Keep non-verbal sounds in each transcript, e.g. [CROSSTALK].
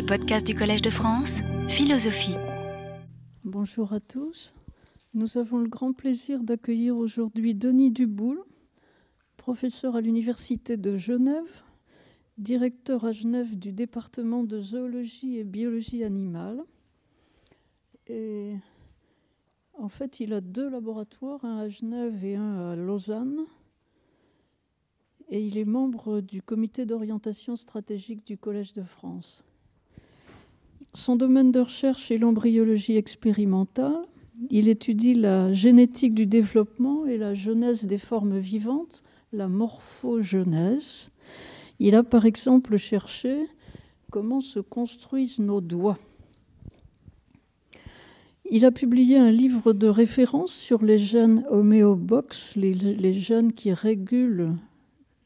les podcasts du Collège de France, Philosophie. Bonjour à tous. Nous avons le grand plaisir d'accueillir aujourd'hui Denis Duboul, professeur à l'Université de Genève, directeur à Genève du département de zoologie et biologie animale. Et en fait, il a deux laboratoires, un à Genève et un à Lausanne. Et il est membre du comité d'orientation stratégique du Collège de France. Son domaine de recherche est l'embryologie expérimentale. Il étudie la génétique du développement et la genèse des formes vivantes, la morphogenèse. Il a par exemple cherché comment se construisent nos doigts. Il a publié un livre de référence sur les gènes homéobox, les, les gènes qui régulent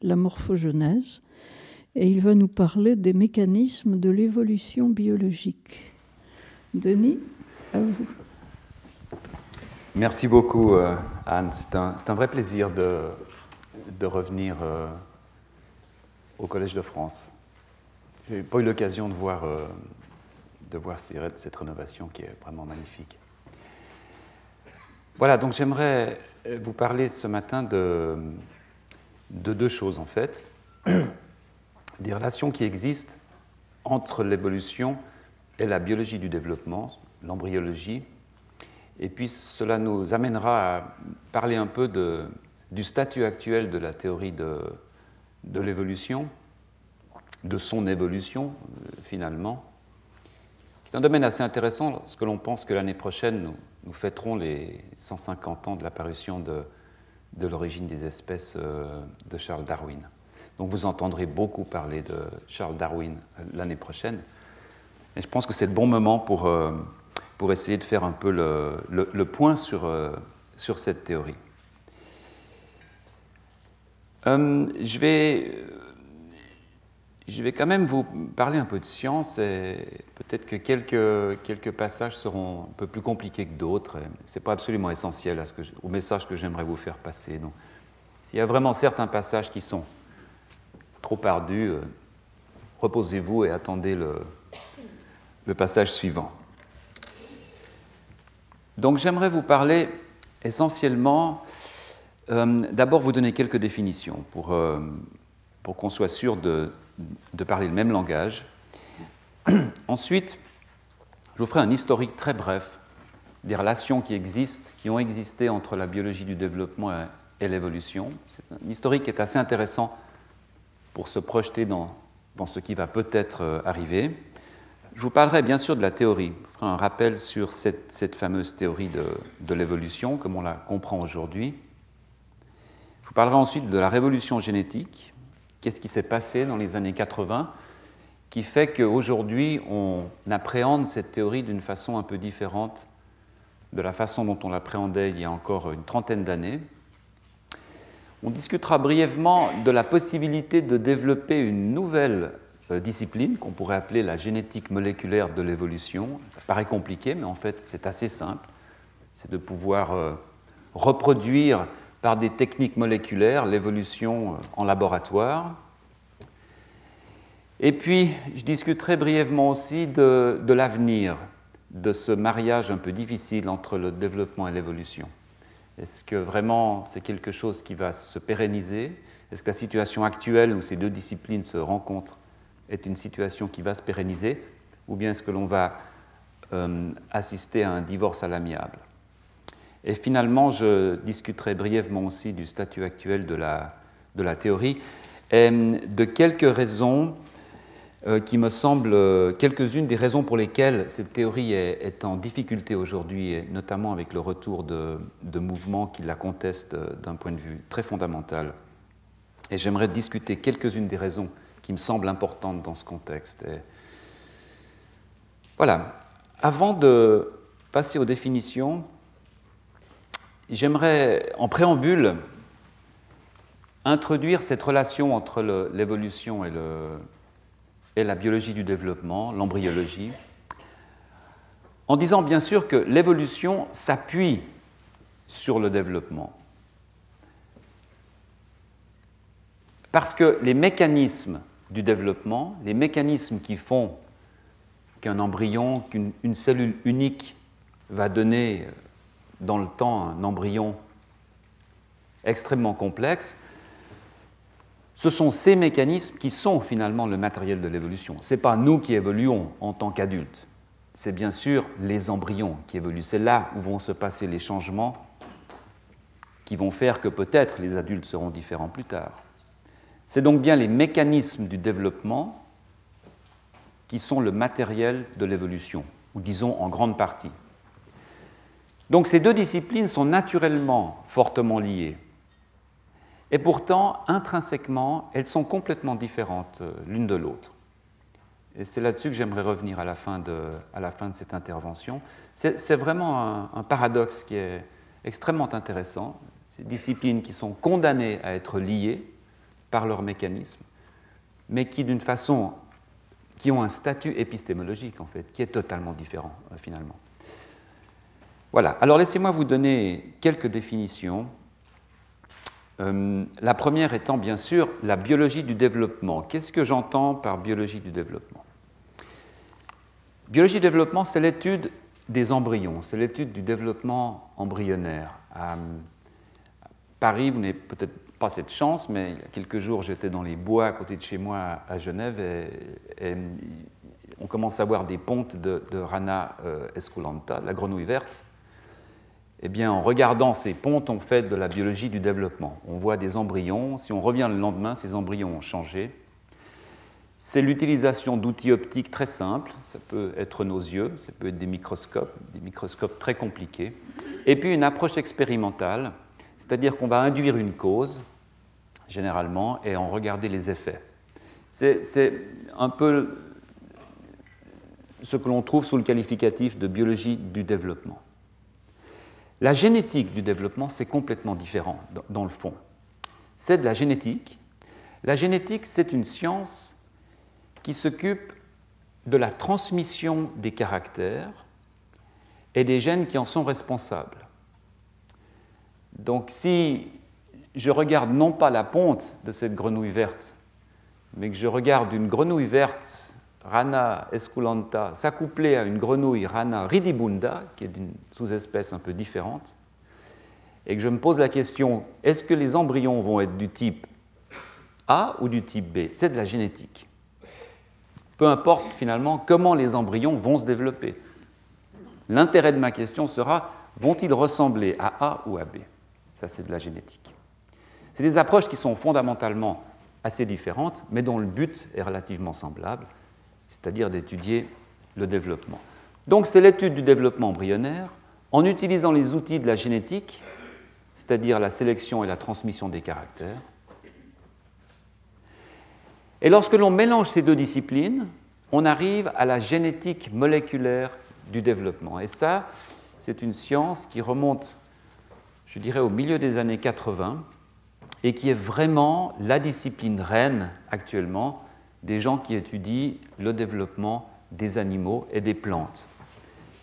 la morphogenèse, et il va nous parler des mécanismes de l'évolution biologique. Denis, à vous. Merci beaucoup, euh, Anne. C'est un, un, vrai plaisir de, de revenir euh, au Collège de France. Je n'ai pas eu l'occasion de voir, euh, de voir cette rénovation qui est vraiment magnifique. Voilà, donc j'aimerais vous parler ce matin de, de deux choses en fait. Des relations qui existent entre l'évolution et la biologie du développement, l'embryologie. Et puis cela nous amènera à parler un peu du statut actuel de la théorie de, de l'évolution, de son évolution finalement. C'est un domaine assez intéressant lorsque l'on pense que l'année prochaine, nous, nous, fêterons les 150 ans de l'apparition de, de l'origine des espèces euh, de Charles Darwin. Donc vous entendrez beaucoup parler de Charles Darwin euh, l'année prochaine. Et je pense que c'est le bon moment pour, euh, pour essayer de faire un peu le, le, point sur, sur cette théorie. Euh, je, vais, je vais quand même vous parler un peu de science et peut-être que quelques, quelques passages seront un peu plus compliqués que d'autres. Ce n'est pas absolument essentiel au message que j'aimerais vous faire passer. Donc, s'il y a vraiment certains passages qui sont trop ardus, euh, reposez-vous et attendez le, passage suivant. Donc j'aimerais vous parler essentiellement euh, d'abord, vous donner quelques définitions pour, euh, pour qu'on soit sûr de, de, parler le même langage. [CLEARS THROAT] Ensuite, je vous ferai un historique très bref des relations qui existent, qui ont existé entre la biologie du développement et l'évolution. C'est un historique qui est assez intéressant pour se projeter dans, dans ce qui va peut-être euh, arriver. Je vous parlerai bien sûr de la théorie. Je ferai un rappel sur cette, cette fameuse théorie de, de l'évolution, comme on la comprend aujourd'hui. Je vous parlerai ensuite de la révolution génétique. Qu'est-ce qui s'est passé dans les années 80 qui fait qu'aujourd'hui on appréhende cette théorie d'une façon un peu différente de la façon dont on l'appréhendait il y a encore une trentaine d'années? On discutera brièvement de la possibilité de développer une nouvelle euh, discipline qu'on pourrait appeler la génétique moléculaire de l'évolution. Ça paraît compliqué, mais en fait c'est assez simple. C'est de pouvoir euh, reproduire par des techniques moléculaires, l'évolution euh, en laboratoire. Et puis, je discuterai brièvement aussi de, de l'avenir de ce mariage un peu difficile entre le développement et l'évolution. Est-ce que vraiment c'est quelque chose qui va se pérenniser? Est-ce que la situation actuelle où ces deux disciplines se rencontrent est une situation qui va se pérenniser? Ou bien est-ce que l'on va euh, assister à un divorce à l'amiable? Et finalement, je discuterai brièvement aussi du statut actuel de la, de la théorie. Et de quelques raisons qui me semblent, quelques-unes des raisons pour lesquelles cette théorie est, en difficulté aujourd'hui, notamment avec le retour de, mouvements qui la contestent d'un point de vue très fondamental. Et j'aimerais discuter quelques-unes des raisons qui me semblent importantes dans ce contexte. Voilà. Avant de passer aux définitions, J'aimerais, en préambule, introduire cette relation entre l'évolution et, et, la biologie du développement, l'embryologie, en disant bien sûr que l'évolution s'appuie sur le développement. Parce que les mécanismes du développement, les mécanismes qui font qu'un embryon, qu'une cellule unique va donner dans le temps un embryon extrêmement complexe, ce sont ces mécanismes qui sont finalement le matériel de l'évolution. Ce n'est pas nous qui évoluons en tant qu'adultes, c'est bien sûr les embryons qui évoluent. C'est là où vont se passer les changements qui vont faire que peut-être les adultes seront différents plus tard. C'est donc bien les mécanismes du développement qui sont le matériel de l'évolution, ou disons en grande partie. Donc ces deux disciplines sont naturellement fortement liées. Et pourtant, intrinsèquement, elles sont complètement différentes euh, l'une de l'autre. Et c'est là-dessus que j'aimerais revenir à la fin de, à la fin de cette intervention. C'est vraiment un, paradoxe qui est extrêmement intéressant. Ces disciplines qui sont condamnées à être liées par leur mécanisme, mais qui, d'une façon, qui ont un statut épistémologique, en fait, qui est totalement différent, euh, finalement. Voilà. Alors, laissez-moi vous donner quelques définitions euh, la première étant bien sûr la biologie du développement. Qu'est-ce que j'entends par biologie du développement? Biologie du développement, c'est l'étude des embryons, c'est l'étude du développement embryonnaire. À Paris, vous n'avez peut-être pas cette chance, mais il y a quelques jours, j'étais dans les bois à côté de chez moi à Genève et, on commence à voir des pontes de, Rana euh, esculenta, la grenouille verte, eh bien, en regardant ces pontes, on fait de la biologie du développement. On voit des embryons. Si on revient le lendemain, ces embryons ont changé. C'est l'utilisation d'outils optiques très simples. Ça peut être nos yeux, ça peut être des microscopes, des microscopes très compliqués. Et puis une approche expérimentale, c'est-à-dire qu'on va induire une cause, généralement, et en regarder les effets. C'est un peu ce que l'on trouve sous le qualificatif de biologie du développement. La génétique du développement, c'est complètement différent dans le fond. C'est de la génétique. La génétique, c'est une science qui s'occupe de la transmission des caractères et des gènes qui en sont responsables. Donc si je regarde non pas la ponte de cette grenouille verte, mais que je regarde une grenouille verte Rana esculenta s'accoupler à une grenouille Rana ridibunda, qui est d'une sous-espèce un peu différente, et que je me pose la question, est-ce que les embryons vont être du type A ou du type B? C'est de la génétique. Peu importe finalement comment les embryons vont se développer. L'intérêt de ma question sera, vont-ils ressembler à A ou à B? Ça, c'est de la génétique. C'est des approches qui sont fondamentalement assez différentes, mais dont le but est relativement semblable c'est-à-dire d'étudier le développement. Donc c'est l'étude du développement embryonnaire en utilisant les outils de la génétique, c'est-à-dire la sélection et la transmission des caractères. Et lorsque l'on mélange ces deux disciplines, on arrive à la génétique moléculaire du développement. Et ça, c'est une science qui remonte, je dirais, au milieu des années 80 et qui est vraiment la discipline reine actuellement des gens qui étudient le développement des animaux et des plantes.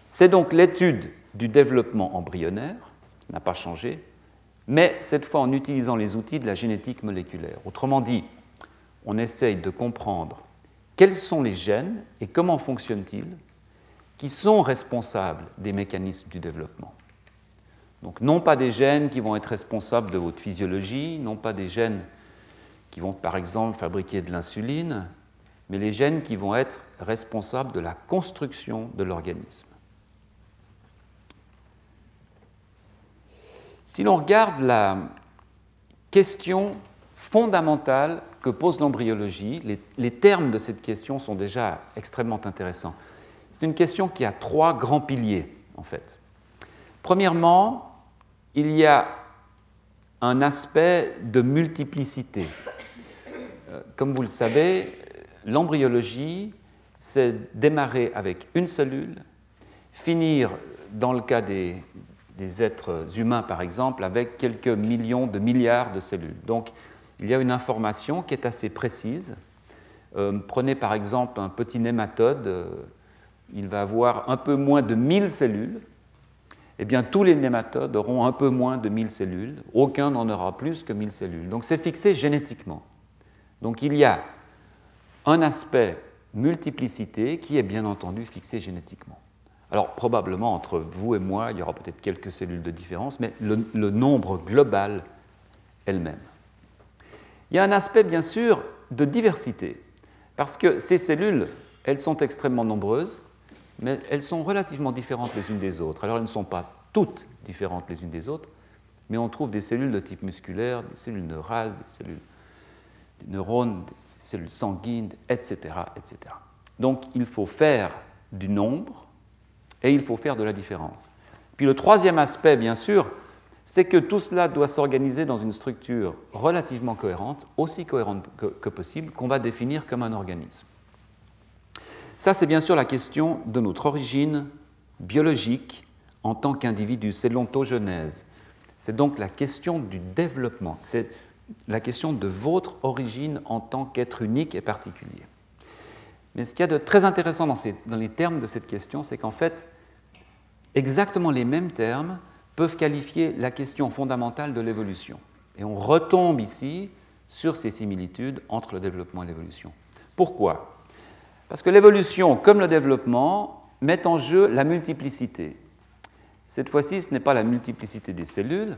C'est donc l'étude du développement embryonnaire, ça n'a pas changé, mais cette fois en utilisant les outils de la génétique moléculaire. Autrement dit, on essaye de comprendre quels sont les gènes et comment fonctionnent-ils qui sont responsables des mécanismes du développement. Donc non pas des gènes qui vont être responsables de votre physiologie, non pas des gènes qui vont par exemple fabriquer de l'insuline, mais les gènes qui vont être responsables de la construction de l'organisme. Si l'on regarde la question fondamentale que pose l'embryologie, les, termes de cette question sont déjà extrêmement intéressants. C'est une question qui a trois grands piliers, en fait. Premièrement, il y a un aspect de multiplicité. Euh, comme vous le savez, l'embryologie, c'est démarrer avec une cellule, finir, dans le cas des, êtres humains par exemple, avec quelques millions de milliards de cellules. Donc il y a une information qui est assez précise. Euh, prenez par exemple un petit nématode, euh, il va avoir un peu moins de 1000 cellules. Eh bien, tous les nématodes auront un peu moins de 1000 cellules, aucun n'en aura plus que 1000 cellules. Donc c'est fixé génétiquement. Donc il y a un aspect multiplicité qui est bien entendu fixée génétiquement. Alors probablement entre vous et moi, il y aura peut-être quelques cellules de différence, mais le, nombre global est le même. Il y a un aspect bien sûr de diversité, parce que ces cellules, elles sont extrêmement nombreuses, mais elles sont relativement différentes les unes des autres. Alors elles ne sont pas toutes différentes les unes des autres, mais on trouve des cellules de type musculaire, des cellules neurales, des cellules des neurones, cellules sanguines, etc., etc. Donc il faut faire du nombre et il faut faire de la différence. Puis le troisième aspect, bien sûr, c'est que tout cela doit s'organiser dans une structure relativement cohérente, aussi cohérente que, que possible, qu'on va définir comme un organisme. Ça, c'est bien sûr la question de notre origine biologique en tant qu'individu, c'est l'ontogenèse. C'est donc la question du développement, c'est la question de votre origine en tant qu'être unique et particulier. Mais ce qu'il y a de très intéressant dans, dans les termes de cette question, c'est qu'en fait, exactement les mêmes termes peuvent qualifier la question fondamentale de l'évolution. Et on retombe ici sur ces similitudes entre le développement et l'évolution. Pourquoi? Parce que l'évolution, comme le développement, met en jeu la multiplicité. Cette fois-ci, ce n'est pas la multiplicité des cellules,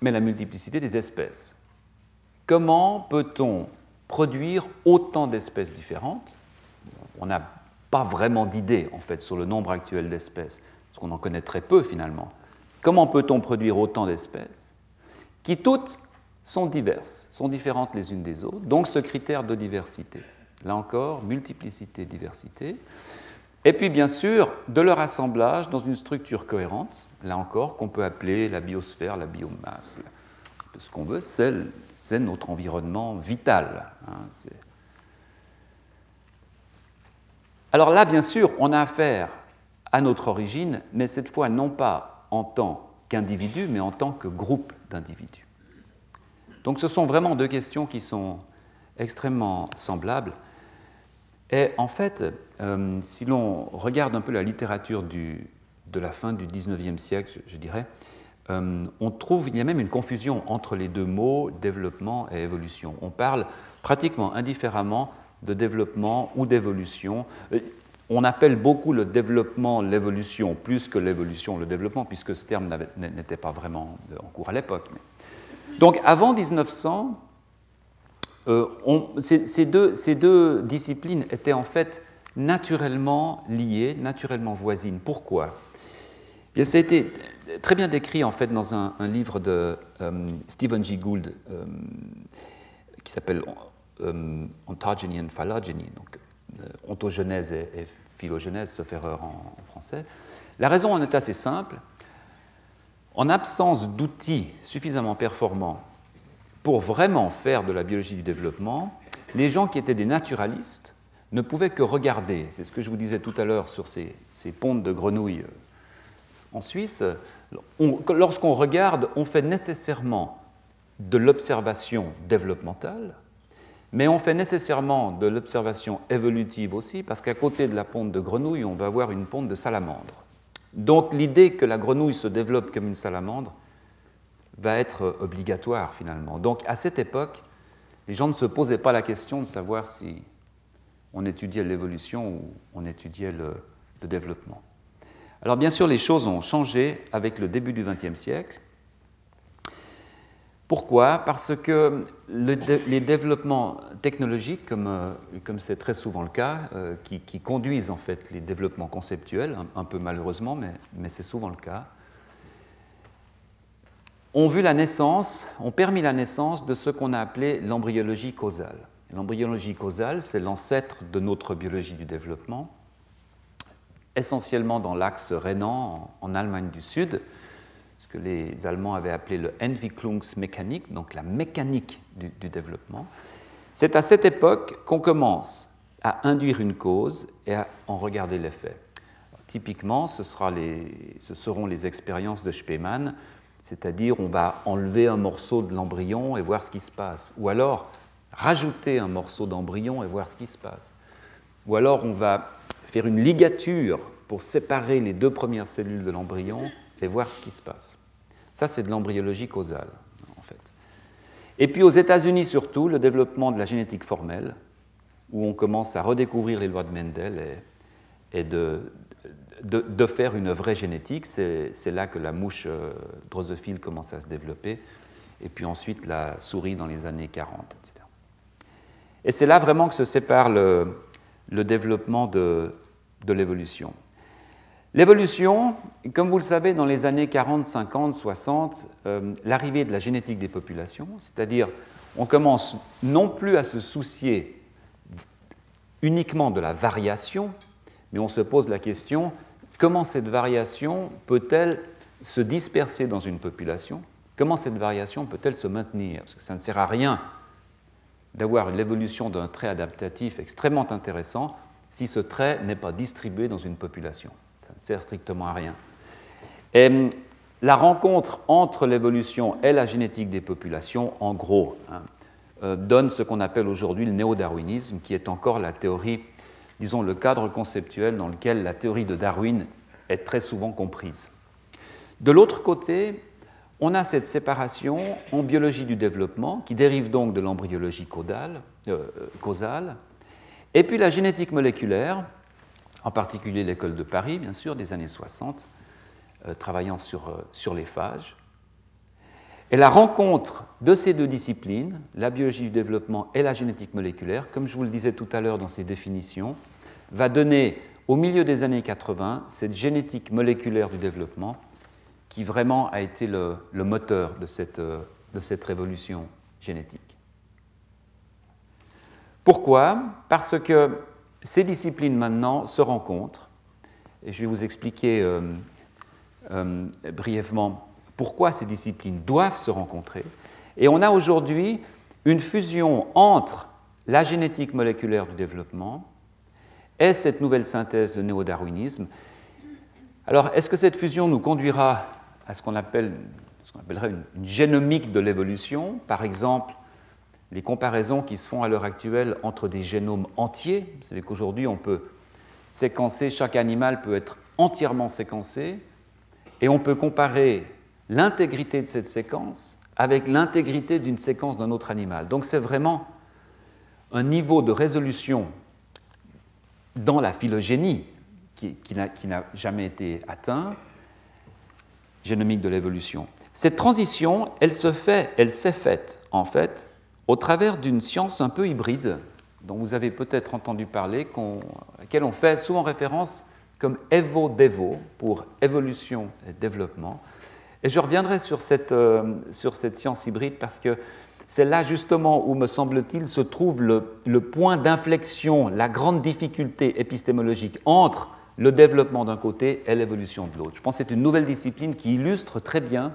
mais la multiplicité des espèces. Comment peut-on produire autant d'espèces différentes? On n'a pas vraiment d'idée, en fait, sur le nombre actuel d'espèces, parce qu'on en connaît très peu finalement. Comment peut-on produire autant d'espèces qui toutes sont diverses, sont différentes les unes des autres, donc ce critère de diversité. Là encore, multiplicité, diversité. Et puis bien sûr, de leur assemblage dans une structure cohérente, là encore, qu'on peut appeler la biosphère, la biomasse. Ce qu'on veut, c'est notre environnement vital. Hein, Alors là, bien sûr, on a affaire à notre origine, mais cette fois non pas en tant qu'individu, mais en tant que groupe d'individus. Donc ce sont vraiment deux questions qui sont extrêmement semblables. Et en fait, euh, si l'on regarde un peu la littérature de la fin du XIXe siècle, je, dirais, euh, on trouve, il y a même une confusion entre les deux mots développement et évolution. On parle pratiquement indifféremment de développement ou d'évolution. Euh, on appelle beaucoup le développement l'évolution plus que l'évolution le développement, puisque ce terme n'était pas vraiment en cours à l'époque. Donc avant 1900, euh, ces, deux, disciplines étaient en fait naturellement liées, naturellement voisines. Pourquoi? Bien, Ça a été très bien décrit en fait dans un, livre de euh, Stephen G. Gould euh, qui s'appelle Ontogeny and Phylogeny, donc ontogenèse et, et, phylogénèse, sauf erreur en, français. La raison en est assez simple. En absence d'outils suffisamment performants pour vraiment faire de la biologie du développement, les gens qui étaient des naturalistes ne pouvaient que regarder. C'est ce que je vous disais tout à l'heure sur ces, pontes de grenouilles euh, en Suisse. Lorsqu'on regarde, on fait nécessairement de l'observation développementale, mais on fait nécessairement de l'observation évolutive aussi, parce qu'à côté de la ponte de grenouille, on va avoir une ponte de salamandre. Donc l'idée que la grenouille se développe comme une salamandre va être obligatoire finalement. Donc à cette époque, les gens ne se posaient pas la question de savoir si on étudiait l'évolution ou on étudiait le, développement. Alors bien sûr, les choses ont changé avec le début du XXe siècle. Pourquoi? Parce que les développements technologiques, comme euh, c'est très souvent le cas, euh, qui, conduisent en fait les développements conceptuels, un, peu malheureusement, mais c'est souvent le cas, ont vu la naissance, ont permis la naissance de ce qu'on a appelé l'embryologie causale. L'embryologie causale, c'est l'ancêtre de notre biologie du développement, essentiellement dans l'axe rhénan en Allemagne du Sud, ce que les Allemands avaient appelé le Entwicklungsmechanik, donc la mécanique du, développement. C'est à cette époque qu'on commence à induire une cause et à en regarder l'effet. Typiquement, ce, ce seront les expériences de Spemann c'est-à-dire on va enlever un morceau de l'embryon et voir ce qui se passe, ou alors rajouter un morceau d'embryon et voir ce qui se passe, ou alors on va faire une ligature pour séparer les deux premières cellules de l'embryon et voir ce qui se passe. Ça, c'est de l'embryologie causale, en fait. Et puis aux États-Unis surtout, le développement de la génétique formelle où on commence à redécouvrir les lois de Mendel et, de, de, faire une vraie génétique. C'est là que la mouche euh, drosophile commence à se développer, et puis ensuite la souris dans les années 40, etc. Et c'est là vraiment que se sépare le, le développement de, l'évolution. L'évolution, comme vous le savez, dans les années 40, 50, 60, l'arrivée de la génétique des populations, c'est-à-dire on commence non plus à se soucier uniquement de la variation, mais on se pose la question comment cette variation peut-elle se disperser dans une population? Comment cette variation peut-elle se maintenir? Parce que ça ne sert à rien d'avoir l'évolution d'un trait adaptatif extrêmement intéressant si ce trait n'est pas distribué dans une population. Ça ne sert strictement à rien. Et la rencontre entre l'évolution et la génétique des populations, en gros, hein, euh, donne ce qu'on appelle aujourd'hui le néo-darwinisme, qui est encore la théorie, disons, le cadre conceptuel dans lequel la théorie de Darwin est très souvent comprise. De l'autre côté, on a cette séparation en biologie du développement, qui dérive donc de l'embryologie causale, euh, causale, et puis la génétique moléculaire, en particulier l'école de Paris, bien sûr, des années 60, euh, travaillant sur, sur les phages, et la rencontre de ces deux disciplines, la biologie du développement et la génétique moléculaire, comme je vous le disais tout à l'heure dans ces définitions, va donner au milieu des années 80 cette génétique moléculaire du développement qui vraiment a été le, moteur de cette, de cette révolution génétique. Pourquoi? Parce que ces disciplines maintenant se rencontrent, et je vais vous expliquer euh, euh, brièvement pourquoi ces disciplines doivent se rencontrer. Et on a aujourd'hui une fusion entre la génétique moléculaire du développement et cette nouvelle synthèse de néo-darwinisme. Alors, est-ce que cette fusion nous conduira à ce qu'on appelle, ce qu'on appellerait une, une génomique de l'évolution Par exemple, les comparaisons qui se font à l'heure actuelle entre des génomes entiers. Vous savez qu'aujourd'hui, on peut séquencer, chaque animal peut être entièrement séquencé, et on peut comparer l'intégrité de cette séquence avec l'intégrité d'une séquence d'un autre animal. Donc c'est vraiment un niveau de résolution dans la phylogénie qui, n'a jamais été atteint, génomique de l'évolution. Cette transition, elle se fait, elle s'est faite en fait au travers d'une science un peu hybride dont vous avez peut-être entendu parler, à laquelle on fait souvent référence comme Evo-Devo pour évolution et développement. Et je reviendrai sur cette, euh, sur cette science hybride parce que c'est là justement où, me semble-t-il, se trouve le, le point d'inflexion, la grande difficulté épistémologique entre le développement d'un côté et l'évolution de l'autre. Je pense que c'est une nouvelle discipline qui illustre très bien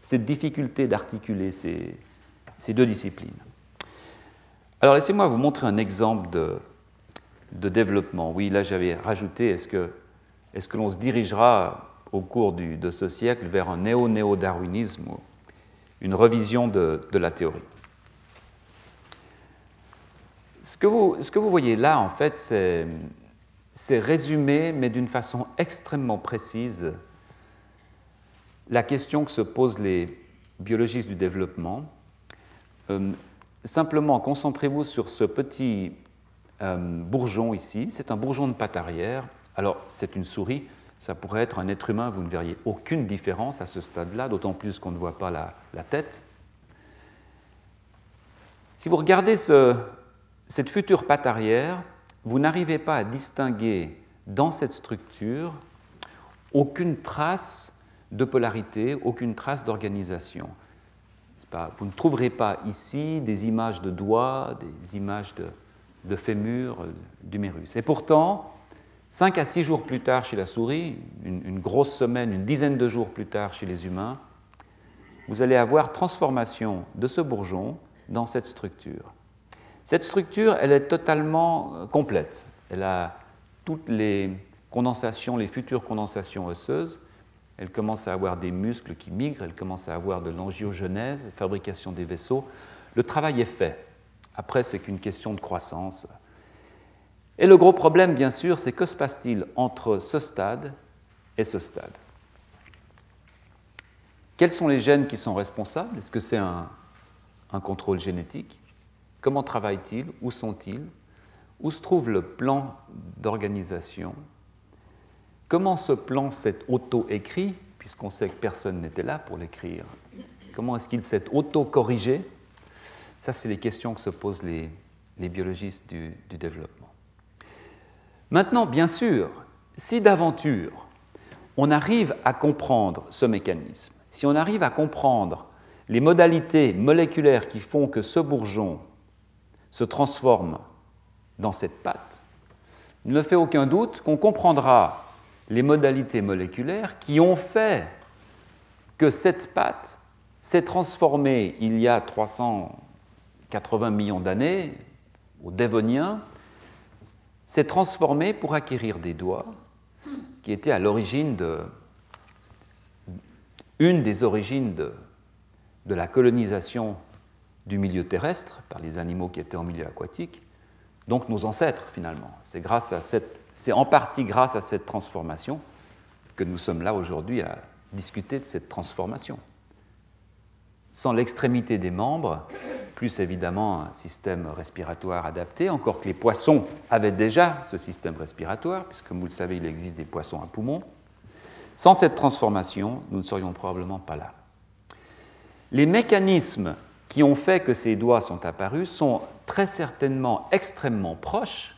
cette difficulté d'articuler ces, deux disciplines. Alors laissez-moi vous montrer un exemple de, développement. Oui, là j'avais rajouté, est-ce que, l'on se dirigera au cours de ce siècle vers un néo-néo-darwinisme, une revision de, la théorie? Ce que vous voyez là, en fait, c'est résumé, mais d'une façon extrêmement précise, la question que se posent les biologistes du développement. Euh, simplement, concentrez-vous sur ce petit euh, bourgeon ici. C'est un bourgeon de patte arrière. Alors, c'est une souris ça pourrait être un être humain, vous ne verriez aucune différence à ce stade-là, d'autant plus qu'on ne voit pas la, tête. Si vous regardez cette future patte arrière, vous n'arrivez pas à distinguer dans cette structure aucune trace de polarité, aucune trace d'organisation. Vous ne trouverez pas ici des images de doigts, des images de, de fémur, euh, d'humérus. Et pourtant, Cinq à six jours plus tard chez la souris, une, grosse semaine, une dizaine de jours plus tard chez les humains, vous allez avoir transformation de ce bourgeon dans cette structure. Cette structure, elle est totalement euh, complète. Elle a toutes les condensations, les futures condensations osseuses. Elle commence à avoir des muscles qui migrent, elle commence à avoir de l'angiogenèse, fabrication des vaisseaux. Le travail est fait. Après, c'est qu'une question de croissance. Et le gros problème, bien sûr, c'est que se passe-t-il entre ce stade et ce stade? Quels sont les gènes qui sont responsables? Est-ce que c'est un, contrôle génétique? Comment travaillent-ils Où sont-ils? Où se trouve le plan d'organisation? Comment ce plan s'est auto-écrit, puisqu'on sait que personne n'était là pour l'écrire? Comment est-ce qu'il s'est auto-corrigé? Ça, c'est les questions que se posent les, biologistes du, du développement. Maintenant, bien sûr, si d'aventure on arrive à comprendre ce mécanisme, si on arrive à comprendre les modalités moléculaires qui font que ce bourgeon se transforme dans cette pâte, il ne fait aucun doute qu'on comprendra les modalités moléculaires qui ont fait que cette pâte s'est transformée il y a 380 millions d'années, au Dévonien, s'est transformée pour acquérir des doigts, qui était à l'origine de. une des origines de, de la colonisation du milieu terrestre par les animaux qui étaient en milieu aquatique, donc nos ancêtres finalement. C'est grâce à cette en partie grâce à cette transformation que nous sommes là aujourd'hui à discuter de cette transformation. Sans l'extrémité des membres, plus évidemment un système respiratoire adapté, encore que les poissons avaient déjà ce système respiratoire, puisque comme vous le savez, il existe des poissons à poumons. Sans cette transformation, nous ne serions probablement pas là. Les mécanismes qui ont fait que ces doigts sont apparus sont très certainement extrêmement proches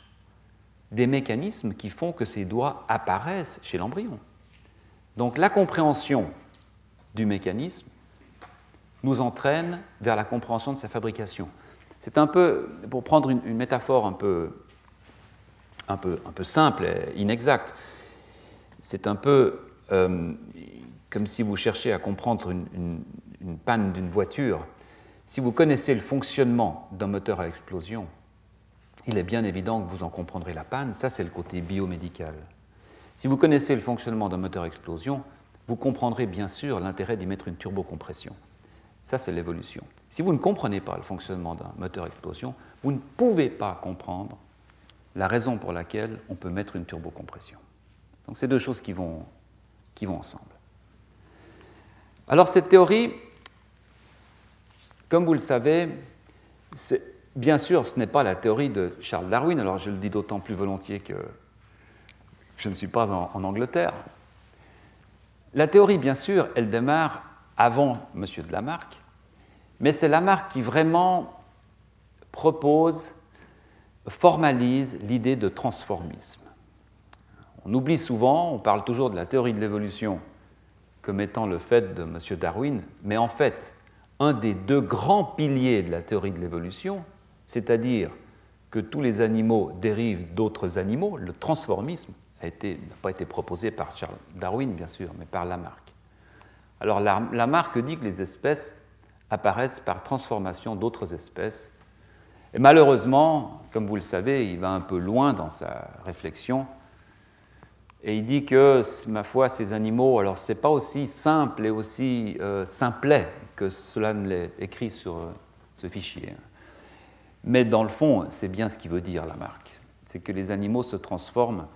des mécanismes qui font que ces doigts apparaissent chez l'embryon. Donc la compréhension du mécanisme nous entraîne vers la compréhension de sa fabrication. C'est un peu, pour prendre une, métaphore un peu, un, peu, un peu simple et inexacte, c'est un peu euh, comme si vous cherchiez à comprendre une, une panne d'une voiture. Si vous connaissez le fonctionnement d'un moteur à explosion, il est bien évident que vous en comprendrez la panne, ça c'est le côté biomédical. Si vous connaissez le fonctionnement d'un moteur explosion, vous comprendrez bien sûr l'intérêt d'y mettre une turbocompression. Ça c'est l'évolution. Si vous ne comprenez pas le fonctionnement d'un moteur explosion, vous ne pouvez pas comprendre la raison pour laquelle on peut mettre une turbocompression. Donc c'est deux choses qui vont, qui vont ensemble. Alors cette théorie, comme vous le savez, Bien sûr, ce n'est pas la théorie de Charles Darwin, alors je le dis d'autant plus volontiers que je ne suis pas en, Angleterre. La théorie, bien sûr, elle démarre avant M. de Lamarck, mais c'est Lamarck qui vraiment propose, formalise l'idée de transformisme. On oublie souvent, on parle toujours de la théorie de l'évolution comme étant le fait de M. Darwin, mais en fait, un des deux grands piliers de la théorie de l'évolution, c'est-à-dire que tous les animaux dérivent d'autres animaux, le transformisme n'a pas été proposé par Charles Darwin, bien sûr, mais par Lamarck. Alors Lamarck dit que les espèces apparaissent par transformation d'autres espèces. Et malheureusement, comme vous le savez, il va un peu loin dans sa réflexion. Et il dit que, ma foi, ces animaux, alors c'est pas aussi simple et aussi euh, simplet que cela ne l'est écrit sur euh, ce fichier. Mais dans le fond, c'est bien ce qu'il veut dire Lamarck. C'est que les animaux se transforment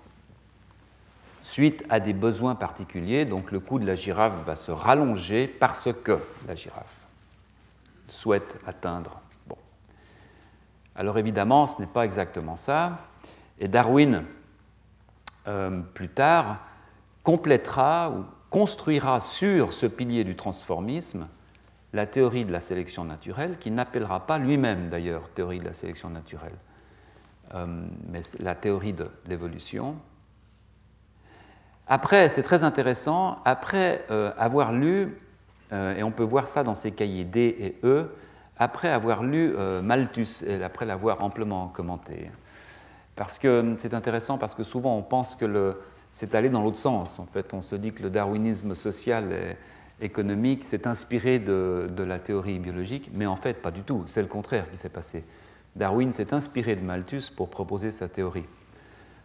suite à des besoins particuliers. Donc le cou de la girafe va se rallonger parce que la girafe souhaite atteindre. Bon. Alors évidemment, ce n'est pas exactement ça. Et Darwin, euh, plus tard, complétera ou construira sur ce pilier du transformisme la théorie de la sélection naturelle, qui n'appellera pas lui-même d'ailleurs théorie de la sélection naturelle, euh, mais la théorie de l'évolution. Après, c'est très intéressant, après euh, avoir lu, et on peut voir ça dans ses cahiers D et E, après avoir lu Malthus et après l'avoir amplement commenté. Parce que c'est intéressant parce que souvent on pense que c'est allé dans l'autre sens. En fait, on se dit que le darwinisme social est, économique s'est inspiré de, la théorie biologique, mais en fait, pas du tout. C'est le contraire qui s'est passé. Darwin s'est inspiré de Malthus pour proposer sa théorie.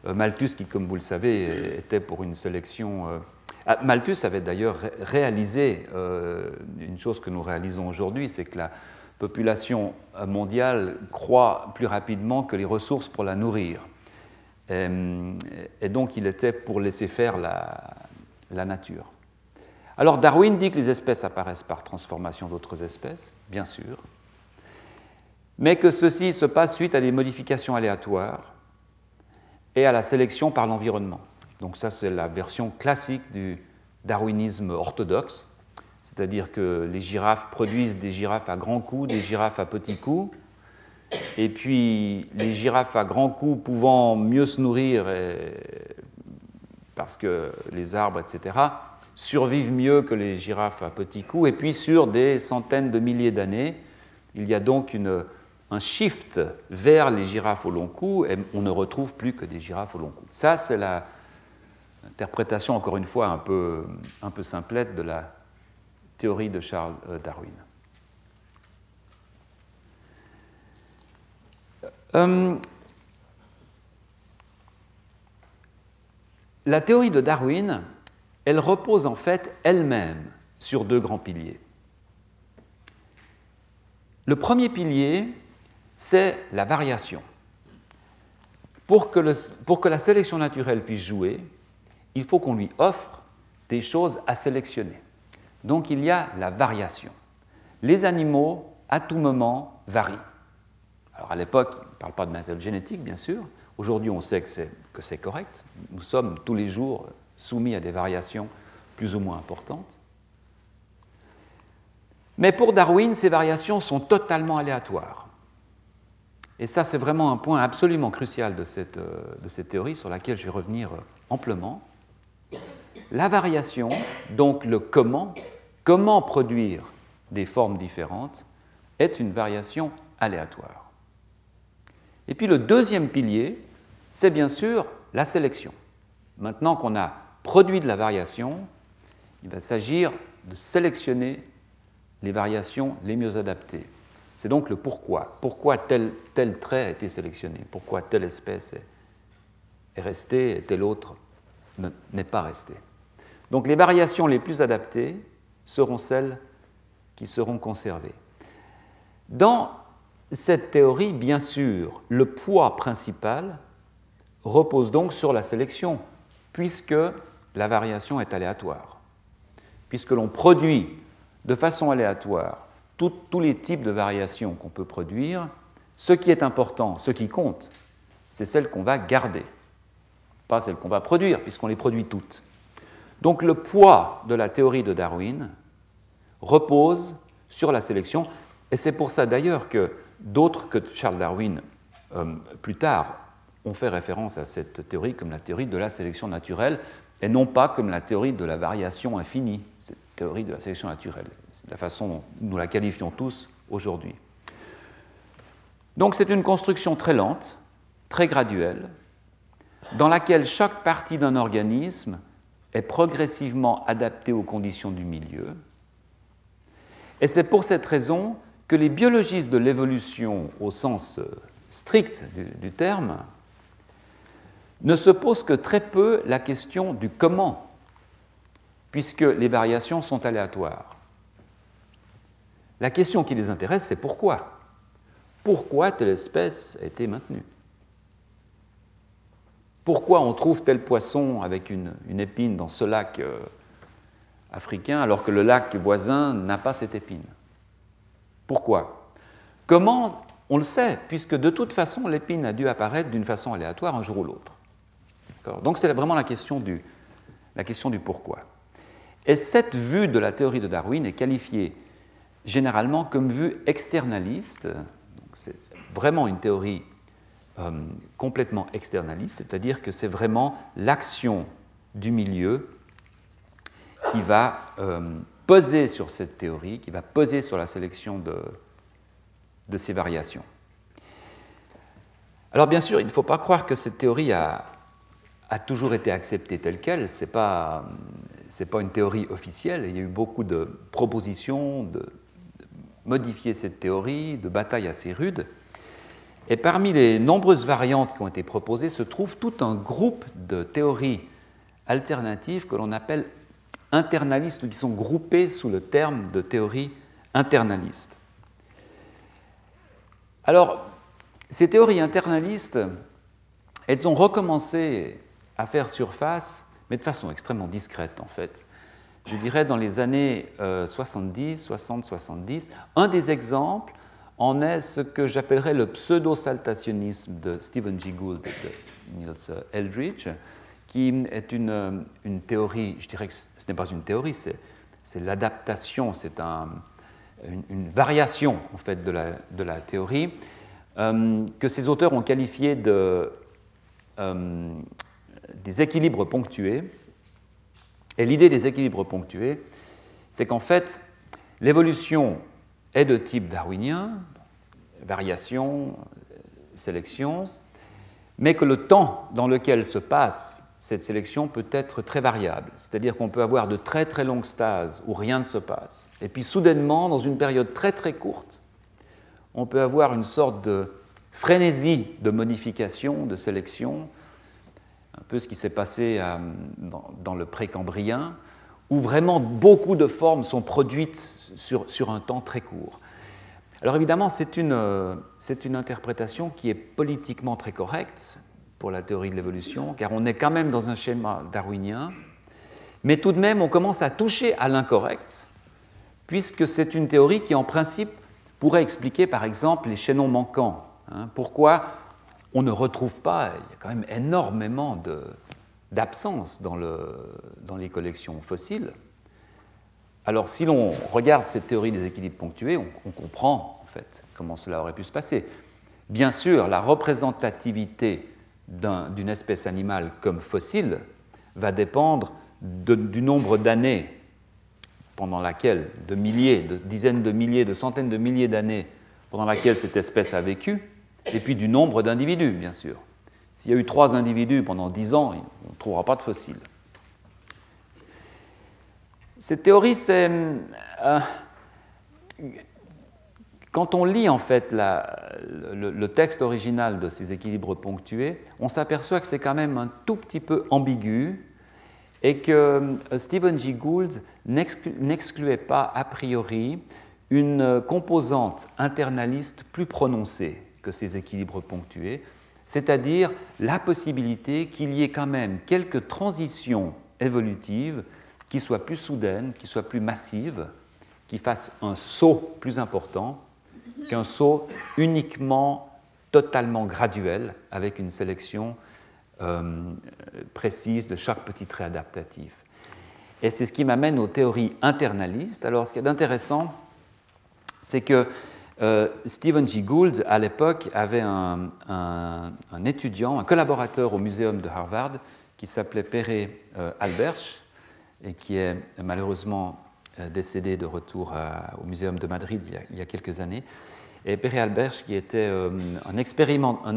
Euh, Malthus, qui, comme vous le savez, était pour une sélection. Euh, ah, Malthus avait d'ailleurs réalisé euh, une chose que nous réalisons aujourd'hui, c'est que la population mondiale croît plus rapidement que les ressources pour la nourrir. Et, donc, il était pour laisser faire la nature. Alors Darwin dit que les espèces apparaissent par transformation d'autres espèces, bien sûr, mais que ceci se passe suite à des modifications aléatoires et à la sélection par l'environnement. Donc ça, c'est la version classique du darwinisme orthodoxe, c'est-à-dire que les girafes produisent des girafes à grands coups, des girafes à petits coups, et puis les girafes à grands coups pouvant mieux se nourrir parce que les arbres, etc., survivent mieux que les girafes à petits coups, et puis sur des centaines de milliers d'années, il y a donc un shift vers les girafes au long cou et on ne retrouve plus que des girafes au long cou. Ça, c'est l'interprétation, encore une fois, un peu, un peu simplette de la théorie de Charles euh, Darwin. Euh, la théorie de Darwin, elle repose en fait elle-même sur deux grands piliers. Le premier pilier, c'est la variation. Pour que, pour que, la sélection naturelle puisse jouer, il faut qu'on lui offre des choses à sélectionner. Donc il y a la variation. Les animaux, à tout moment, varient. Alors à l'époque, on ne parle pas de matériel génétique, bien sûr. Aujourd'hui, on sait que c'est correct. Nous sommes tous les jours soumis à des variations plus ou moins importantes. Mais pour Darwin, ces variations sont totalement aléatoires. Et ça, c'est vraiment un point absolument crucial de cette, euh, de cette, théorie sur laquelle je vais revenir euh, amplement. La variation, donc le comment, comment produire des formes différentes, est une variation aléatoire. Et puis le deuxième pilier, c'est bien sûr la sélection. Maintenant qu'on a produit de la variation, il va s'agir de sélectionner les variations les mieux adaptées. C'est donc le pourquoi. Pourquoi tel, trait a été sélectionné? Pourquoi telle espèce est, restée et telle autre n'est pas restée? Donc les variations les plus adaptées seront celles qui seront conservées. Dans cette théorie, bien sûr, le poids principal repose donc sur la sélection, puisque la variation est aléatoire. Puisque l'on produit de façon aléatoire tous les types de variations qu'on peut produire, ce qui est important, ce qui compte, c'est celles qu'on va garder, pas celles qu'on va produire, puisqu'on les produit toutes. Donc le poids de la théorie de Darwin repose sur la sélection, et c'est pour ça d'ailleurs que d'autres que Charles Darwin, euh, plus tard, ont fait référence à cette théorie comme la théorie de la sélection naturelle, et non pas comme la théorie de la variation infinie, cette théorie de la sélection naturelle la façon dont nous la qualifions tous aujourd'hui. Donc c'est une construction très lente, très graduelle, dans laquelle chaque partie d'un organisme est progressivement adaptée aux conditions du milieu. Et c'est pour cette raison que les biologistes de l'évolution au sens strict du, terme ne se posent que très peu la question du comment, puisque les variations sont aléatoires. La question qui les intéresse, c'est pourquoi Pourquoi telle espèce a été maintenue? Pourquoi on trouve tel poisson avec une, épine dans ce lac euh, africain alors que le lac voisin n'a pas cette épine? Pourquoi? Comment? On le sait, puisque de toute façon, l'épine a dû apparaître d'une façon aléatoire un jour ou l'autre. Donc c'est vraiment la question, du, la question du pourquoi. Et cette vue de la théorie de Darwin est qualifiée généralement comme vue externaliste. C'est vraiment une théorie euh, complètement externaliste, c'est-à-dire que c'est vraiment l'action du milieu qui va euh, peser sur cette théorie, qui va peser sur la sélection de, de ces variations. Alors bien sûr, il ne faut pas croire que cette théorie a, a toujours été acceptée telle qu'elle. Ce n'est pas, pas une théorie officielle. Il y a eu beaucoup de propositions, de, modifier cette théorie, de batailles assez rudes. Et parmi les nombreuses variantes qui ont été proposées se trouve tout un groupe de théories alternatives que l'on appelle internalistes ou qui sont groupées sous le terme de théorie internaliste. Alors, ces théories internalistes, elles ont recommencé à faire surface, mais de façon extrêmement discrète en fait, je dirais dans les années 70, 60, 70. Un des exemples, en est ce que j'appellerais le pseudo-saltationnisme de Stephen Jay Gould et de Niels Eldridge, qui est une, une, théorie, je dirais que ce n'est pas une théorie, c'est l'adaptation, c'est un, une, variation en fait de la, de la théorie, euh, que ces auteurs ont qualifié de, euh, des équilibres ponctués. Et l'idée des équilibres ponctués, c'est qu'en fait, l'évolution est de type darwinien, variation, sélection, mais que le temps dans lequel se passe cette sélection peut être très variable. C'est-à-dire qu'on peut avoir de très très longues stases où rien ne se passe. Et puis soudainement, dans une période très très courte, on peut avoir une sorte de frénésie de modification, de sélection, un peu ce qui s'est passé euh, dans, le précambrien, où vraiment beaucoup de formes sont produites sur, sur un temps très court. Alors évidemment, c'est une, euh, une interprétation qui est politiquement très correcte pour la théorie de l'évolution, car on est quand même dans un schéma darwinien, mais tout de même, on commence à toucher à l'incorrect, puisque c'est une théorie qui, en principe, pourrait expliquer, par exemple, les chaînons manquants. Hein. pourquoi on ne retrouve pas, il y a quand même énormément d'absence dans, les collections fossiles. Alors si l'on regarde cette théorie des équilibres ponctués, on, comprend en fait comment cela aurait pu se passer. Bien sûr, la représentativité d'une espèce animale comme fossile va dépendre du nombre d'années pendant laquelle, de milliers, de dizaines de milliers, de centaines de milliers d'années pendant laquelle cette espèce a vécu, et puis du nombre d'individus, bien sûr. S'il y a eu trois individus pendant dix ans, trouvera pas de fossiles. Cette théorie, c'est. Euh, quand on lit en fait le, texte original de ces équilibres ponctués, on s'aperçoit que c'est quand même un tout petit peu ambigu et que euh, Stephen G. Gould n'excluait pas a priori une composante internaliste plus prononcée que ces équilibres ponctués, c'est-à-dire la possibilité qu'il y ait quand même quelques transitions évolutives qui soient plus soudaines, qui soient plus massives, qui fassent un saut plus important qu'un saut uniquement totalement graduel avec une sélection euh, précise de chaque petit trait adaptatif. Et c'est ce qui m'amène aux théories internalistes. Alors ce qui est intéressant, c'est que euh, Stephen G. Gould, à l'époque, avait un, étudiant, un collaborateur au muséum de Harvard qui s'appelait Perret euh, Alberch et qui est malheureusement euh, décédé de retour au muséum de Madrid il y a, quelques années. Et Perret Alberch, qui était euh, un,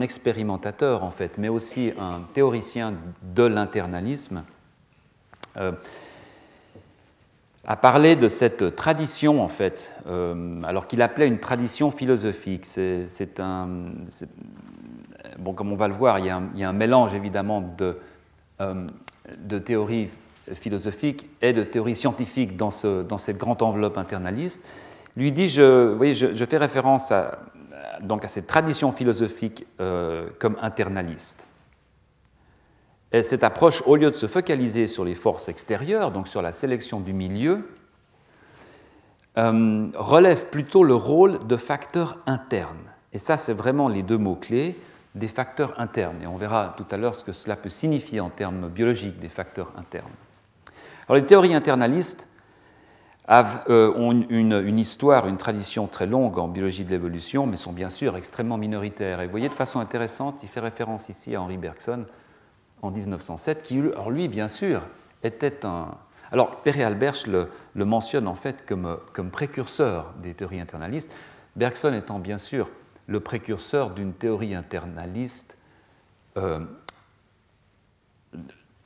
expérimentateur en fait, mais aussi un théoricien de l'internalisme, a parlé de cette tradition en fait, alors qu'il appelait une tradition philosophique. C'est un, bon, comme on va le voir, il y a un, mélange évidemment de, de théories philosophique et de théorie scientifique dans, ce, dans cette grande enveloppe internaliste, lui dit, je, oui, je, fais référence à, donc à cette tradition philosophique euh, comme internaliste. Et cette approche, au lieu de se focaliser sur les forces extérieures, donc sur la sélection du milieu, euh, relève plutôt le rôle de facteurs internes. Et ça, c'est vraiment les deux mots-clés, des facteurs internes. Et on verra tout à l'heure ce que cela peut signifier en termes biologiques, des facteurs internes les théories internalistes euh, ont une, histoire, une tradition très longue en biologie de l'évolution, mais sont bien sûr extrêmement minoritaires. Et vous voyez de façon intéressante, il fait référence ici à Henri Bergson en 1907, qui, alors lui, bien sûr, était un. Alors, Perret Alberch le, mentionne en fait comme, comme précurseur des théories internalistes, Bergson étant bien sûr le précurseur d'une théorie internaliste euh,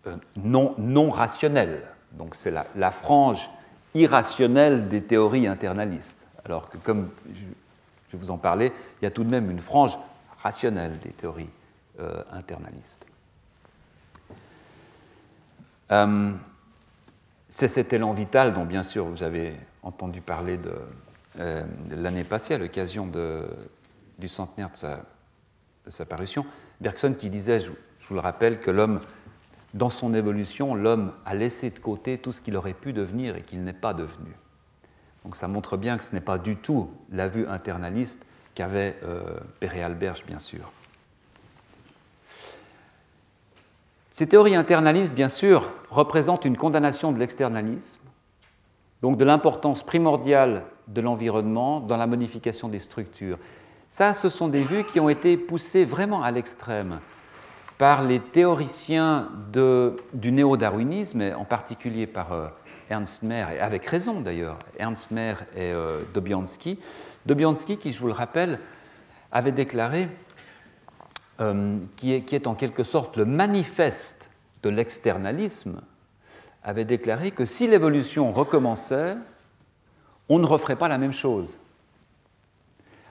euh, non, rationnelle. Donc c'est la, frange irrationnelle des théories internalistes. Alors que, comme je, vais vous en parler, il y a tout de même une frange rationnelle des théories euh, internalistes. Euh, c'est cet élan vital dont, bien sûr, vous avez entendu parler de, euh, l'année passée à l'occasion du centenaire de sa, parution. Bergson qui disait, je vous le rappelle, que l'homme dans son évolution, l'homme a laissé de côté tout ce qu'il aurait pu devenir et qu'il n'est pas devenu. Donc ça montre bien que ce n'est pas du tout la vue internaliste qu'avait euh, Perret Alberge, bien sûr. Ces théories internalistes, bien sûr, représentent une condamnation de l'externalisme, donc de l'importance primordiale de l'environnement dans la modification des structures. Ça, ce sont des vues qui ont été poussées vraiment à l'extrême par les théoriciens du néo-darwinisme, en particulier par euh, Ernst Mayr, et avec raison d'ailleurs, Ernst Mayr et euh, Dobianski. Qui, je vous le rappelle, avait déclaré, euh, qui, est, qui, est, en quelque sorte le manifeste de l'externalisme, avait déclaré que si l'évolution recommençait, on ne referait pas la même chose.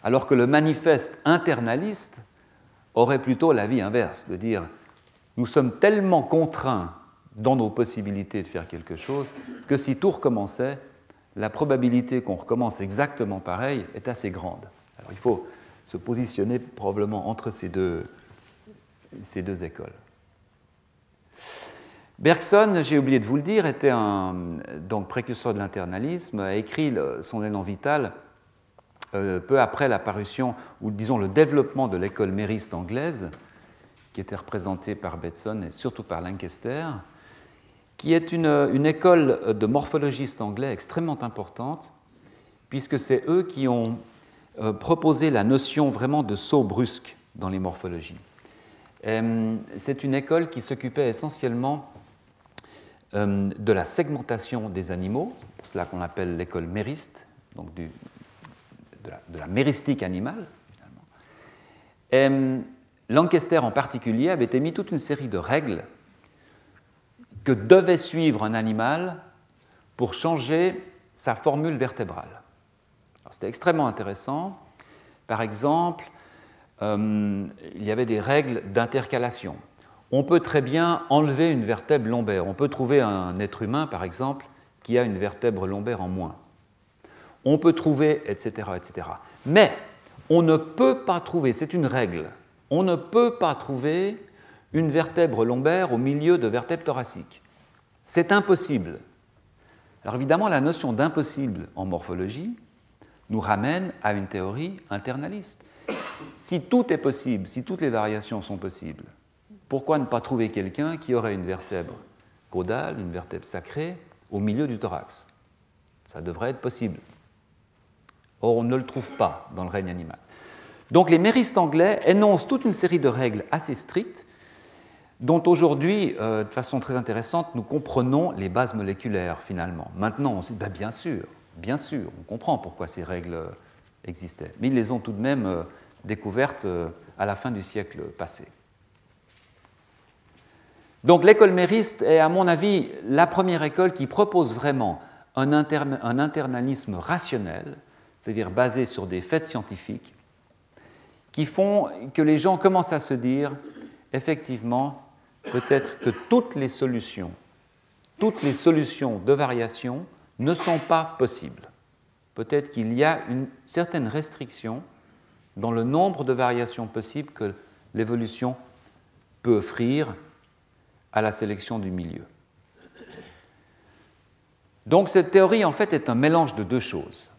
Alors que le manifeste internaliste aurait plutôt l'avis inverse, de dire nous sommes tellement contraints dans nos possibilités de faire quelque chose que si tout recommençait, la probabilité qu'on recommence exactement pareil est assez grande. Alors il faut se positionner probablement entre ces deux, écoles. Bergson, j'ai oublié de vous le dire, était un donc, précurseur de l'internalisme, a écrit son élan vital euh, peu après l'apparition, ou disons le développement de l'école mériste anglaise, qui était représentée par Betson et surtout par Lancaster, qui est une, école de morphologistes anglais extrêmement importante, puisque c'est eux qui ont euh, proposé la notion vraiment de saut brusque dans les morphologies. Euh, c'est une école qui s'occupait essentiellement de la segmentation des animaux, pour cela qu'on appelle l'école mériste, donc de la, méristique animale. Et Lancaster en particulier avait émis toute une série de règles que devait suivre un animal pour changer sa formule vertébrale. C'était extrêmement intéressant. Par exemple, euh, il y avait des règles d'intercalation. On peut très bien enlever une vertèbre lombaire. On peut trouver un être humain, par exemple, qui a une vertèbre lombaire en moins on peut trouver, etc., etc. Mais on ne peut pas trouver, c'est une règle, on ne peut pas trouver une vertèbre lombaire au milieu de vertèbres thoraciques. C'est impossible. Alors évidemment, la notion d'impossible en morphologie nous ramène à une théorie internaliste. Si tout est possible, si toutes les variations sont possibles, pourquoi ne pas trouver quelqu'un qui aurait une vertèbre caudale, une vertèbre sacrée, au milieu du thorax? Ça devrait être possible. Or, on ne le trouve pas dans le règne animal. Donc les méristes anglais énoncent toute une série de règles assez strictes dont aujourd'hui, euh, de façon très intéressante, nous comprenons les bases moléculaires finalement. Maintenant, on se dit, bah, bien sûr, bien sûr, on comprend pourquoi ces règles euh, existaient. Mais ils les ont tout de même euh, découvertes à la fin du siècle passé. Donc l'école mériste est, à mon avis, la première école qui propose vraiment un internalisme rationnel c'est-à-dire basé sur des faits scientifiques, qui font que les gens commencent à se dire, effectivement, peut-être que toutes les solutions, toutes les solutions de variation ne sont pas possibles. Peut-être qu'il y a une certaine restriction dans le nombre de variations possibles que l'évolution peut offrir à la sélection du milieu. Donc cette théorie, en fait, est un mélange de deux choses.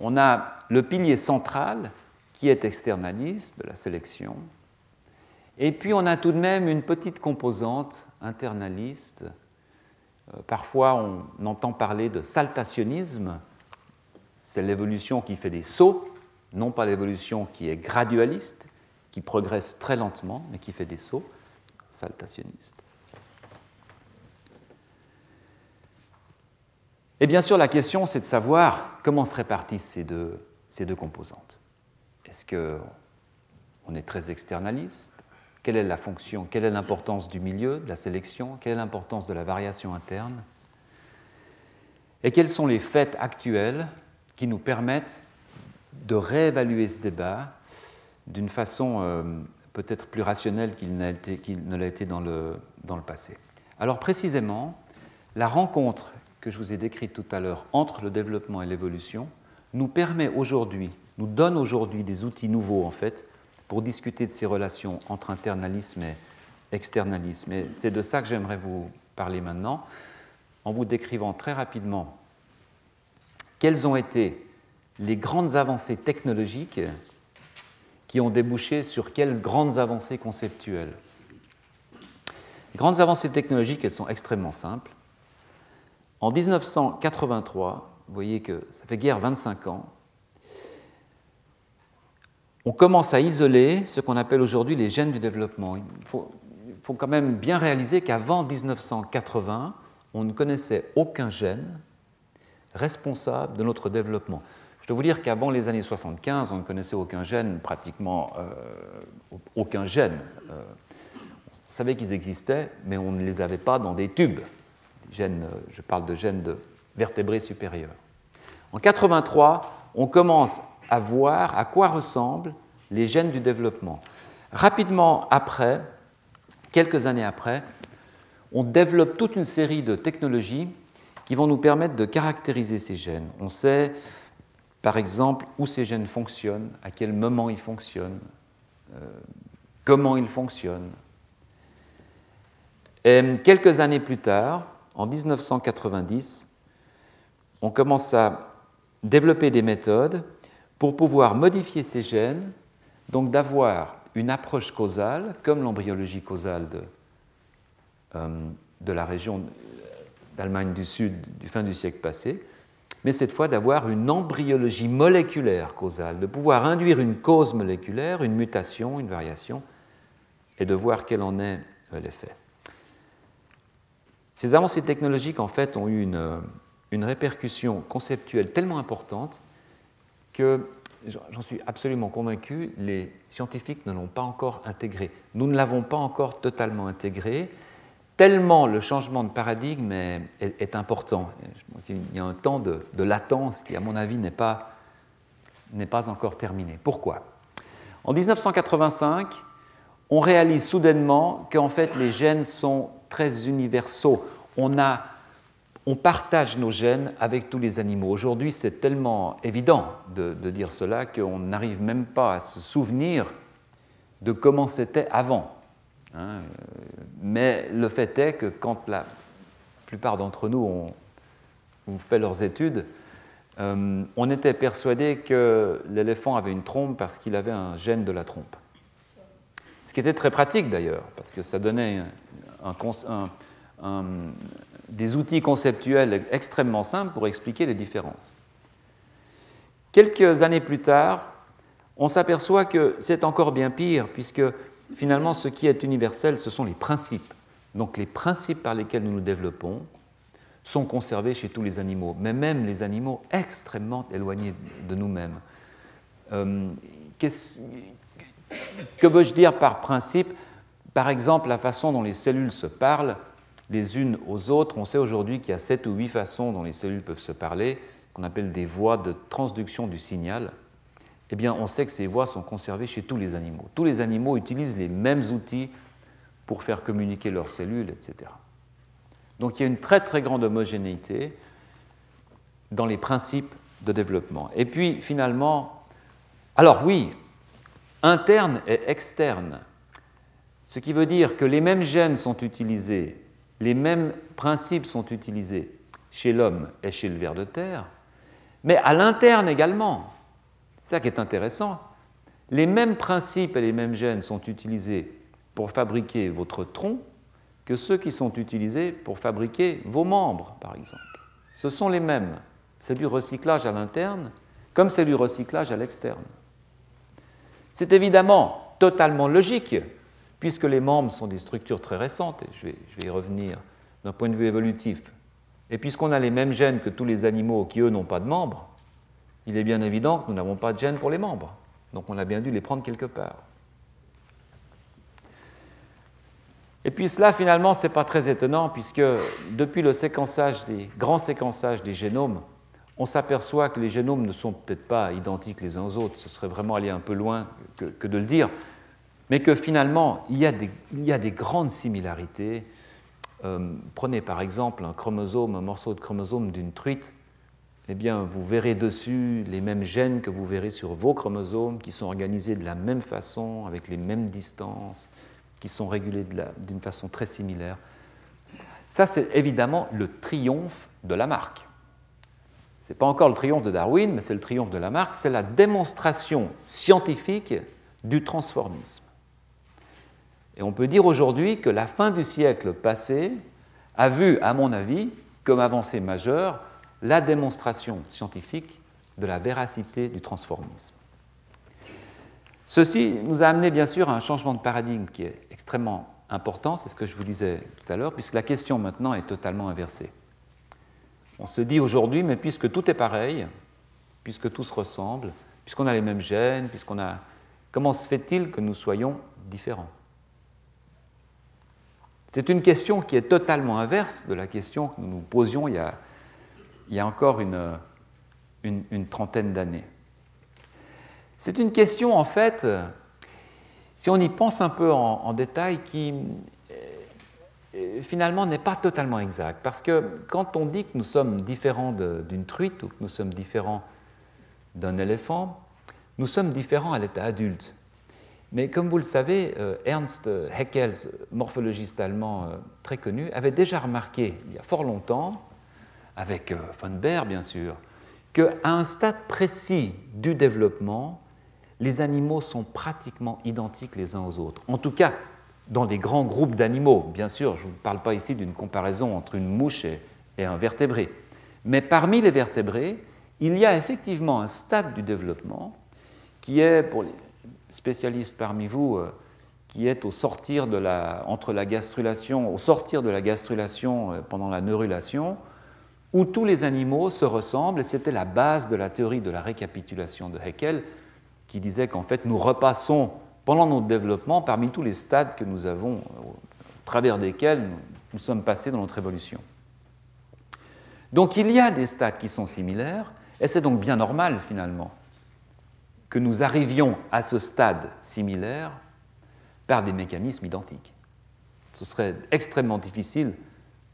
On a le pilier central qui est externaliste de la sélection, et puis on a tout de même une petite composante internaliste. Euh, parfois on entend parler de saltationnisme, c'est l'évolution qui fait des sauts, non pas l'évolution qui est gradualiste, qui progresse très lentement, mais qui fait des sauts, saltationniste. Et bien sûr, la question, c'est de savoir comment se répartissent ces deux, ces deux composantes. Est-ce qu'on est très externaliste? Quelle est la fonction Quelle est l'importance du milieu, de la sélection Quelle est l'importance de la variation interne Et quels sont les faits actuels qui nous permettent de réévaluer ce débat d'une façon euh, peut-être plus rationnelle qu'il ne l'a été dans le, dans le passé. Alors précisément, la rencontre que je vous ai décrit tout à l'heure entre le développement et l'évolution nous permet aujourd'hui, nous donne aujourd'hui des outils nouveaux en fait pour discuter de ces relations entre internalisme et externalisme. Et c'est de ça que j'aimerais vous parler maintenant en vous décrivant très rapidement quelles ont été les grandes avancées technologiques qui ont débouché sur quelles grandes avancées conceptuelles Les grandes avancées technologiques, elles sont extrêmement simples. En 1983, vous voyez que ça fait guère 25 ans, on commence à isoler ce qu'on appelle aujourd'hui les gènes du développement. Il faut, quand même bien réaliser qu'avant 1980, on ne connaissait aucun gène responsable de notre développement. Je dois vous dire qu'avant les années 75, on ne connaissait aucun gène, pratiquement euh, aucun gène. Euh, on savait qu'ils existaient, mais on ne les avait pas dans des tubes. gènes, euh, je parle de gènes de vertébrés supérieurs. En 83, on commence à voir à quoi ressemblent les gènes du développement. Rapidement après, quelques années après, on développe toute une série de technologies qui vont nous permettre de caractériser ces gènes. On sait, par exemple, où ces gènes fonctionnent, à quel moment ils fonctionnent, euh, comment ils fonctionnent. Et quelques années plus tard, en 1990, on commence à développer des méthodes pour pouvoir modifier ces gènes, donc d'avoir une approche causale, comme l'embryologie causale de, euh, de la région d'Allemagne du Sud du fin du siècle passé, mais cette fois d'avoir une embryologie moléculaire causale, de pouvoir induire une cause moléculaire, une mutation, une variation, et de voir quel en est euh, l'effet. Ces avancées technologiques, en fait, ont eu une, une répercussion conceptuelle tellement importante que j'en suis absolument convaincu, les scientifiques ne l'ont pas encore intégré. Nous ne l'avons pas encore totalement intégré, tellement le changement de paradigme est, important. Il y a un temps de, latence qui, à mon avis, n'est pas, pas encore terminé. Pourquoi? En 1985, on réalise soudainement qu'en fait les gènes sont très universaux. On, a, on partage nos gènes avec tous les animaux. Aujourd'hui, c'est tellement évident de, dire cela qu'on n'arrive même pas à se souvenir de comment c'était avant. Hein, mais le fait est que quand la plupart d'entre nous ont, fait leurs études, euh, on était persuadé que l'éléphant avait une trompe parce qu'il avait un gène de la trompe. Ce qui était très pratique d'ailleurs, parce que ça donnait des outils conceptuels extrêmement simples pour expliquer les différences. Quelques années plus tard, on s'aperçoit que c'est encore bien pire, puisque finalement, ce qui est universel, ce sont les principes. Donc les principes par lesquels nous nous développons sont conservés chez tous les animaux, mais même les animaux extrêmement éloignés de nous-mêmes. Euh, que veux-je dire par principe? Par exemple, la façon dont les cellules se parlent les unes aux autres. On sait aujourd'hui qu'il y a sept ou huit façons dont les cellules peuvent se parler, qu'on appelle des voies de transduction du signal eh bien, on sait que ces voix sont conservées chez tous les animaux. Tous les animaux utilisent les mêmes outils pour faire communiquer leurs cellules, etc. Donc il y a une très très grande homogénéité dans les principes de développement. Et puis finalement, alors oui, interne et externe, ce qui veut dire que les mêmes gènes sont utilisés, les mêmes principes sont utilisés chez l'homme et chez le ver de terre, mais à l'interne également. C'est ça qui est intéressant. Les mêmes principes et les mêmes gènes sont utilisés pour fabriquer votre tronc que ceux qui sont utilisés pour fabriquer vos membres, par exemple. Ce sont les mêmes. C'est du recyclage à l'interne comme c'est du recyclage à l'externe. C'est évidemment totalement logique, puisque les membres sont des structures très récentes, et je vais, y revenir d'un point de vue évolutif, et puisqu'on a les mêmes gènes que tous les animaux qui, eux, n'ont pas de membres, il est bien évident que nous n'avons pas de gènes pour les membres. Donc on a bien dû les prendre quelque part. Et puis cela, finalement, ce n'est pas très étonnant, puisque depuis le séquençage des grands séquençages des génomes, on s'aperçoit que les génomes ne sont peut-être pas identiques les uns aux autres, ce serait vraiment aller un peu loin que, de le dire, mais que finalement, il y a des, grandes similarités. Euh, prenez par exemple un chromosome, un morceau de chromosome d'une truite, eh bien, vous verrez dessus les mêmes gènes que vous verrez sur vos chromosomes, qui sont organisés de la même façon, avec les mêmes distances, qui sont régulés d'une façon très similaire. Ça, c'est évidemment le triomphe de Lamarck. Ce n'est pas encore le triomphe de Darwin, mais c'est le triomphe de Lamarck. C'est la démonstration scientifique du transformisme. Et on peut dire aujourd'hui que la fin du siècle passé a vu, à mon avis, comme avancée majeure, la démonstration scientifique de la véracité du transformisme. Ceci nous a amené bien sûr à un changement de paradigme qui est extrêmement important, c'est ce que je vous disais tout à l'heure, puisque la question maintenant est totalement inversée. On se dit aujourd'hui, mais puisque tout est pareil, puisque tout se ressemble, puisqu'on a les mêmes gènes, puisqu'on a... Comment se fait-il que nous soyons différents? C'est une question qui est totalement inverse de la question que nous nous posions il y a, encore une, une, trentaine d'années. C'est une question, en fait, si on y pense un peu en, détail, qui euh, finalement n'est pas totalement exacte. Parce que quand on dit que nous sommes différents d'une truite ou que nous sommes différents d'un éléphant, nous sommes différents à l'état adulte. Mais comme vous le savez, euh, Ernst Haeckel, morphologiste allemand euh, très connu, avait déjà remarqué il y a fort longtemps, avec von Baer bien sûr, qu'à un stade précis du développement, les animaux sont pratiquement identiques les uns aux autres. En tout cas, dans des grands groupes d'animaux. Bien sûr, je ne parle pas ici d'une comparaison entre une mouche et, un vertébré. Mais parmi les vertébrés, il y a effectivement un stade du développement qui est, pour les spécialistes parmi vous, euh, qui est au sortir de la, entre la gastrulation, au sortir de la gastrulation euh, pendant la neurulation, où tous les animaux se ressemblent, et c'était la base de la théorie de la récapitulation de Haeckel, qui disait qu'en fait nous repassons pendant notre développement parmi tous les stades que nous avons, au travers desquels nous sommes passés dans notre évolution. Donc il y a des stades qui sont similaires, et c'est donc bien normal finalement que nous arrivions à ce stade similaire par des mécanismes identiques. Ce serait extrêmement difficile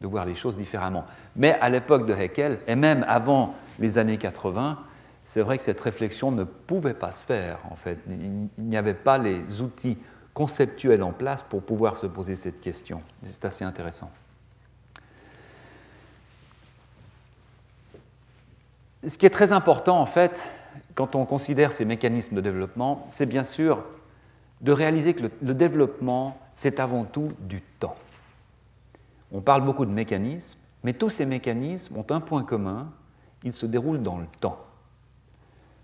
de voir les choses différemment. Mais à l'époque de Haeckel, et même avant les années 80, c'est vrai que cette réflexion ne pouvait pas se faire, en fait. Il n'y avait pas les outils conceptuels en place pour pouvoir se poser cette question. C'est assez intéressant. Ce qui est très important, en fait, quand on considère ces mécanismes de développement, c'est bien sûr de réaliser que le, développement, c'est avant tout du temps. On parle beaucoup de mécanismes, mais tous ces mécanismes ont un point commun, ils se déroulent dans le temps.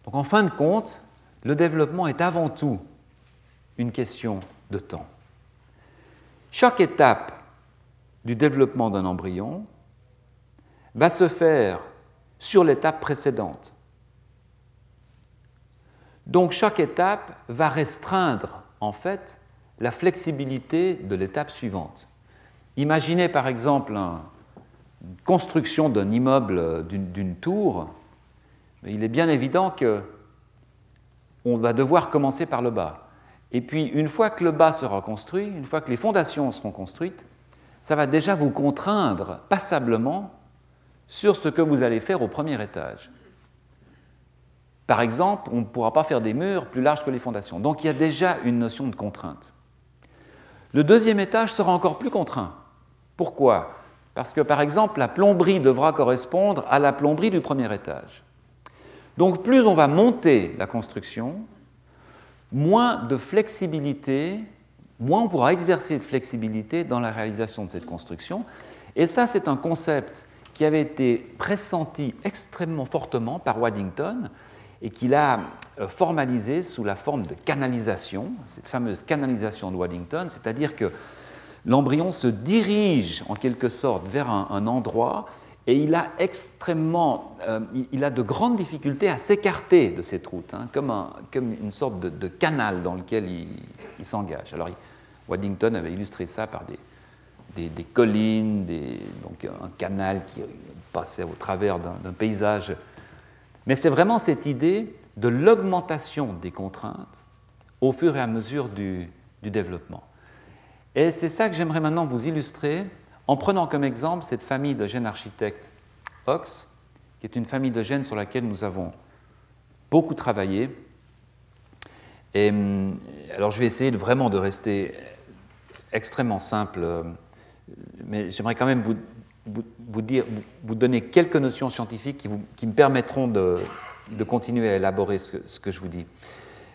Donc en fin de compte, le développement est avant tout une question de temps. Chaque étape du développement d'un embryon va se faire sur l'étape précédente. Donc chaque étape va restreindre en fait la flexibilité de l'étape suivante. Imaginez par exemple une construction d'un immeuble d'une tour. Il est bien évident que on va devoir commencer par le bas. Et puis, une fois que le bas sera construit, une fois que les fondations seront construites, ça va déjà vous contraindre passablement sur ce que vous allez faire au premier étage. Par exemple, on ne pourra pas faire des murs plus larges que les fondations. Donc il y a déjà une notion de contrainte. Le deuxième étage sera encore plus contraint. Pourquoi? Parce que, par exemple, la plomberie devra correspondre à la plomberie du premier étage. Donc, plus on va monter la construction, moins de flexibilité, moins on pourra exercer de flexibilité dans la réalisation de cette construction. Et ça, c'est un concept qui avait été pressenti extrêmement fortement par Waddington et qu'il a euh, formalisé sous la forme de canalisation, cette fameuse canalisation de Waddington, c'est-à-dire que l'embryon se dirige en quelque sorte vers un, endroit et il a extrêmement, euh, il a de grandes difficultés à s'écarter de cette route, hein, comme, une sorte de, canal dans lequel il, s'engage. Alors, Waddington avait illustré ça par des, des, collines, donc un canal qui passait au travers d'un paysage. Mais c'est vraiment cette idée de l'augmentation des contraintes au fur et à mesure du développement. Et c'est ça que j'aimerais maintenant vous illustrer en prenant comme exemple cette famille de gènes architectes OX, qui est une famille de gènes sur laquelle nous avons beaucoup travaillé. Et, hum, alors je vais essayer vraiment de rester extrêmement simple, euh, mais j'aimerais quand même vous, vous, donner quelques notions scientifiques qui, me permettront de, continuer à élaborer ce, que je vous dis.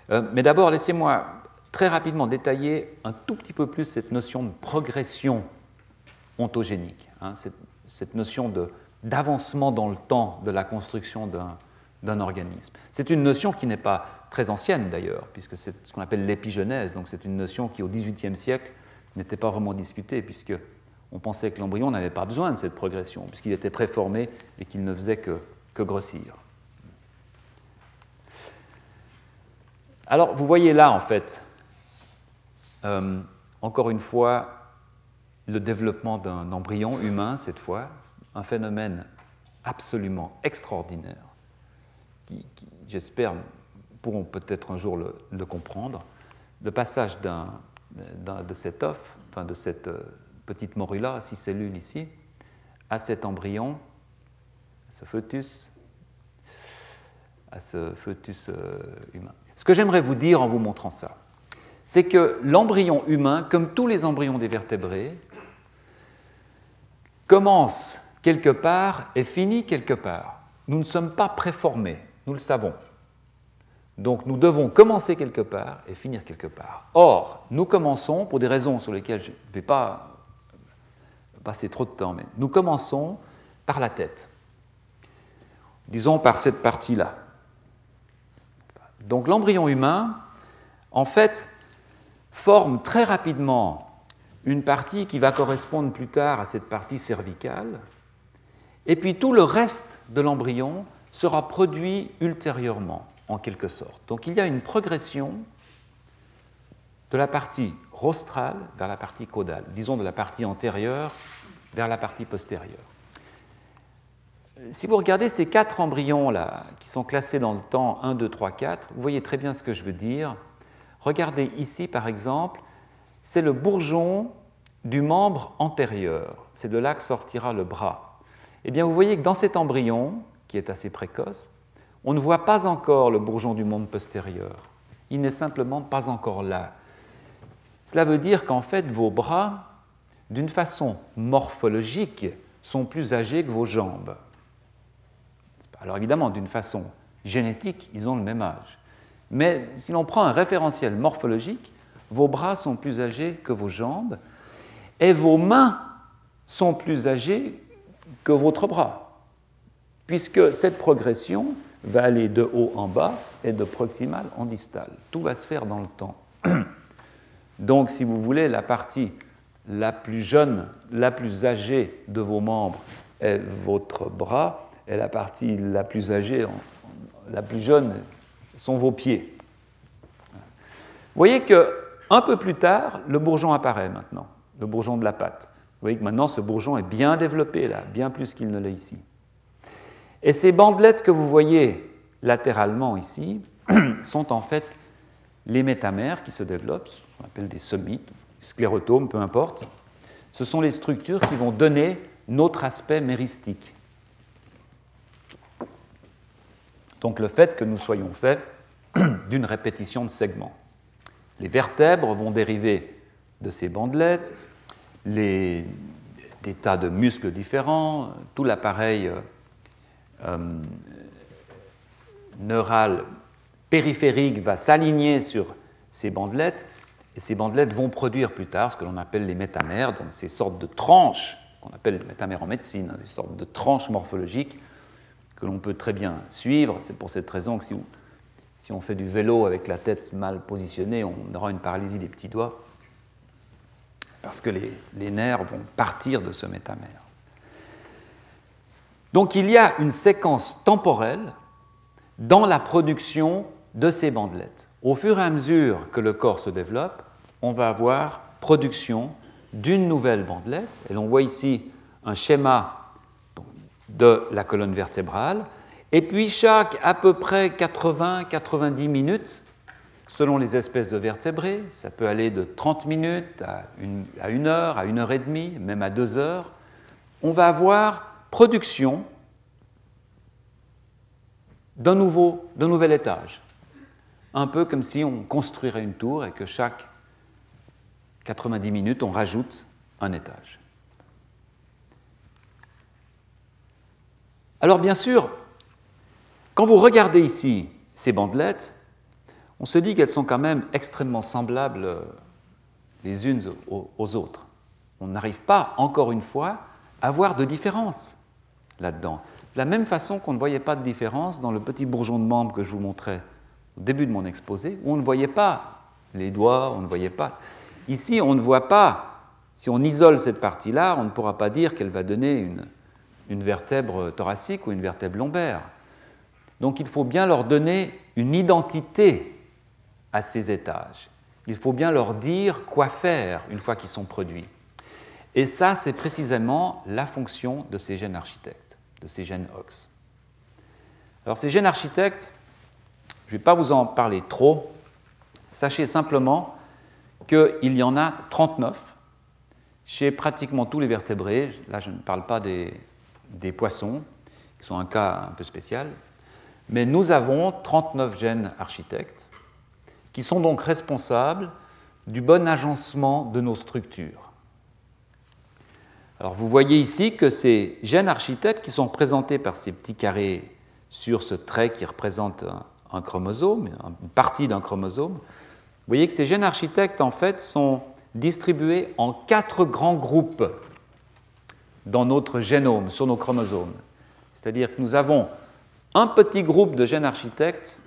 Euh, mais d'abord, laissez-moi très rapidement détailler un tout petit peu plus cette notion de progression ontogénique, hein, cette, notion d'avancement dans le temps de la construction d'un organisme. C'est une notion qui n'est pas très ancienne d'ailleurs, puisque c'est ce qu'on appelle l'épigenèse, donc c'est une notion qui au XVIIIe siècle n'était pas vraiment discutée, puisque on pensait que l'embryon n'avait pas besoin de cette progression, puisqu'il était préformé et qu'il ne faisait que, grossir. Alors, vous voyez là, en fait, euh, encore une fois, le développement d'un embryon humain, cette fois, un phénomène absolument extraordinaire, qui, j'espère, pourront peut-être un jour le, comprendre. Le passage de cet œuf, enfin de cette euh, petite morula à six cellules ici, à cet embryon, à ce fœtus, à ce fœtus euh, humain. Ce que j'aimerais vous dire en vous montrant ça, c'est que l'embryon humain, comme tous les embryons des vertébrés, commence quelque part et finit quelque part. Nous ne sommes pas préformés, nous le savons. Donc nous devons commencer quelque part et finir quelque part. Or, nous commençons, pour des raisons sur lesquelles je ne vais pas passer trop de temps, mais nous commençons par la tête. Disons par cette partie-là. Donc l'embryon humain, en fait, forme très rapidement une partie qui va correspondre plus tard à cette partie cervicale, et puis tout le reste de l'embryon sera produit ultérieurement, en quelque sorte. Donc il y a une progression de la partie rostrale vers la partie caudale, disons de la partie antérieure vers la partie postérieure. Si vous regardez ces quatre embryons-là, qui sont classés dans le temps 1, 2, 3, 4, vous voyez très bien ce que je veux dire. Regardez ici, par exemple, c'est le bourgeon du membre antérieur. C'est de là que sortira le bras. Eh bien, vous voyez que dans cet embryon, qui est assez précoce, on ne voit pas encore le bourgeon du membre postérieur. Il n'est simplement pas encore là. Cela veut dire qu'en fait, vos bras, d'une façon morphologique, sont plus âgés que vos jambes. Alors évidemment, d'une façon génétique, ils ont le même âge. Mais si l'on prend un référentiel morphologique, vos bras sont plus âgés que vos jambes et vos mains sont plus âgées que votre bras, puisque cette progression va aller de haut en bas et de proximal en distal. Tout va se faire dans le temps. [CLEARS THROAT] Donc, si vous voulez, la partie la plus jeune, la plus âgée de vos membres est votre bras, et la partie la plus âgée, la plus jeune, sont vos pieds. Vous voyez que un peu plus tard, le bourgeon apparaît maintenant, le bourgeon de la patte. Vous voyez que maintenant ce bourgeon est bien développé là, bien plus qu'il ne l'est ici. Et ces bandelettes que vous voyez latéralement ici [CLEARS THROAT] sont en fait les métamères qui se développent, qu'on appelle des somites, sclérotomes, peu importe. Ce sont les structures qui vont donner notre aspect méristique. Donc le fait que nous soyons faits [CLEARS THROAT] d'une répétition de segments. Les vertèbres vont dériver de ces bandelettes, les, des tas de muscles différents, tout l'appareil euh, euh, neural périphérique va s'aligner sur ces bandelettes, et ces bandelettes vont produire plus tard ce que l'on appelle les métamères, donc ces sortes de tranches, qu'on appelle les métamères en médecine, hein, ces sortes de tranches morphologiques que l'on peut très bien suivre. C'est pour cette raison que si, on fait du vélo avec la tête mal positionnée, on aura une paralysie des petits doigts, parce que les nerfs vont partir de ce métamère. Donc il y a une séquence temporelle dans la production de ces bandelettes. Au fur et à mesure que le corps se développe, on va avoir production d'une nouvelle bandelette. Et l'on voit ici un schéma de la colonne vertébrale. Et puis chaque à peu près 80-90 minutes, selon les espèces de vertébrés, ça peut aller de 30 minutes à une, heure, à une heure et demie, même à deux heures, on va avoir production d'un nouveau, d'un nouvel étage. Un peu comme si on construirait une tour et que chaque 90 minutes, on rajoute un étage. Alors bien sûr, quand vous regardez ici ces bandelettes, on se dit qu'elles sont quand même extrêmement semblables les unes aux autres. On n'arrive pas, encore une fois, à voir de différence là-dedans. De la même façon qu'on ne voyait pas de différence dans le petit bourgeon de membre que je vous montrais au début de mon exposé, où on ne voyait pas les doigts, on ne voyait pas. Ici, on ne voit pas, si on isole cette partie-là, on ne pourra pas dire qu'elle va donner une, une vertèbre thoracique ou une vertèbre lombaire. Donc il faut bien leur donner une identité à ces étages. Il faut bien leur dire quoi faire une fois qu'ils sont produits. Et ça, c'est précisément la fonction de ces gènes architectes, de ces gènes OX. Alors ces gènes architectes, je ne vais pas vous en parler trop. Sachez simplement qu'il y en a 39 chez pratiquement tous les vertébrés. Là, je ne parle pas des, poissons, qui sont un cas un peu spécial. Mais nous avons 39 gènes architectes qui sont donc responsables du bon agencement de nos structures. Alors vous voyez ici que ces gènes architectes qui sont représentés par ces petits carrés sur ce trait qui représente un, chromosome, une partie d'un chromosome, vous voyez que ces gènes architectes en fait sont distribués en quatre grands groupes dans notre génome, sur nos chromosomes. C'est-à-dire que nous avons un petit groupe de gènes architectes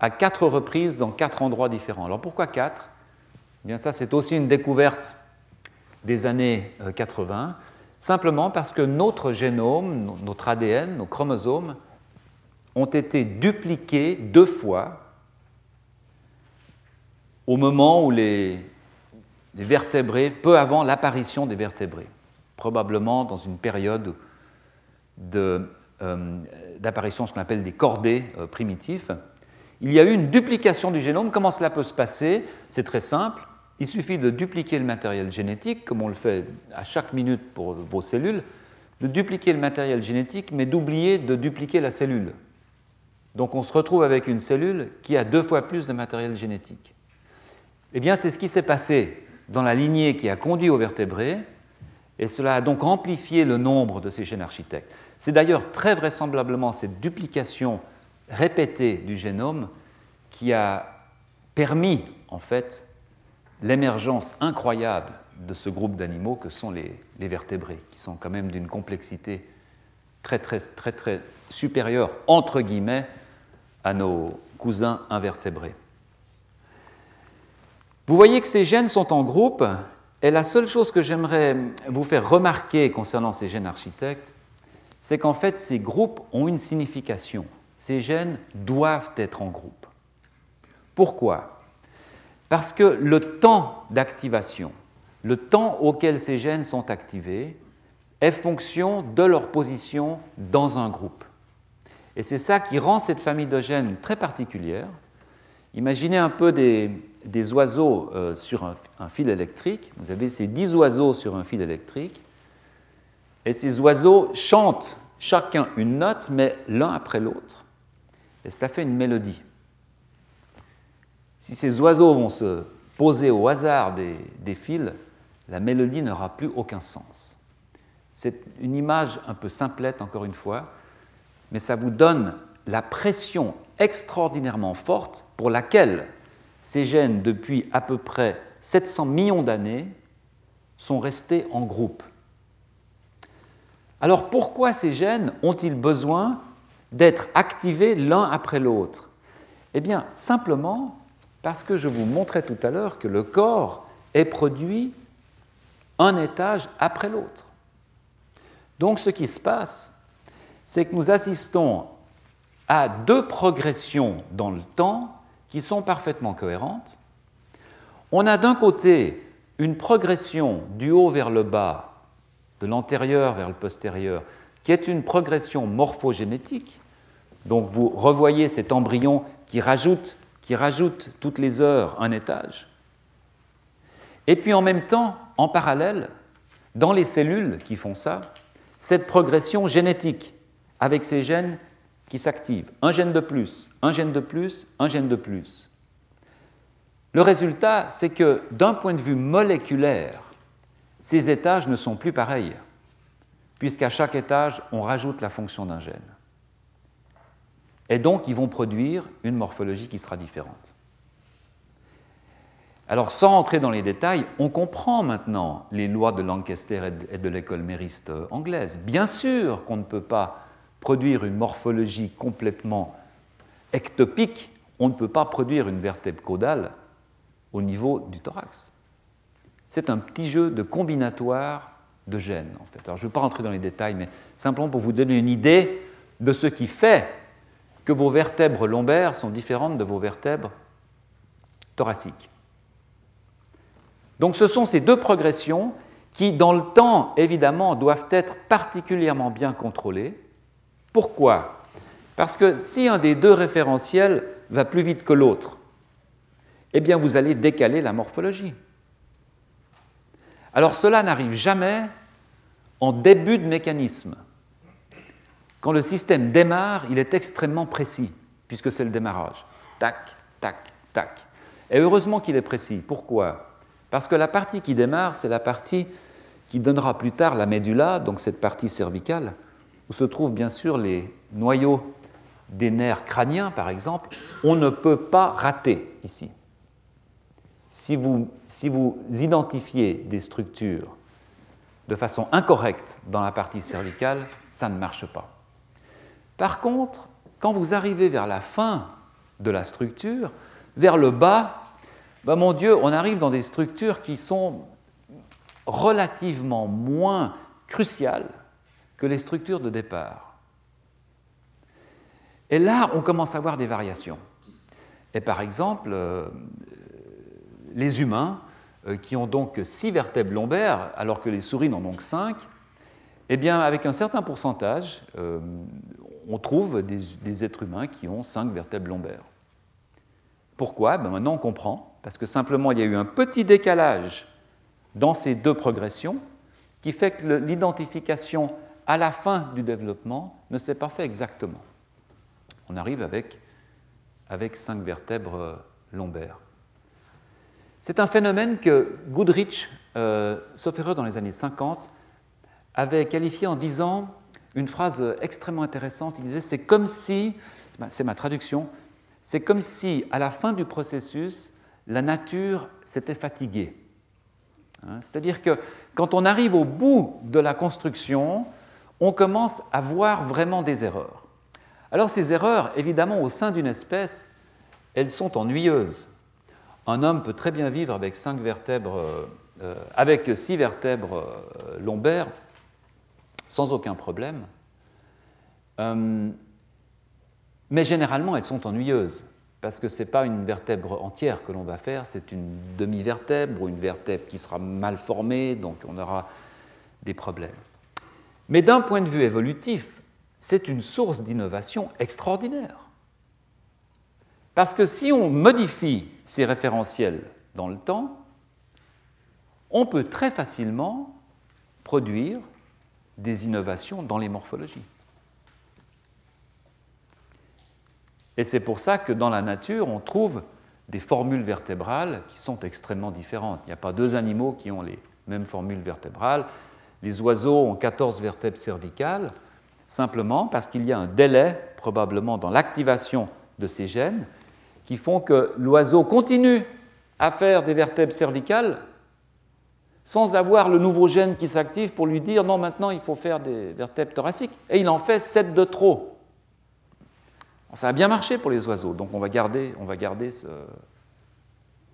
à quatre reprises dans quatre endroits différents. Alors pourquoi quatre? Eh Bien ça, c'est aussi une découverte des années 80, euh, simplement parce que notre génome, notre ADN, nos chromosomes, ont été dupliqués deux fois au moment où les, les vertébrés, peu avant l'apparition des vertébrés, probablement dans une période de euh, d'apparition de ce qu'on appelle des cordées euh, primitifs, il y a eu une duplication du génome. Comment cela peut se passer? C'est très simple. Il suffit de dupliquer le matériel génétique, comme on le fait à chaque minute pour vos cellules, de dupliquer le matériel génétique, mais d'oublier de dupliquer la cellule. Donc on se retrouve avec une cellule qui a deux fois plus de matériel génétique. Eh bien, c'est ce qui s'est passé dans la lignée qui a conduit aux vertébrés, et cela a donc amplifié le nombre de ces gènes architectes. C'est d'ailleurs très vraisemblablement cette duplication répétée du génome qui a permis en fait l'émergence incroyable de ce groupe d'animaux que sont les, vertébrés, qui sont quand même d'une complexité très très très très supérieure entre guillemets à nos cousins invertébrés. Vous voyez que ces gènes sont en groupe, et la seule chose que j'aimerais vous faire remarquer concernant ces gènes architectes, c'est qu'en fait, ces groupes ont une signification. Ces gènes doivent être en groupe. Pourquoi? Parce que le temps d'activation, le temps auquel ces gènes sont activés, est fonction de leur position dans un groupe. Et c'est ça qui rend cette famille de gènes très particulière. Imaginez un peu des, oiseaux euh, sur un, un, fil électrique. Vous avez ces dix oiseaux sur un fil électrique. Et ces oiseaux chantent chacun une note, mais l'un après l'autre. Et ça fait une mélodie. Si ces oiseaux vont se poser au hasard des, fils, la mélodie n'aura plus aucun sens. C'est une image un peu simplette, encore une fois, mais ça vous donne la pression extraordinairement forte pour laquelle ces gènes, depuis à peu près 700 millions d'années, sont restés en groupe. Alors pourquoi ces gènes ont-ils besoin d'être activés l'un après l'autre? Eh bien, simplement parce que je vous montrais tout à l'heure que le corps est produit un étage après l'autre. Donc ce qui se passe, c'est que nous assistons à deux progressions dans le temps qui sont parfaitement cohérentes. On a d'un côté une progression du haut vers le bas de l'antérieur vers le postérieur, qui est une progression morphogénétique. Donc vous revoyez cet embryon qui rajoute, qui rajoute toutes les heures un étage. Et puis en même temps, en parallèle, dans les cellules qui font ça, cette progression génétique avec ces gènes qui s'activent. Un gène de plus, un gène de plus, un gène de plus. Le résultat, c'est que d'un point de vue moléculaire, ces étages ne sont plus pareils, puisqu'à chaque étage, on rajoute la fonction d'un gène. Et donc, ils vont produire une morphologie qui sera différente. Alors, sans entrer dans les détails, on comprend maintenant les lois de Lancaster et de l'école mériste anglaise. Bien sûr qu'on ne peut pas produire une morphologie complètement ectopique, on ne peut pas produire une vertèbre caudale au niveau du thorax. C'est un petit jeu de combinatoire de gènes, en fait. Je ne vais pas rentrer dans les détails, mais simplement pour vous donner une idée de ce qui fait que vos vertèbres lombaires sont différentes de vos vertèbres thoraciques. Donc ce sont ces deux progressions qui, dans le temps, évidemment, doivent être particulièrement bien contrôlées. Pourquoi? Parce que si un des deux référentiels va plus vite que l'autre, eh bien vous allez décaler la morphologie. Alors cela n'arrive jamais en début de mécanisme. Quand le système démarre, il est extrêmement précis, puisque c'est le démarrage. Tac, tac, tac. Et heureusement qu'il est précis. Pourquoi? Parce que la partie qui démarre, c'est la partie qui donnera plus tard la médula, donc cette partie cervicale, où se trouvent bien sûr les noyaux des nerfs crâniens, par exemple. On ne peut pas rater ici si vous, identifiez des structures de façon incorrecte dans la partie cervicale, ça ne marche pas. Par contre, quand vous arrivez vers la fin de la structure, vers le bas, ben mon Dieu, on arrive dans des structures qui sont relativement moins cruciales les structures de départ. Et là, on commence à voir des variations. Et par exemple, euh, les humains, euh, qui ont donc six vertèbres lombaires, alors que les souris n'en ont que cinq, eh bien, avec un certain pourcentage, euh, on trouve des, êtres humains qui ont cinq vertèbres lombaires. Pourquoi? Ben Maintenant, on comprend, parce que simplement, il y a eu un petit décalage dans ces deux progressions qui fait que l'identification à la fin du développement ne s'est pas fait exactement. On arrive avec, avec cinq vertèbres euh, lombaires. C'est un phénomène que Goodrich, euh, sauf erreur dans les années 50, avait qualifié en disant une phrase extrêmement intéressante. Il disait C'est comme si, c'est ma traduction, c'est comme si à la fin du processus, la nature s'était fatiguée. Hein, c'est-à-dire que quand on arrive au bout de la construction, on commence à voir vraiment des erreurs. Alors ces erreurs, évidemment, au sein d'une espèce, elles sont ennuyeuses un homme peut très bien vivre avec, cinq vertèbres, euh, euh, avec six vertèbres euh, lombaires sans aucun problème. mais généralement, elles sont ennuyeuses parce que ce n'est pas une vertèbre entière que l'on va faire, c'est une demi-vertèbre ou une vertèbre qui sera mal formée, donc on aura des problèmes. Mais d'un point de vue évolutif, c'est une source d'innovation extraordinaire. Parce que si on modifie ces référentiels dans le temps, on peut très facilement produire des innovations dans les morphologies. Et c'est pour ça que dans la nature, on trouve des formules vertébrales qui sont extrêmement différentes. Il n'y a pas deux animaux qui ont les mêmes formules vertébrales. Les oiseaux ont 14 vertèbres cervicales, simplement parce qu'il y a un délai probablement dans l'activation de ces gènes qui font que l'oiseau continue à faire des vertèbres cervicales sans avoir le nouveau gène qui s'active pour lui dire non, maintenant il faut faire des vertèbres thoraciques. Et il en fait 7 de trop. Ça a bien marché pour les oiseaux, donc on va garder,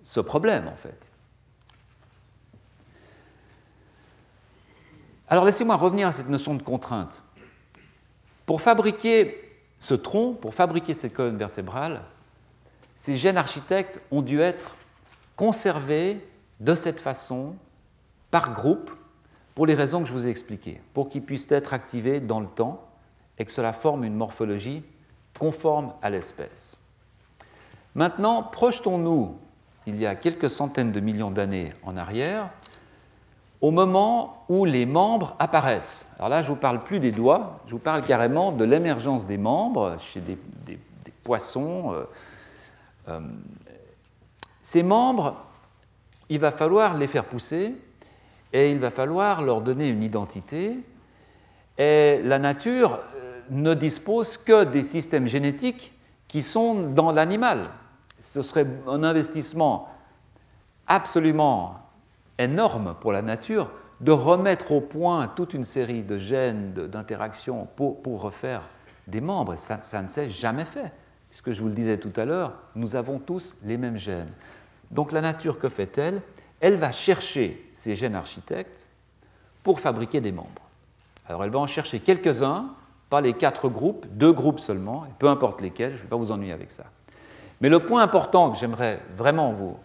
ce problème en fait. Alors laissez-moi revenir à cette notion de contrainte. Pour fabriquer ce tronc, pour fabriquer cette colonne vertébrale, ces gènes architectes ont dû être conservés de cette façon, par groupe, pour les raisons que je vous ai expliquées, pour qu'ils puissent être activés dans le temps et que cela forme une morphologie conforme à l'espèce. Maintenant, projetons-nous il y a quelques centaines de millions d'années en arrière, au moment où les membres apparaissent. Alors là, je ne vous parle plus des doigts, je vous parle carrément de l'émergence des membres chez des, poissons, euh, euh, ces membres, il va falloir les faire pousser et il va falloir leur donner une identité. Et la nature euh, ne dispose que des systèmes génétiques qui sont dans l'animal. Ce serait un investissement absolument énorme pour la nature de remettre au point toute une série de gènes, d'interactions pour, pour, refaire des membres. Ça, ça ne s'est jamais fait. Puisque je vous le disais tout à l'heure, nous avons tous les mêmes gènes. Donc la nature, que fait-elle? Elle va chercher ces gènes architectes pour fabriquer des membres. Alors elle va en chercher quelques-uns, pas les quatre groupes, deux groupes seulement, peu importe lesquels, je ne vais pas vous ennuyer avec ça. Mais le point important que j'aimerais vraiment vous,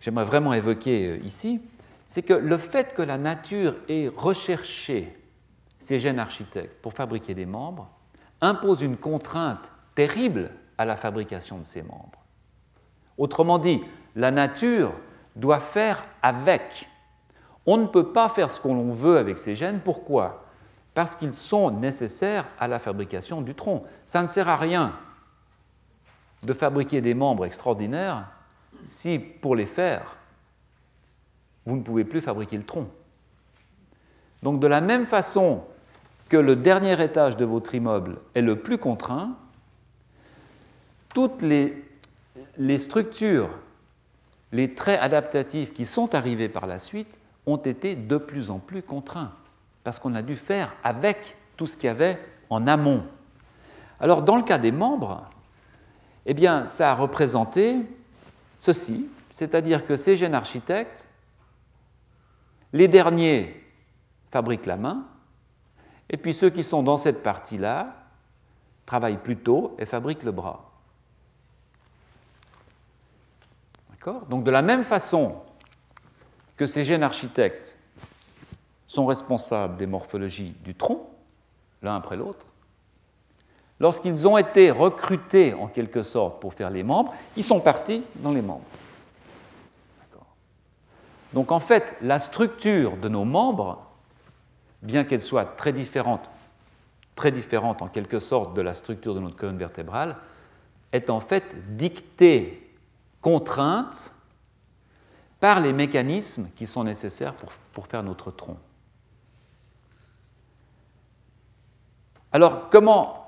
j'aimerais vraiment évoquer euh, ici, c'est que le fait que la nature ait recherché ces gènes architectes pour fabriquer des membres impose une contrainte terrible à la fabrication de ces membres. Autrement dit, la nature doit faire avec. On ne peut pas faire ce qu'on veut avec ces gènes. Pourquoi? Parce qu'ils sont nécessaires à la fabrication du tronc. Ça ne sert à rien de fabriquer des membres extraordinaires si, pour les faire, vous ne pouvez plus fabriquer le tronc. Donc de la même façon que le dernier étage de votre immeuble est le plus contraint, toutes les, structures, les traits adaptatifs qui sont arrivés par la suite ont été de plus en plus contraints, parce qu'on a dû faire avec tout ce qu'il y avait en amont. Alors dans le cas des membres, eh bien ça a représenté ceci, c'est-à-dire que ces gènes architectes les derniers fabriquent la main, et puis ceux qui sont dans cette partie-là travaillent plutôt et fabriquent le bras. D'accord? Donc de la même façon que ces gènes architectes sont responsables des morphologies du tronc, l'un après l'autre, lorsqu'ils ont été recrutés en quelque sorte pour faire les membres, ils sont partis dans les membres. Donc en fait, la structure de nos membres, bien qu'elle soit très différente, très différente en quelque sorte de la structure de notre colonne vertébrale, est en fait dictée, contrainte par les mécanismes qui sont nécessaires pour, faire notre tronc. Alors, comment,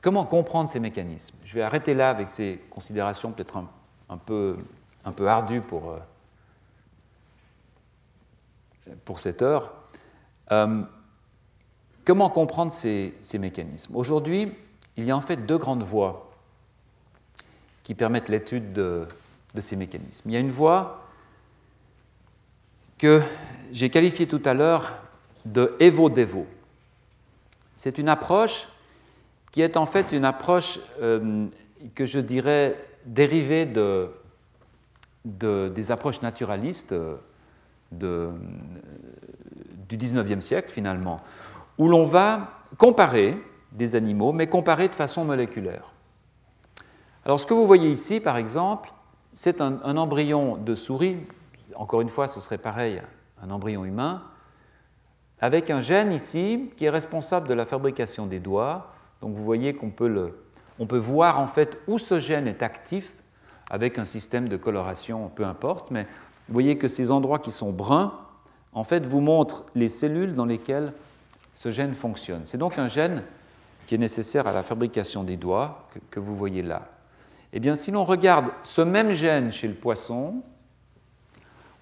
comment, comprendre ces mécanismes? Je vais arrêter là avec ces considérations peut-être un, peu, ardues pour, euh, cette heure. Euh, comment comprendre ces, mécanismes? Aujourd'hui, il y a en fait deux grandes voies qui permettent l'étude de, ces mécanismes. Il y a une voie que j'ai qualifiée tout à l'heure de Evo-Devo. C'est une approche qui est en fait une approche euh, que je dirais dérivée de, des approches naturalistes euh, de, du 19e siècle finalement, où l'on va comparer des animaux, mais comparer de façon moléculaire. Alors ce que vous voyez ici, par exemple, c'est un, embryon de souris, encore une fois ce serait pareil, un embryon humain, avec un gène ici qui est responsable de la fabrication des doigts. Donc vous voyez qu'on peut, on peut voir en fait où ce gène est actif avec un système de coloration, peu importe, mais vous voyez que ces endroits qui sont bruns, en fait, vous montrent les cellules dans lesquelles ce gène fonctionne. C'est donc un gène qui est nécessaire à la fabrication des doigts que, vous voyez là. Eh bien, si l'on regarde ce même gène chez le poisson,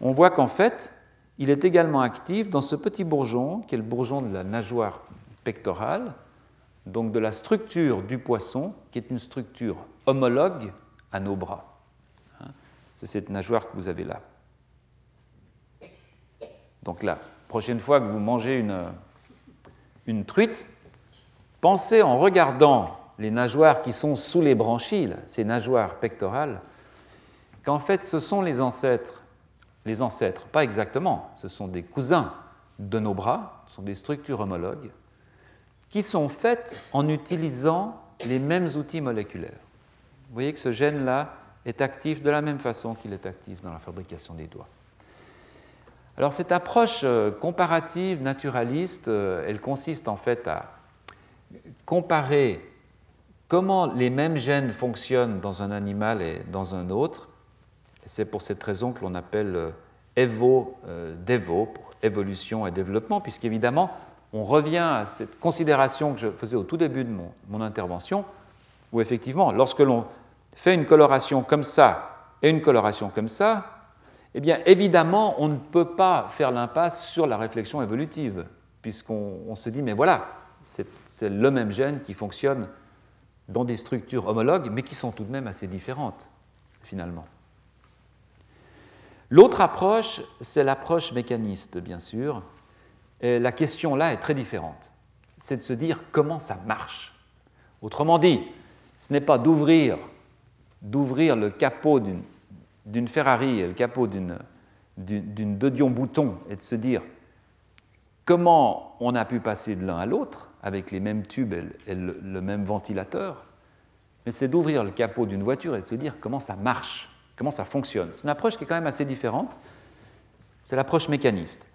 on voit qu'en fait, il est également actif dans ce petit bourgeon, qui est le bourgeon de la nageoire pectorale, donc de la structure du poisson, qui est une structure homologue à nos bras. Hein, c'est cette nageoire que vous avez là. Donc la prochaine fois que vous mangez une, une truite, pensez en regardant les nageoires qui sont sous les branchies, ces nageoires pectorales, qu'en fait ce sont les ancêtres, les ancêtres, pas exactement, ce sont des cousins de nos bras, ce sont des structures homologues, qui sont faites en utilisant les mêmes outils moléculaires. Vous voyez que ce gène-là est actif de la même façon qu'il est actif dans la fabrication des doigts. Alors cette approche euh, comparative, naturaliste, euh, elle consiste en fait à comparer comment les mêmes gènes fonctionnent dans un animal et dans un autre. C'est pour cette raison que l'on appelle euh, EVO, DEVO, pour évolution et développement, puisqu'évidemment, on revient à cette considération que je faisais au tout début de mon, intervention, où effectivement, lorsque l'on fait une coloration comme ça et une coloration comme ça, Eh bien, évidemment, on ne peut pas faire l'impasse sur la réflexion évolutive, puisqu'on se dit, mais voilà, c'est le même gène qui fonctionne dans des structures homologues, mais qui sont tout de même assez différentes, finalement. L'autre approche, c'est l'approche mécaniste, bien sûr. La question là est très différente. C'est de se dire comment ça marche. Autrement dit, ce n'est pas d'ouvrir, d'ouvrir le capot d'une Ferrari et le capot d'une de Dion Bouton et de se dire comment on a pu passer de l'un à l'autre avec les mêmes tubes et le même ventilateur, mais c'est d'ouvrir le capot d'une voiture et de se dire comment ça marche comment ça fonctionne. C'est une approche qui est quand même assez différente. C'est l'approche mécaniste.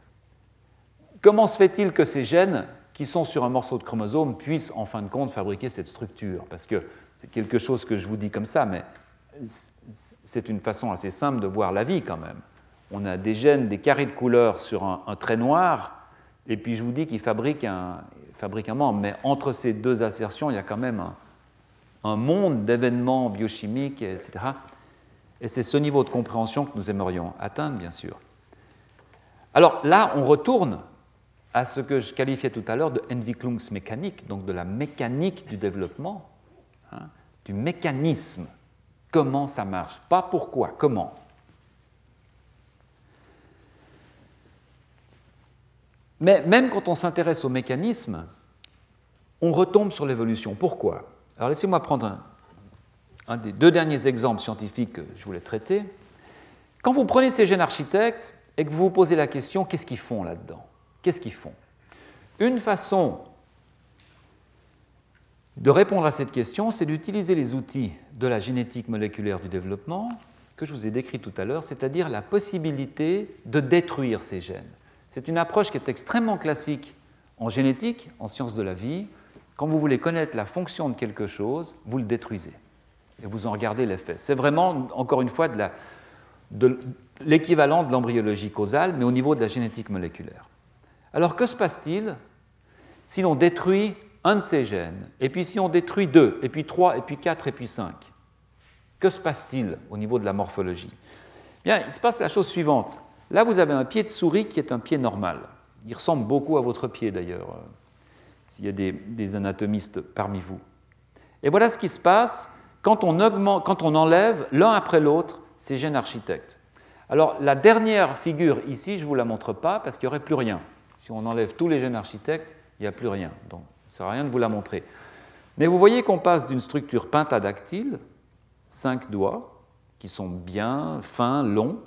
Comment se fait-il que ces gènes qui sont sur un morceau de chromosome puissent en fin de compte fabriquer cette structure? Parce que c'est quelque chose que je vous dis comme ça, mais c'est une façon assez simple de voir la vie quand même. On a des gènes, des carrés de couleur sur un, trait noir, et puis je vous dis qu'ils fabriquent un, un membre. Mais entre ces deux assertions, il y a quand même un, un monde d'événements biochimiques, etc. Et c'est ce niveau de compréhension que nous aimerions atteindre, bien sûr. Alors là, on retourne à ce que je qualifiais tout à l'heure de Entwicklungsmechanik, donc de la mécanique du développement, hein, du mécanisme. Comment ça marche? Pas pourquoi, comment? Mais même quand on s'intéresse au mécanisme, on retombe sur l'évolution. Pourquoi? Alors laissez-moi prendre un, des deux derniers exemples scientifiques que je voulais traiter. Quand vous prenez ces gènes architectes et que vous vous posez la question, qu'est-ce qu'ils font là-dedans? Qu'est-ce qu'ils font? Une façon de répondre à cette question, c'est d'utiliser les outils de la génétique moléculaire du développement que je vous ai décrit tout à l'heure, c'est-à-dire la possibilité de détruire ces gènes. C'est une approche qui est extrêmement classique en génétique, en sciences de la vie. Quand vous voulez connaître la fonction de quelque chose, vous le détruisez et vous en regardez l'effet. C'est vraiment, encore une fois, de l'équivalent de l'embryologie causale, mais au niveau de la génétique moléculaire. Alors que se passe-t-il si l'on détruit un de ces gènes, et puis si on détruit deux, et puis trois, et puis quatre, et puis cinq? Que se passe-t-il au niveau de la morphologie? Bien, il se passe la chose suivante. Là, vous avez un pied de souris qui est un pied normal. Il ressemble beaucoup à votre pied d'ailleurs, euh, s'il y a des anatomistes parmi vous. Et voilà ce qui se passe quand on, quand on enlève l'un après l'autre ces gènes architectes. Alors la dernière figure ici, je ne vous la montre pas parce qu'il n'y aurait plus rien. Si on enlève tous les gènes architectes, il n'y a plus rien. Donc ça ne sert à rien de vous la montrer. Mais vous voyez qu'on passe d'une structure pentadactyle, cinq doigts, qui sont bien fins, longs,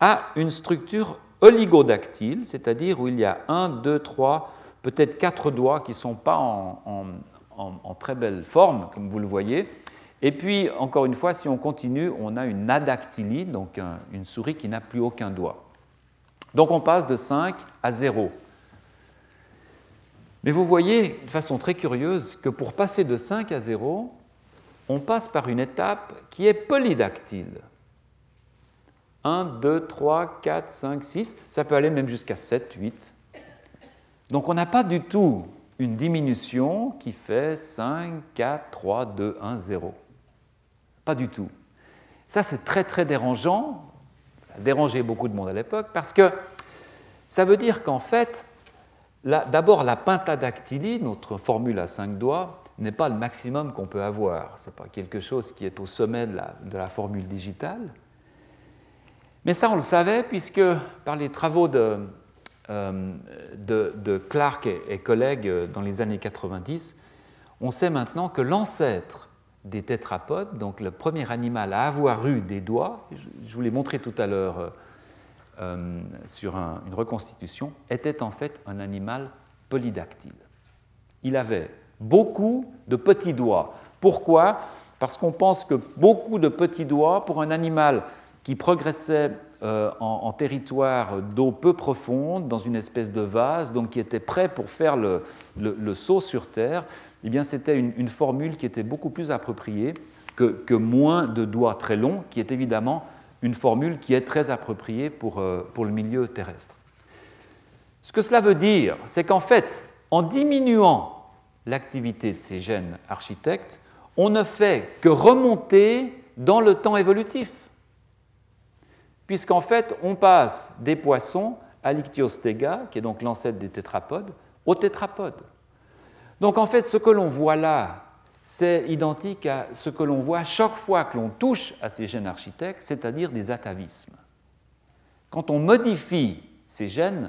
à une structure oligodactyle, c'est-à-dire où il y a un, deux, trois, peut-être quatre doigts qui ne sont pas en, en, très belle forme, comme vous le voyez, et puis, encore une fois, si on continue, on a une adactylie, donc une souris qui n'a plus aucun doigt. Donc on passe de 5 à 0. Mais vous voyez de façon très curieuse que pour passer de 5 à 0, on passe par une étape qui est polydactyle. 1, 2, 3, 4, 5, 6, ça peut aller même jusqu'à 7, 8. Donc on n'a pas du tout une diminution qui fait 5, 4, 3, 2, 1, 0. Pas du tout. Ça, c'est très très dérangeant. Ça a dérangé beaucoup de monde à l'époque parce que ça veut dire qu'en fait, d'abord, la pentadactylie, notre formule à cinq doigts, n'est pas le maximum qu'on peut avoir. Ce n'est pas quelque chose qui est au sommet de la, formule digitale. Mais ça, on le savait puisque par les travaux de, euh, Clark et, et, collègues dans les années 90, on sait maintenant que l'ancêtre des tétrapodes, donc le premier animal à avoir eu des doigts, je vous l'ai montré tout à l'heure euh, euh, sur une reconstitution, était en fait un animal polydactyle. Il avait beaucoup de petits doigts. Pourquoi? Parce qu'on pense que beaucoup de petits doigts pour un animal qui progressait euh, en, territoire d'eau peu profonde, dans une espèce de vase, donc qui était prêt pour faire le, le saut sur Terre, eh c'était une, formule qui était beaucoup plus appropriée que, moins de doigts très longs, qui est évidemment une formule qui est très appropriée pour, euh, pour le milieu terrestre. Ce que cela veut dire, c'est qu'en fait, en diminuant l'activité de ces gènes architectes, on ne fait que remonter dans le temps évolutif. puisqu'en fait, on passe des poissons à l'Ichthyostega, qui est donc l'ancêtre des tétrapodes, aux tétrapodes. Donc en fait, ce que l'on voit là, c'est identique à ce que l'on voit chaque fois que l'on touche à ces gènes architectes, c'est-à-dire des atavismes. Quand on modifie ces gènes,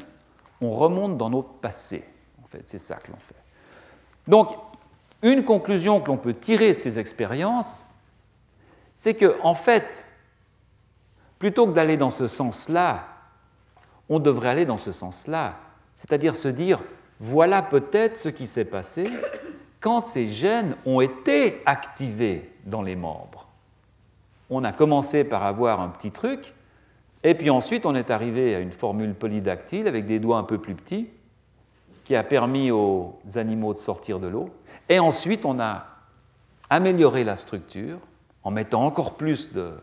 on remonte dans notre passé. En fait, c'est ça que l'on fait. Donc, une conclusion que l'on peut tirer de ces expériences, c'est que, en fait, plutôt que d'aller dans ce sens-là, on devrait aller dans ce sens-là, c'est-à-dire se dire voilà peut-être ce qui s'est passé quand ces gènes ont été activés dans les membres. On a commencé par avoir un petit truc, et puis ensuite on est arrivé à une formule polydactyle avec des doigts un peu plus petits, qui a permis aux animaux de sortir de l'eau, et ensuite on a amélioré la structure en mettant encore plus de,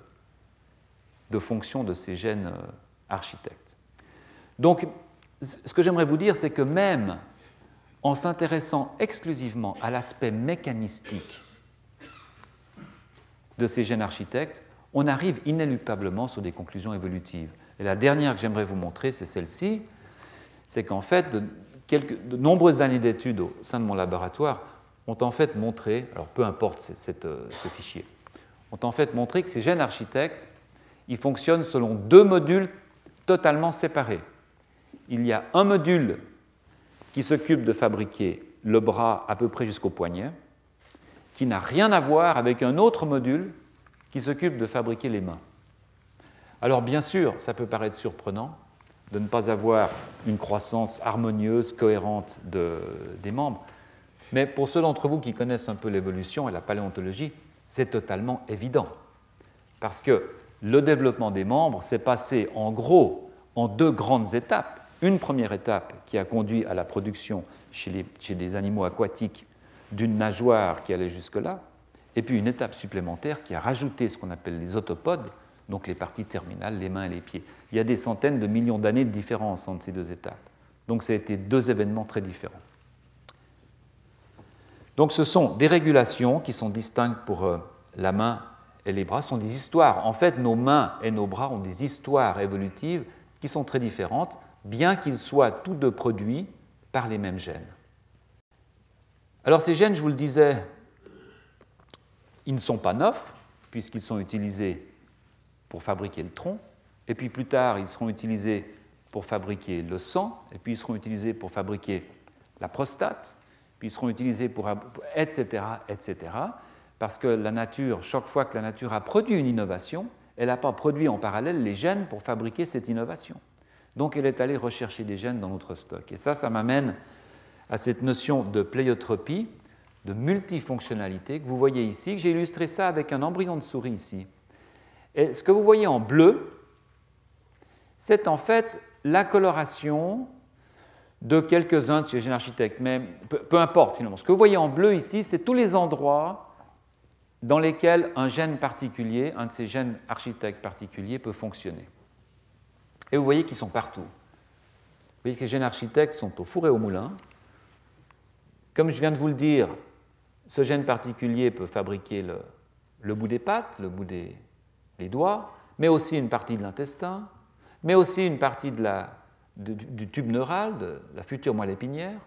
de fonctions de ces gènes euh, architectes. Donc, ce que j'aimerais vous dire, c'est que même en s'intéressant exclusivement à l'aspect mécanistique de ces gènes architectes, on arrive inéluctablement sur des conclusions évolutives. Et la dernière que j'aimerais vous montrer, c'est celle-ci, c'est qu'en fait, de, nombreuses années d'études au sein de mon laboratoire ont en fait montré, alors peu importe euh, ce fichier, ont en fait montré que ces gènes architectes, ils fonctionnent selon deux modules totalement séparés. Il y a un module qui s'occupe de fabriquer le bras à peu près jusqu'au poignet, qui n'a rien à voir avec un autre module qui s'occupe de fabriquer les mains. Alors bien sûr, ça peut paraître surprenant de ne pas avoir une croissance harmonieuse, cohérente des membres, mais pour ceux d'entre vous qui connaissent un peu l'évolution et la paléontologie, c'est totalement évident. Parce que le développement des membres s'est passé en gros en deux grandes étapes une première étape qui a conduit à la production chez les, animaux aquatiques d'une nageoire qui allait jusque-là, et puis une étape supplémentaire qui a rajouté ce qu'on appelle les autopodes, donc les parties terminales, les mains et les pieds. Il y a des centaines de millions d'années de différence entre ces deux étapes. Donc ça a été deux événements très différents. Donc ce sont des régulations qui sont distinctes pour euh, la main et les bras, ce sont des histoires. En fait, nos mains et nos bras ont des histoires évolutives qui sont très différentes bien qu'ils soient tous deux produits par les mêmes gènes. Alors ces gènes, je vous le disais, ils ne sont pas neufs, puisqu'ils sont utilisés pour fabriquer le tronc, et puis plus tard, ils seront utilisés pour fabriquer le sang, et puis ils seront utilisés pour fabriquer la prostate, puis ils seront utilisés pour... etc., etc. Parce que la nature, chaque fois que la nature a produit une innovation, elle n'a pas produit en parallèle les gènes pour fabriquer cette innovation. Donc elle est allée rechercher des gènes dans notre stock. Et ça, ça m'amène à cette notion de pléiotropie, de multifonctionnalité que vous voyez ici, j'ai illustré ça avec un embryon de souris ici. Et ce que vous voyez en bleu, c'est en fait la coloration de quelques-uns de ces gènes architectes, mais peu, peu, importe finalement. Ce que vous voyez en bleu ici, c'est tous les endroits dans lesquels un gène particulier, un de ces gènes architectes particuliers peut fonctionner. Et vous voyez qu'ils sont partout. Vous voyez que ces gènes architectes sont au four et au moulin. Comme je viens de vous le dire, ce gène particulier peut fabriquer le, bout des pattes, le bout des, doigts, mais aussi une partie de l'intestin, mais aussi une partie du tube neural, de la future moelle épinière,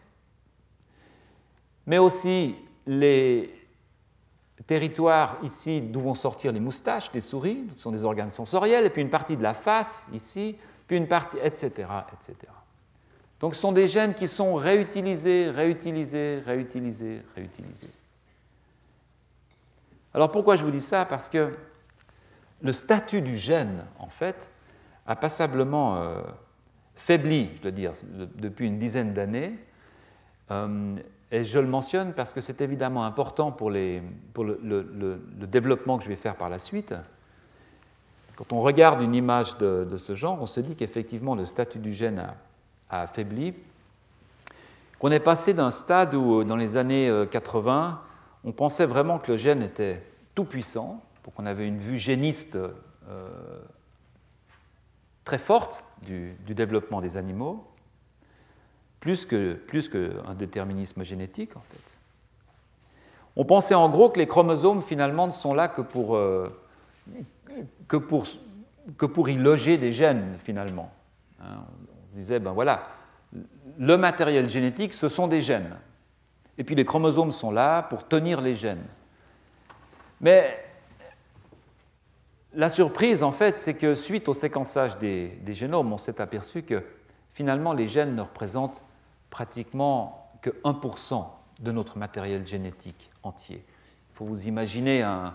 mais aussi les territoires ici d'où vont sortir les moustaches des souris, ce sont des organes sensoriels, et puis une partie de la face ici, puis une partie, etc., etc. Donc ce sont des gènes qui sont réutilisés, réutilisés, réutilisés, réutilisés. Alors pourquoi je vous dis ça? Parce que le statut du gène, en fait, a passablement euh, faibli, je dois dire, depuis une dizaine d'années. Euh, et je le mentionne parce que c'est évidemment important pour, le, développement que je vais faire par la suite. Quand on regarde une image de, ce genre, on se dit qu'effectivement le statut du gène a, affaibli, qu'on est passé d'un stade où, dans les années 80, euh, on pensait vraiment que le gène était tout puissant, donc on avait une vue géniste euh, très forte du, développement des animaux, plus qu'un plus déterminisme génétique en fait. On pensait en gros que les chromosomes finalement ne sont là que pour, euh, que pour que pour y loger des gènes, finalement. Hein, on disait, ben voilà, le matériel génétique, ce sont des gènes. Et puis les chromosomes sont là pour tenir les gènes. Mais la surprise, en fait, c'est que suite au séquençage des, génomes, on s'est aperçu que finalement les gènes ne représentent pratiquement que 1% de notre matériel génétique entier. Il faut vous imaginer un,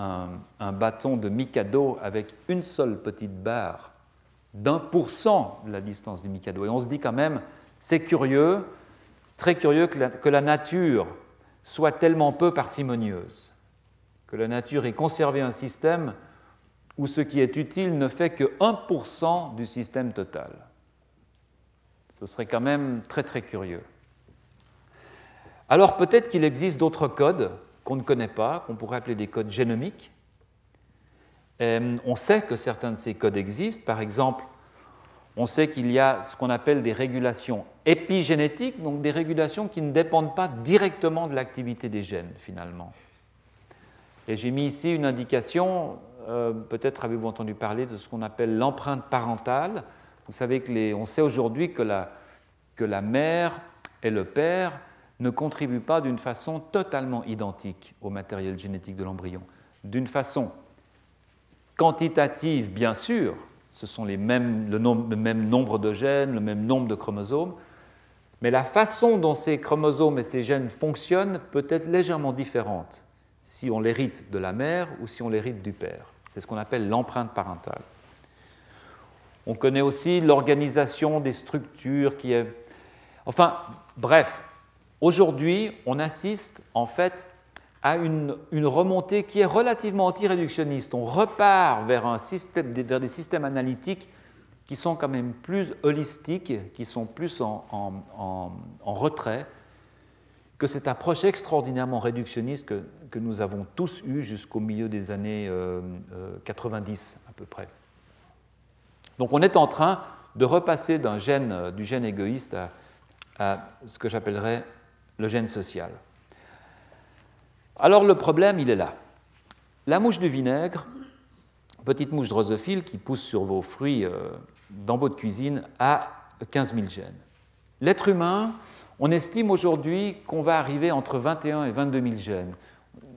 un bâton de Mikado avec une seule petite barre d'un pour cent de la distance du Mikado. Et on se dit quand même, c'est curieux, très curieux que la, que la, nature soit tellement peu parcimonieuse, que la nature ait conservé un système où ce qui est utile ne fait que 1% du système total. Ce serait quand même très très curieux. Alors peut-être qu'il existe d'autres codes qu'on ne connaît pas, qu'on pourrait appeler des codes génomiques. Euh, on sait que certains de ces codes existent. Par exemple, on sait qu'il y a ce qu'on appelle des régulations épigénétiques, donc des régulations qui ne dépendent pas directement de l'activité des gènes, finalement. Et j'ai mis ici une indication, euh, peut-être avez-vous entendu parler de ce qu'on appelle l'empreinte parentale. Vous savez que les, on sait aujourd'hui que la, que la mère et le père ne contribuent pas d'une façon totalement identique au matériel génétique de l'embryon. D'une façon quantitative, bien sûr, ce sont le, même nombre de gènes, le même nombre de chromosomes, mais la façon dont ces chromosomes et ces gènes fonctionnent peut être légèrement différente si on l'hérite de la mère ou si on l'hérite du père. C'est ce qu'on appelle l'empreinte parentale. On connaît aussi l'organisation des structures qui est... Enfin, bref, Aujourd'hui, on assiste en fait à une, remontée qui est relativement anti-réductionniste. On repart vers, des systèmes analytiques qui sont quand même plus holistiques, qui sont plus en, retrait que cette approche extraordinairement réductionniste que, nous avons tous eue jusqu'au milieu des années 90 euh, euh, à peu près. Donc on est en train de repasser gène, du gène égoïste à ce que j'appellerais le gène social. Alors le problème, il est là. La mouche du vinaigre, petite mouche drosophile qui pousse sur vos fruits euh, dans votre cuisine, a 15 000 gènes. L'être humain, on estime aujourd'hui qu'on va arriver entre 21 et 22 000 gènes.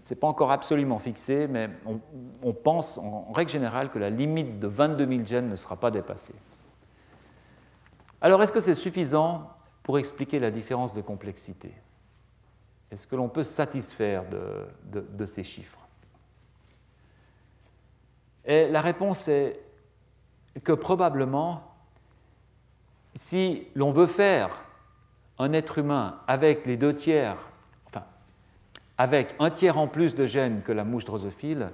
Ce n'est pas encore absolument fixé, mais on, on, pense en règle générale que la limite de 22 000 gènes ne sera pas dépassée. Alors est-ce que c'est suffisant pour expliquer la différence de complexité? Est-ce que l'on peut satisfaire de, ces chiffres Et la réponse est que probablement, si l'on veut faire un être humain avec les deux tiers, enfin, avec un tiers en plus de gènes que la mouche drosophile,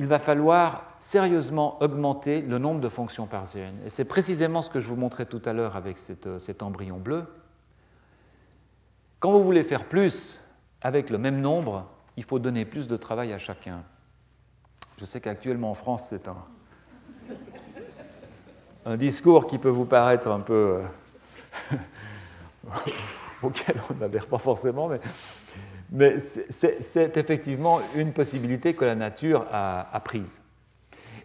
il va falloir sérieusement augmenter le nombre de fonctions par gène. Et c'est précisément ce que je vous montrais tout à l'heure avec cet embryon bleu. Quand vous voulez faire plus avec le même nombre, il faut donner plus de travail à chacun. Je sais qu'actuellement en France, c'est un, un, discours qui peut vous paraître un peu euh, [LAUGHS] auquel on n'adhère pas forcément, mais, c'est effectivement une possibilité que la nature a prise.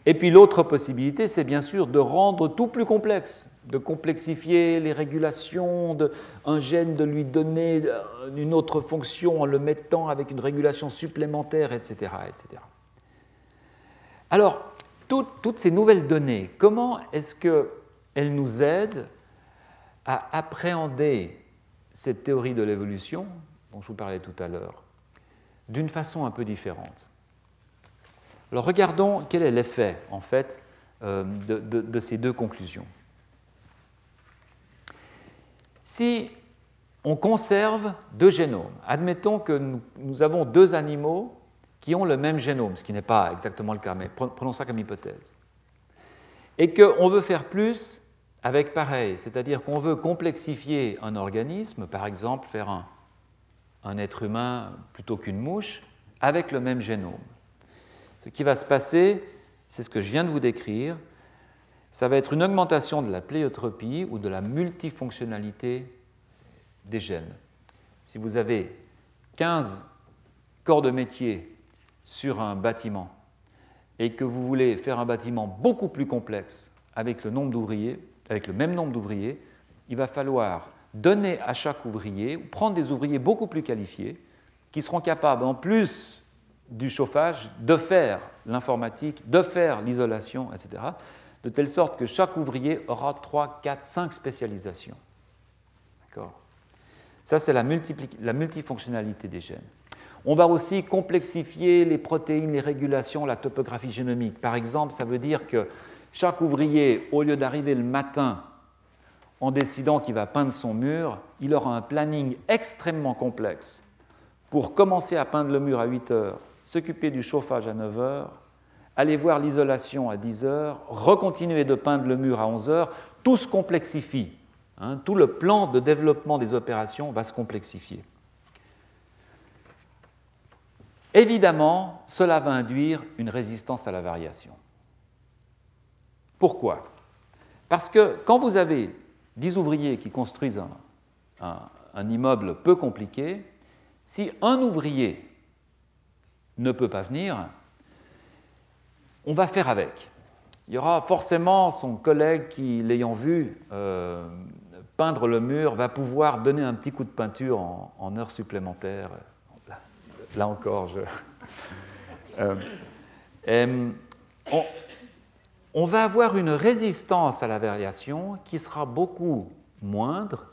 Et puis l'autre possibilité, c'est bien sûr de rendre tout plus complexe de complexifier les régulations d'un gène, de lui donner une autre fonction en le mettant avec une régulation supplémentaire, etc. etc. Alors, toutes ces nouvelles données, comment est-ce qu'elles nous aident à appréhender cette théorie de l'évolution dont je vous parlais tout à l'heure d'une façon un peu différente? Alors regardons quel est l'effet en fait euh, de ces deux conclusions. Si on conserve deux génomes, admettons que nous, avons deux animaux qui ont le même génome, ce qui n'est pas exactement le cas, mais prenons ça comme hypothèse, et qu'on veut faire plus avec pareil, c'est-à-dire qu'on veut complexifier un organisme, par exemple faire un, un être humain plutôt qu'une mouche, avec le même génome. Ce qui va se passer, c'est ce que je viens de vous décrire, ça va être une augmentation de la pléiotropie ou de la multifonctionnalité des gènes. Si vous avez 15 corps de métier sur un bâtiment et que vous voulez faire un bâtiment beaucoup plus complexe avec le nombre d'ouvriers, avec le même nombre d'ouvriers, il va falloir donner à chaque ouvrier, ou prendre des ouvriers beaucoup plus qualifiés, qui seront capables, en plus du chauffage, de faire l'informatique, de faire l'isolation, etc., de telle sorte que chaque ouvrier aura 3, 4, 5 spécialisations. D'accord? Ça, c'est la, la multifonctionnalité des gènes. On va aussi complexifier les protéines, les régulations, la topographie génomique. Par exemple, ça veut dire que chaque ouvrier, au lieu d'arriver le matin en décidant qu'il va peindre son mur, il aura un planning extrêmement complexe pour commencer à peindre le mur à 8 heures, s'occuper du chauffage à 9 heures, aller voir l'isolation à 10 heures, recontinuer de peindre le mur à 11 heures, tout se complexifie. Hein. tout le plan de développement des opérations va se complexifier. Évidemment, cela va induire une résistance à la variation. Pourquoi? Parce que quand vous avez 10 ouvriers qui construisent un, immeuble peu compliqué, si un ouvrier ne peut pas venir, on va faire avec. Il y aura forcément son collègue qui, l'ayant vu euh, peindre le mur, va pouvoir donner un petit coup de peinture en, en heure supplémentaire. Là encore, je... [LAUGHS] Euh, euh, on, va avoir une résistance à la variation qui sera beaucoup moindre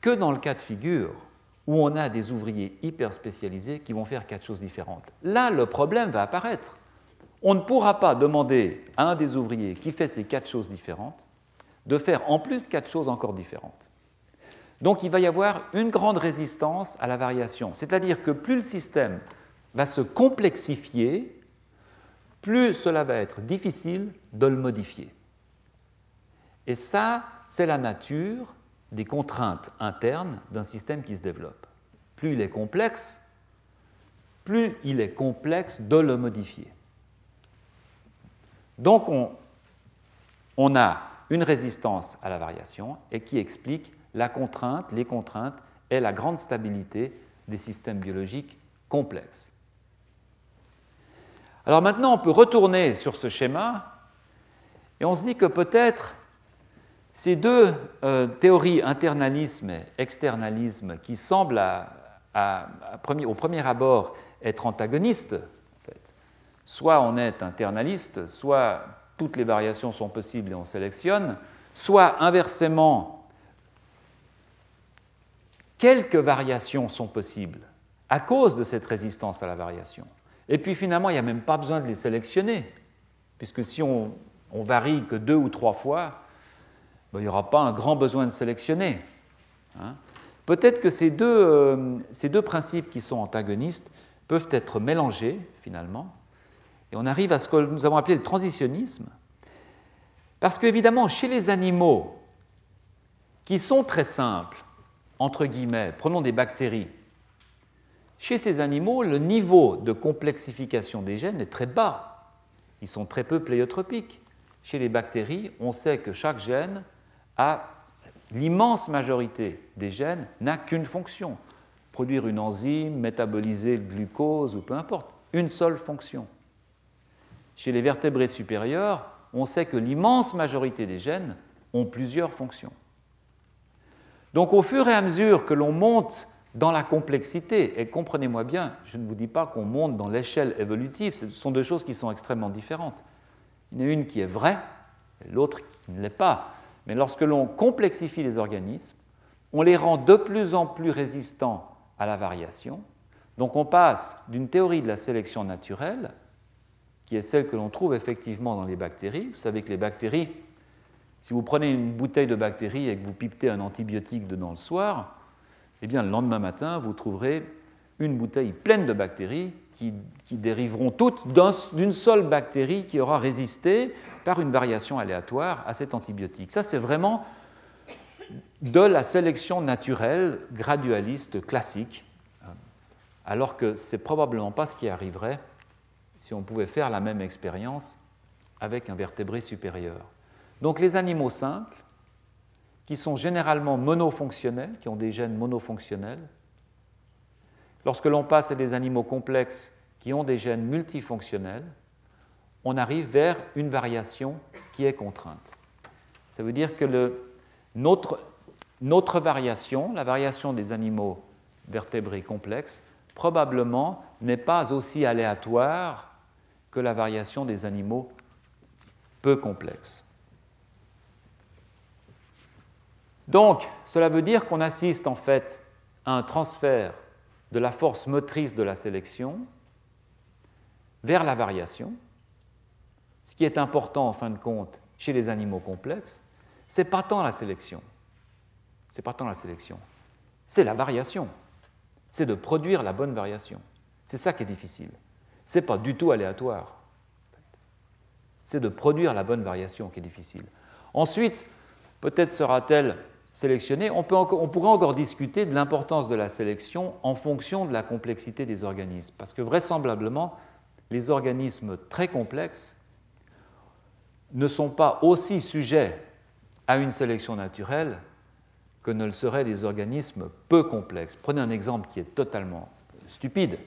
que dans le cas de figure où on a des ouvriers hyper spécialisés qui vont faire quatre choses différentes. Là, le problème va apparaître. On ne pourra pas demander à un des ouvriers qui fait ces quatre choses différentes de faire en plus quatre choses encore différentes. Donc il va y avoir une grande résistance à la variation. C'est-à-dire que plus le système va se complexifier, plus cela va être difficile de le modifier. Et ça, c'est la nature des contraintes internes d'un système qui se développe. Plus il est complexe, plus il est complexe de le modifier. Donc on, a une résistance à la variation et qui explique la contrainte, les contraintes et la grande stabilité des systèmes biologiques complexes. Alors maintenant, on peut retourner sur ce schéma et on se dit que peut-être ces deux euh, théories, internalisme et externalisme, qui semblent au premier abord être antagonistes, soit on est internaliste, soit toutes les variations sont possibles et on sélectionne, soit inversement quelques variations sont possibles à cause de cette résistance à la variation. Et puis finalement, il n'y a même pas besoin de les sélectionner, puisque si on, varie que deux ou trois fois, ben, il n'y aura pas un grand besoin de sélectionner. Hein. Peut-être que ces deux, euh, ces deux principes qui sont antagonistes peuvent être mélangés finalement, et on arrive à ce que nous avons appelé le transitionnisme, parce qu'évidemment, chez les animaux qui sont très simples, entre guillemets, prenons des bactéries. Chez ces animaux, le niveau de complexification des gènes est très bas. Ils sont très peu pléiotropiques. Chez les bactéries, on sait que chaque gène a l'immense majorité des gènes n'a qu'une fonction produire une enzyme, métaboliser le glucose ou peu importe, une seule fonction. Chez les vertébrés supérieurs, on sait que l'immense majorité des gènes ont plusieurs fonctions. Donc au fur et à mesure que l'on monte dans la complexité, et comprenez-moi bien, je ne vous dis pas qu'on monte dans l'échelle évolutive, ce sont deux choses qui sont extrêmement différentes. Il y en a une qui est vraie, l'autre qui ne l'est pas. Mais lorsque l'on complexifie les organismes, on les rend de plus en plus résistants à la variation. Donc on passe d'une théorie de la sélection naturelle, qui est celle que l'on trouve effectivement dans les bactéries. Vous savez que les bactéries si vous prenez une bouteille de bactéries et que vous pipetez un antibiotique dedans le soir, eh bien, le lendemain matin, vous trouverez une bouteille pleine de bactéries qui, dériveront toutes d'une seule bactérie qui aura résisté par une variation aléatoire à cet antibiotique. Ça, c'est vraiment de la sélection naturelle gradualiste classique, alors que ce n'est probablement pas ce qui arriverait si on pouvait faire la même expérience avec un vertébré supérieur. Donc les animaux simples, qui sont généralement monofonctionnels, qui ont des gènes monofonctionnels, lorsque l'on passe à des animaux complexes qui ont des gènes multifonctionnels, on arrive vers une variation qui est contrainte. Ça veut dire que notre, variation, la variation des animaux vertébrés complexes, probablement n'est pas aussi aléatoire que la variation des animaux peu complexes. Donc, cela veut dire qu'on assiste en fait à un transfert de la force motrice de la sélection vers la variation. Ce qui est important en fin de compte chez les animaux complexes, c'est pas tant la sélection, c'est pas tant la sélection, c'est la variation, c'est de produire la bonne variation. C'est ça qui est difficile. C'est pas du tout aléatoire. C'est de produire la bonne variation qui est difficile. Ensuite, peut-être sera-t-elle sélectionnée. On, peut on pourrait encore discuter de l'importance de la sélection en fonction de la complexité des organismes. Parce que vraisemblablement, les organismes très complexes ne sont pas aussi sujets à une sélection naturelle que ne le seraient des organismes peu complexes. Prenez un exemple qui est totalement stupide,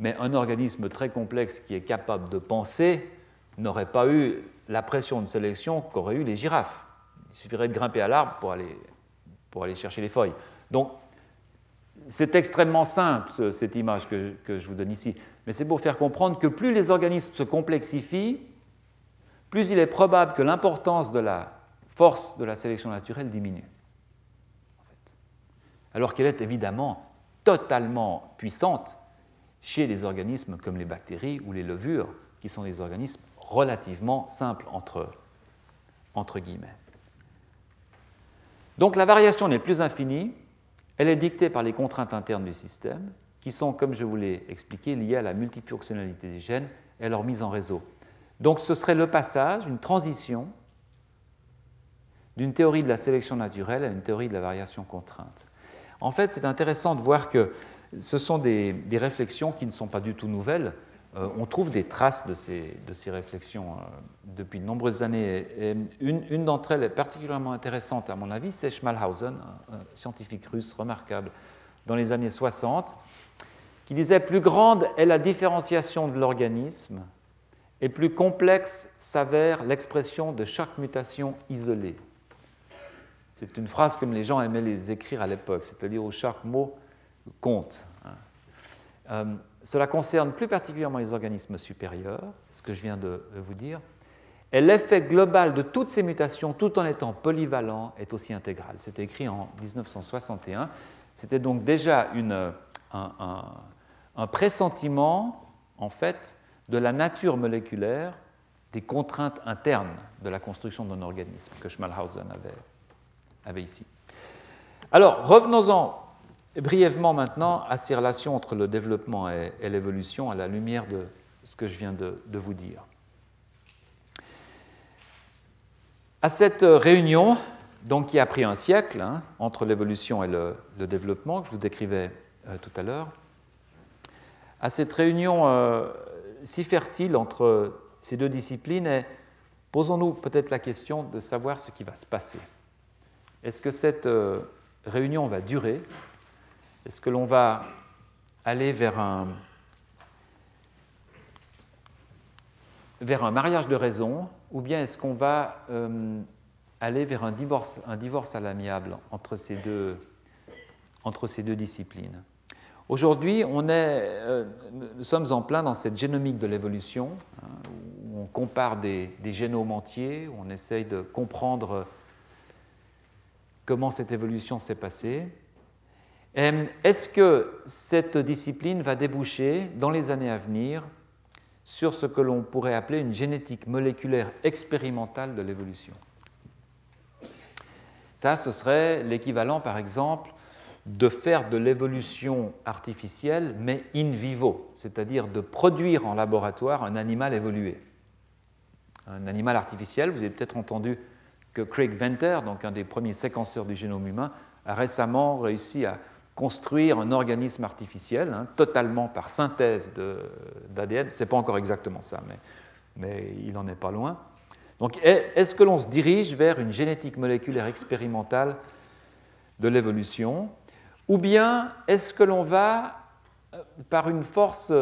mais un organisme très complexe qui est capable de penser n'aurait pas eu la pression de sélection qu'auraient eu les girafes. Il suffirait de grimper à l'arbre pour aller, pour aller chercher les feuilles. Donc, c'est extrêmement simple, cette image que je, vous donne ici, mais c'est pour faire comprendre que plus les organismes se complexifient, plus il est probable que l'importance de la force de la sélection naturelle diminue. Alors qu'elle est évidemment totalement puissante chez les organismes comme les bactéries ou les levures, qui sont des organismes relativement simples entre, entre guillemets. Donc la variation n'est plus infinie, elle est dictée par les contraintes internes du système, qui sont, comme je vous l'ai expliqué, liées à la multifonctionnalité des gènes et à leur mise en réseau. Donc ce serait le passage, une transition d'une théorie de la sélection naturelle à une théorie de la variation contrainte. En fait, c'est intéressant de voir que ce sont des, réflexions qui ne sont pas du tout nouvelles. Euh, on trouve des traces de ces, réflexions euh, depuis de nombreuses années. Une, d'entre elles est particulièrement intéressante, à mon avis, c'est Schmalhausen, un, scientifique russe remarquable dans les années 60, qui disait Plus grande est la différenciation de l'organisme, et plus complexe s'avère l'expression de chaque mutation isolée. C'est une phrase comme les gens aimaient les écrire à l'époque, c'est-à-dire où chaque mot compte. Hein. Euh, cela concerne plus particulièrement les organismes supérieurs, ce que je viens de vous dire, et l'effet global de toutes ces mutations, tout en étant polyvalent, est aussi intégral. C'était écrit en 1961. C'était donc déjà une, un, un, pressentiment, en fait, de la nature moléculaire des contraintes internes de la construction d'un organisme que Schmalhausen avait, avait ici. Alors, revenons-en brièvement maintenant à ces relations entre le développement et, l'évolution à la lumière de ce que je viens de, vous dire. À cette réunion, donc qui a pris un siècle hein, entre l'évolution et le, développement, que je vous décrivais euh, tout à l'heure, à cette réunion euh, si fertile entre ces deux disciplines, posons-nous peut-être la question de savoir ce qui va se passer. Est-ce que cette euh, réunion va durer Est-ce que l'on va aller vers un, mariage de raison ou bien est-ce qu'on va euh, aller vers un divorce, à l'amiable entre, ces deux, disciplines? Aujourd'hui, euh, nous sommes en plein dans cette génomique de l'évolution, hein, où on compare des, des, génomes entiers, où on essaye de comprendre comment cette évolution s'est passée. Est-ce que cette discipline va déboucher dans les années à venir sur ce que l'on pourrait appeler une génétique moléculaire expérimentale de l'évolution? Ça, ce serait l'équivalent, par exemple, de faire de l'évolution artificielle, mais in vivo, c'est-à-dire de produire en laboratoire un animal évolué. Un animal artificiel, vous avez peut-être entendu que Craig Venter, donc un des premiers séquenceurs du génome humain, a récemment réussi à construire un organisme artificiel, hein, totalement par synthèse d'ADN. Ce n'est pas encore exactement ça, mais, il n'en est pas loin. Donc, est-ce que l'on se dirige vers une génétique moléculaire expérimentale de l'évolution? Ou bien est-ce que l'on va par une force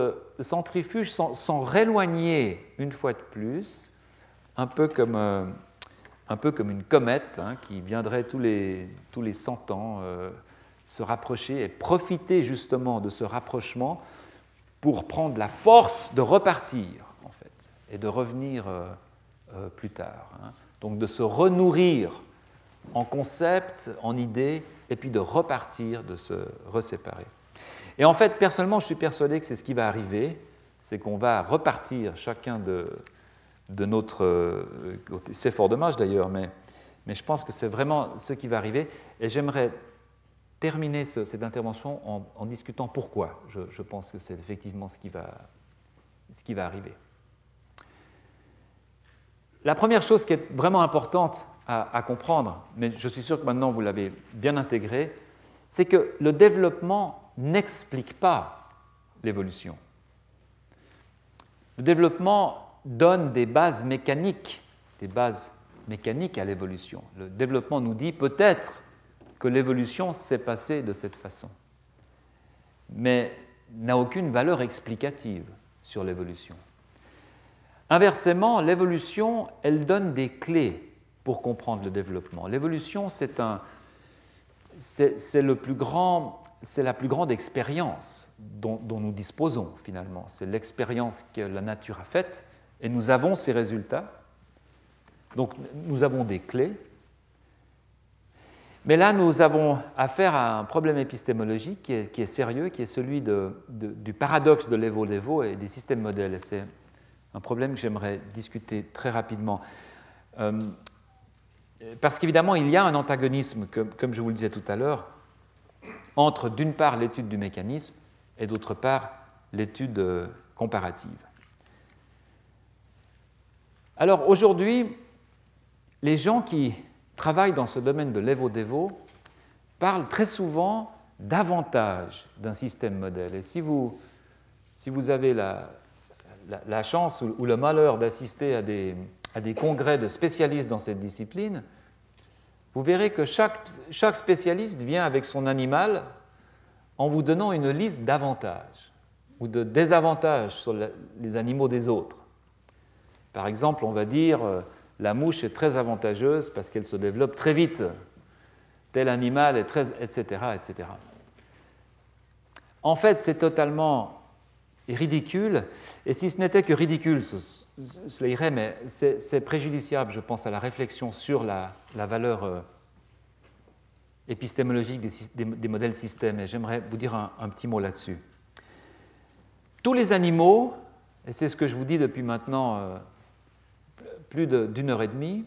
centrifuge sans, réloigner une fois de plus, un peu comme, comme une comète hein, qui viendrait tous les 100 ans se rapprocher et profiter justement de ce rapprochement pour prendre la force de repartir, en fait, et de revenir euh, euh, plus tard. Hein. Donc de se renourrir en concept, en idées, et puis de repartir, de se reséparer. Et en fait, personnellement, je suis persuadé que c'est ce qui va arriver, c'est qu'on va repartir chacun de, de notre euh, côté. C'est fort dommage d'ailleurs, mais, mais je pense que c'est vraiment ce qui va arriver. Et j'aimerais terminer cette intervention en, discutant pourquoi je, pense que c'est effectivement ce qui, va, arriver. La première chose qui est vraiment importante à, comprendre, mais je suis sûr que maintenant vous l'avez bien intégré, c'est que le développement n'explique pas l'évolution. Le développement donne des bases mécaniques, des bases mécaniques à l'évolution. Le développement nous dit peut-être que l'évolution s'est passée de cette façon, mais n'a aucune valeur explicative sur l'évolution. Inversement, l'évolution, elle donne des clés pour comprendre le développement. L'évolution, c'est un, c'est grand, la plus grande expérience dont, dont, nous disposons finalement. C'est l'expérience que la nature a faite et nous avons ces résultats. Donc nous avons des clés mais là, nous avons affaire à un problème épistémologique qui est, sérieux, qui est celui du paradoxe de l'Evo-Levo et des systèmes modèles. C'est un problème que j'aimerais discuter très rapidement. Euh, parce qu'évidemment, il y a un antagonisme, comme, je vous le disais tout à l'heure, entre d'une part l'étude du mécanisme et d'autre part l'étude euh, comparative. Alors aujourd'hui, les gens qui travaille dans ce domaine de l'Evo-Devo parle très souvent davantage d'un système modèle. Et si vous, si vous avez la, la, chance ou, le malheur d'assister à des, à des congrès de spécialistes dans cette discipline, vous verrez que chaque, chaque spécialiste vient avec son animal en vous donnant une liste d'avantages ou de désavantages sur les animaux des autres. Par exemple, on va dire euh, la mouche est très avantageuse parce qu'elle se développe très vite. Tel animal est très. etc. etc. En fait, c'est totalement ridicule, et si ce n'était que ridicule, cela irait, mais c'est préjudiciable, je pense, à la réflexion sur la, valeur euh, épistémologique des, modèles systèmes, et j'aimerais vous dire un petit mot là-dessus. Tous les animaux, et c'est ce que je vous dis depuis maintenant euh, plus d'une heure et demie,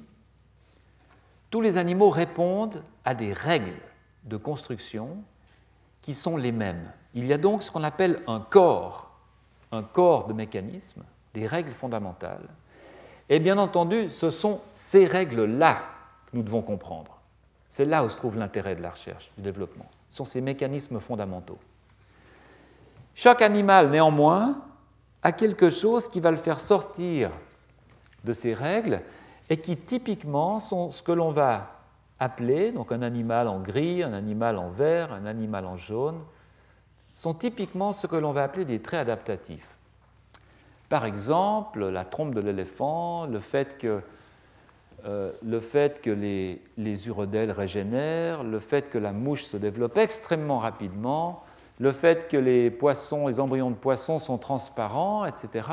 tous les animaux répondent à des règles de construction qui sont les mêmes. Il y a donc ce qu'on appelle un corps, un corps de mécanismes, des règles fondamentales. Et bien entendu, ce sont ces règles-là que nous devons comprendre. C'est là où se trouve l'intérêt de la recherche, du développement. Ce sont ces mécanismes fondamentaux. Chaque animal, néanmoins, a quelque chose qui va le faire sortir de ces règles et qui typiquement sont ce que l'on va appeler, donc un animal en gris, un animal en vert, un animal en jaune, sont typiquement ce que l'on va appeler des traits adaptatifs. Par exemple, la trompe de l'éléphant, le fait que, euh, le fait que les, les urodèles régénèrent, le fait que la mouche se développe extrêmement rapidement, le fait que les poissons, les embryons de poissons sont transparents, etc.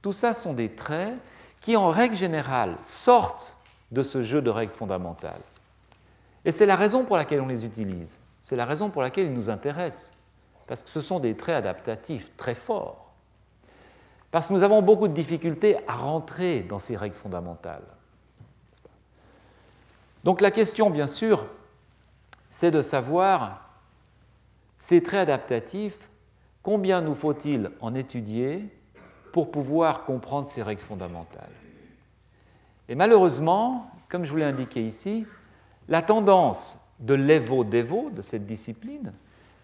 Tout ça sont des traits qui, en règle générale, sortent de ce jeu de règles fondamentales. Et c'est la raison pour laquelle on les utilise. C'est la raison pour laquelle ils nous intéressent. Parce que ce sont des traits adaptatifs très forts. Parce que nous avons beaucoup de difficultés à rentrer dans ces règles fondamentales. Donc la question, bien sûr, c'est de savoir ces traits adaptatifs, combien nous faut-il en étudier pour pouvoir comprendre ces règles fondamentales. Et malheureusement, comme je vous l'ai indiqué ici, la tendance de l'évo-dévo, de cette discipline,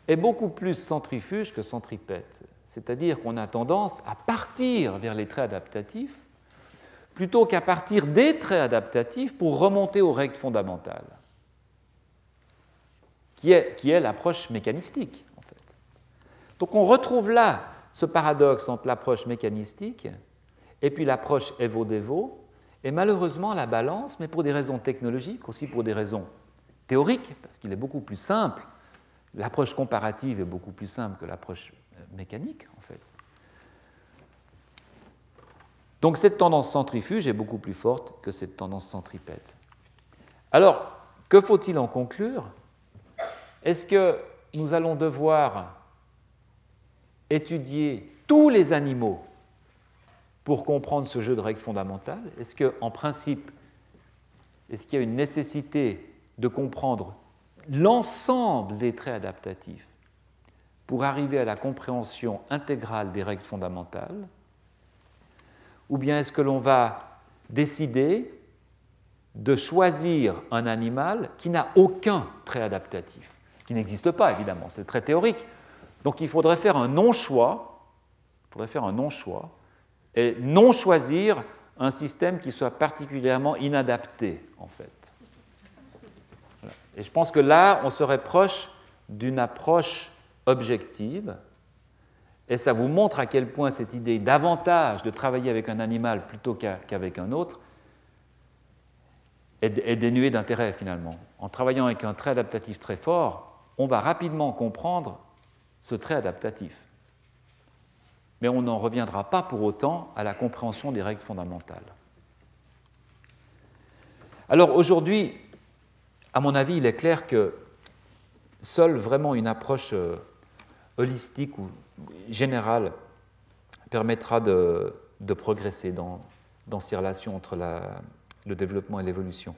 est beaucoup plus centrifuge que centripète. C'est-à-dire qu'on a tendance à partir vers les traits adaptatifs plutôt qu'à partir des traits adaptatifs pour remonter aux règles fondamentales, qui est, qui est l'approche mécanistique, en fait. Donc on retrouve là ce paradoxe entre l'approche mécanistique et puis l'approche Evo-Devo, et malheureusement la balance, mais pour des raisons technologiques, aussi pour des raisons théoriques, parce qu'il est beaucoup plus simple, l'approche comparative est beaucoup plus simple que l'approche euh, mécanique en fait. Donc cette tendance centrifuge est beaucoup plus forte que cette tendance centripète. Alors, que faut-il en conclure? Est-ce que nous allons devoir étudier tous les animaux pour comprendre ce jeu de règles fondamentales Est-ce qu'en principe, est-ce qu'il y a une nécessité de comprendre l'ensemble des traits adaptatifs pour arriver à la compréhension intégrale des règles fondamentales? Ou bien est-ce que l'on va décider de choisir un animal qui n'a aucun trait adaptatif, qui n'existe pas évidemment, c'est très théorique. Donc il faudrait faire un non-choix, il faudrait faire un non-choix, et non choisir un système qui soit particulièrement inadapté en fait. Et je pense que là, on serait proche d'une approche objective, et ça vous montre à quel point cette idée d'avantage de travailler avec un animal plutôt qu'avec un autre est, dénuée d'intérêt finalement. En travaillant avec un trait adaptatif très fort, on va rapidement comprendre ce trait adaptatif. Mais on n'en reviendra pas pour autant à la compréhension des règles fondamentales. Alors aujourd'hui, à mon avis, il est clair que seule vraiment une approche euh, holistique ou générale permettra de, progresser dans, dans, ces relations entre le développement et l'évolution.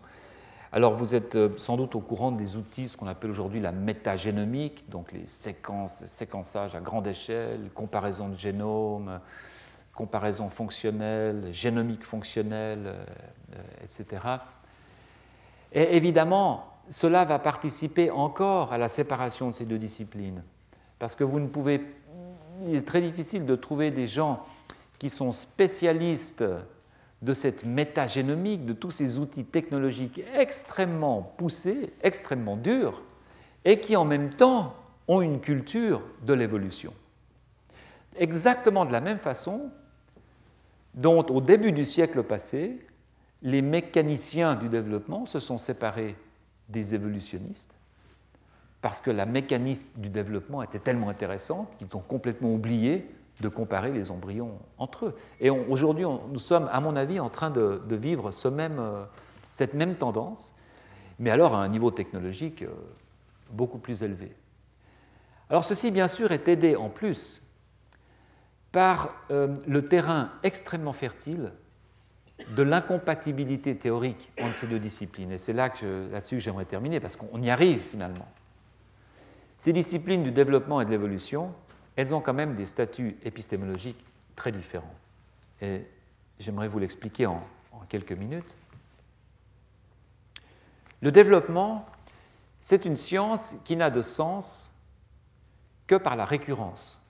Alors vous êtes euh, sans doute au courant des outils, ce qu'on appelle aujourd'hui la métagénomique, donc les séquences, séquençage à grande échelle, comparaison de génome, comparaison fonctionnelle, génomique fonctionnelle, euh, etc. Et évidemment, cela va participer encore à la séparation de ces deux disciplines, parce que vous ne pouvez, il est très difficile de trouver des gens qui sont spécialistes de cette métagénomique, de tous ces outils technologiques extrêmement poussés, extrêmement durs, et qui en même temps ont une culture de l'évolution. Exactement de la même façon dont au début du siècle passé, les mécaniciens du développement se sont séparés des évolutionnistes, parce que la mécanique du développement était tellement intéressante qu'ils ont complètement oublié de comparer les embryons entre eux. Et aujourd'hui, nous sommes, à mon avis, en train de, vivre euh, cette même tendance, mais alors à un niveau technologique euh, beaucoup plus élevé. Alors ceci, bien sûr, est aidé en plus par euh, le terrain extrêmement fertile de l'incompatibilité théorique entre ces deux disciplines. Et c'est là que là-dessus que j'aimerais terminer, parce qu'on y arrive finalement. Ces disciplines du développement et de l'évolution elles ont quand même des statuts épistémologiques très différents. Et j'aimerais vous l'expliquer en, quelques minutes. Le développement, c'est une science qui n'a de sens que par la récurrence.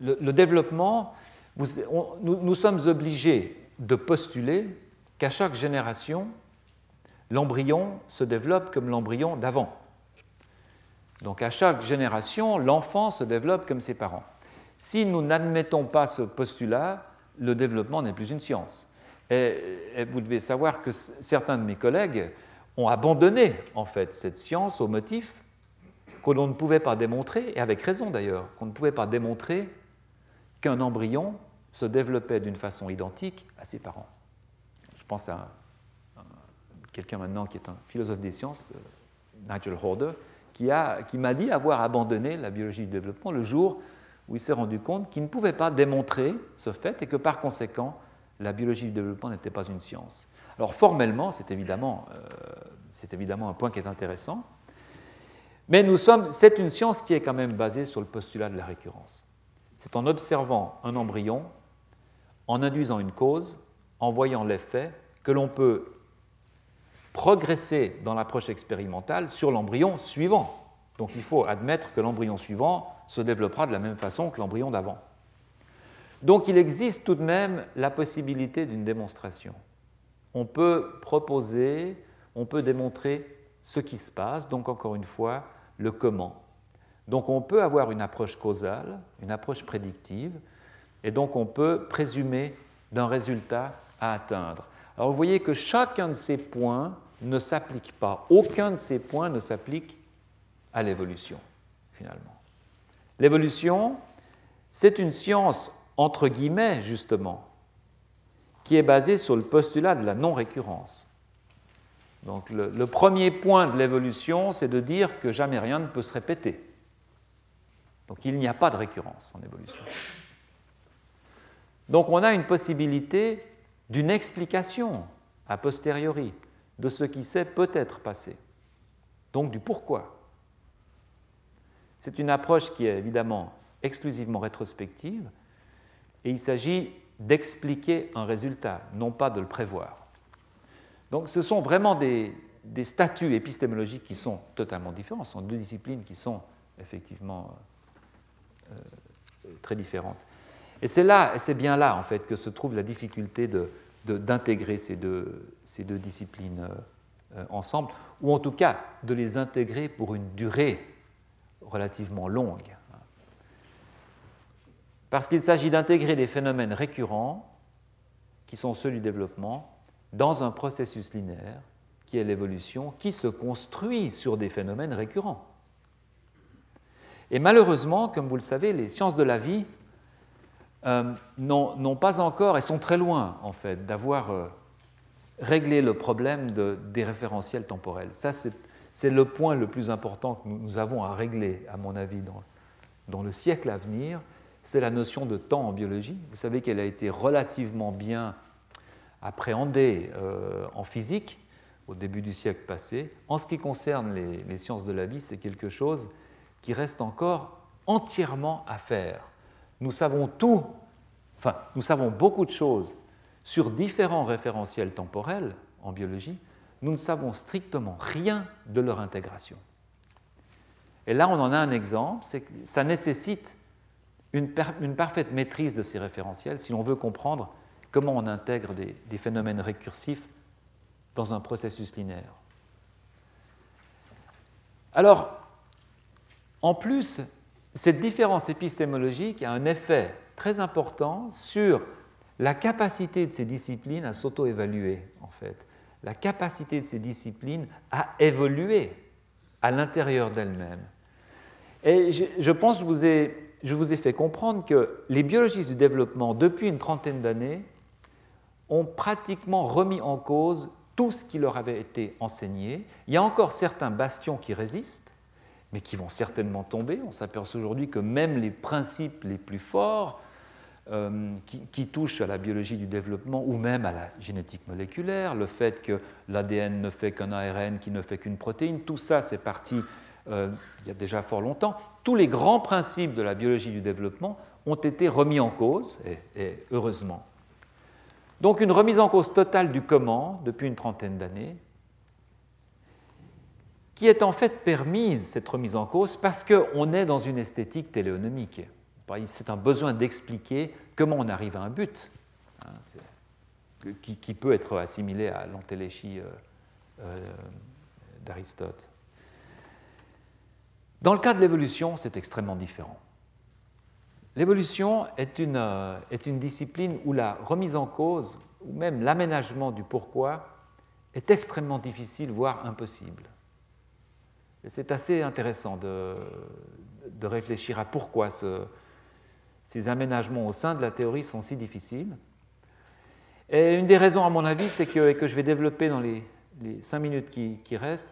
Le, développement, nous, sommes obligés de postuler qu'à chaque génération, l'embryon se développe comme l'embryon d'avant. Donc à chaque génération, l'enfant se développe comme ses parents. Si nous n'admettons pas ce postulat, le développement n'est plus une science. Et, vous devez savoir que certains de mes collègues ont abandonné en fait cette science au motif que l'on ne pouvait pas démontrer, et avec raison d'ailleurs, qu'on ne pouvait pas démontrer qu'un embryon se développait d'une façon identique à ses parents. Je pense à, quelqu'un maintenant qui est un philosophe des sciences, euh, Nigel Horder, qui, m'a dit avoir abandonné la biologie du développement le jour où il s'est rendu compte qu'il ne pouvait pas démontrer ce fait et que par conséquent, la biologie du développement n'était pas une science. Alors formellement, c'est évidemment, euh, un point qui est intéressant, mais nous sommes, c'est une science qui est quand même basée sur le postulat de la récurrence. C'est en observant un embryon, en induisant une cause, en voyant l'effet, que l'on peut progresser dans l'approche expérimentale sur l'embryon suivant. Donc il faut admettre que l'embryon suivant se développera de la même façon que l'embryon d'avant. Donc il existe tout de même la possibilité d'une démonstration. On peut proposer, on peut démontrer ce qui se passe, donc encore une fois, le comment. Donc on peut avoir une approche causale, une approche prédictive, et donc on peut présumer d'un résultat à atteindre. Alors vous voyez que chacun de ces points ne s'applique pas, aucun de ces points ne s'applique à l'évolution, finalement. L'évolution, c'est une science, entre guillemets, justement, qui est basée sur le postulat de la non-récurrence. Donc le, premier point de l'évolution, c'est de dire que jamais rien ne peut se répéter. Donc il n'y a pas de récurrence en évolution. Donc on a une possibilité d'une explication a posteriori de ce qui s'est peut-être passé, donc du pourquoi. C'est une approche qui est évidemment exclusivement rétrospective, et il s'agit d'expliquer un résultat, non pas de le prévoir. Donc ce sont vraiment des, statuts épistémologiques qui sont totalement différents, ce sont deux disciplines qui sont effectivement euh, très différentes. Et c'est là, et c'est bien là en fait que se trouve la difficulté de, d'intégrer ces deux, disciplines euh, ensemble, ou en tout cas de les intégrer pour une durée relativement longue. Parce qu'il s'agit d'intégrer des phénomènes récurrents, qui sont ceux du développement, dans un processus linéaire, qui est l'évolution, qui se construit sur des phénomènes récurrents. Et malheureusement, comme vous le savez, les sciences de la vie euh, n'ont pas encore, et sont très loin en fait, d'avoir euh, réglé le problème de, des référentiels temporels. Ça, c'est le point le plus important que nous avons à régler, à mon avis, dans, le siècle à venir. C'est la notion de temps en biologie. Vous savez qu'elle a été relativement bien appréhendée euh, en physique au début du siècle passé. En ce qui concerne les sciences de la vie, c'est quelque chose qui reste encore entièrement à faire nous savons tout, enfin, nous savons beaucoup de choses sur différents référentiels temporels en biologie, nous ne savons strictement rien de leur intégration. Et là, on en a un exemple, c'est que ça nécessite une, une, parfaite maîtrise de ces référentiels si l'on veut comprendre comment on intègre des, des phénomènes récursifs dans un processus linéaire. Alors, en plus, cette différence épistémologique a un effet très important sur la capacité de ces disciplines à s'auto-évaluer, en fait, la capacité de ces disciplines à évoluer à l'intérieur d'elles-mêmes. Et je, pense que vous, ai, je vous ai fait comprendre que les biologistes du développement, depuis une trentaine d'années, ont pratiquement remis en cause tout ce qui leur avait été enseigné. Il y a encore certains bastions qui résistent, mais qui vont certainement tomber. On s'aperçoit aujourd'hui que même les principes les plus forts euh, qui, touchent à la biologie du développement ou même à la génétique moléculaire, le fait que l'ADN ne fait qu'un ARN qui ne fait qu'une protéine, tout ça c'est parti euh, il y a déjà fort longtemps. Tous les grands principes de la biologie du développement ont été remis en cause, et heureusement. Donc une remise en cause totale du comment depuis une trentaine d'années, qui est en fait permise, cette remise en cause, parce qu'on est dans une esthétique téléonomique. C'est un besoin d'expliquer comment on arrive à un but, hein, qui, peut être assimilé à l'antéléchie euh, euh, d'Aristote. Dans le cas de l'évolution, c'est extrêmement différent. L'évolution euh, est une discipline où la remise en cause, ou même l'aménagement du pourquoi, est extrêmement difficile, voire impossible. C'est assez intéressant de, de, réfléchir à pourquoi ce, ces aménagements au sein de la théorie sont si difficiles. Et une des raisons, à mon avis, c'est que, et que je vais développer dans les, les cinq minutes qui, qui restent,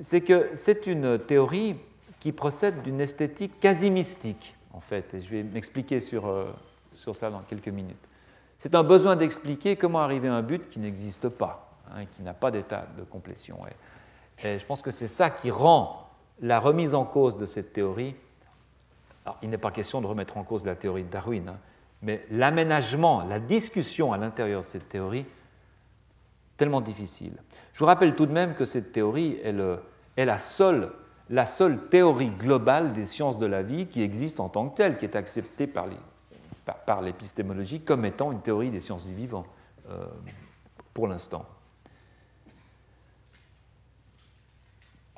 c'est que c'est une théorie qui procède d'une esthétique quasi mystique, en fait, et je vais m'expliquer sur, euh, sur ça dans quelques minutes. C'est un besoin d'expliquer comment arriver à un but qui n'existe pas, hein, qui n'a pas d'état de complétion. Et je pense que c'est ça qui rend la remise en cause de cette théorie. Alors, il n'est pas question de remettre en cause la théorie de Darwin, hein, mais l'aménagement, la discussion à l'intérieur de cette théorie, tellement difficile. Je vous rappelle tout de même que cette théorie est, la, seule, théorie globale des sciences de la vie qui existe en tant que telle, qui est acceptée par, les, par l'épistémologie comme étant une théorie des sciences du vivant, euh, pour l'instant.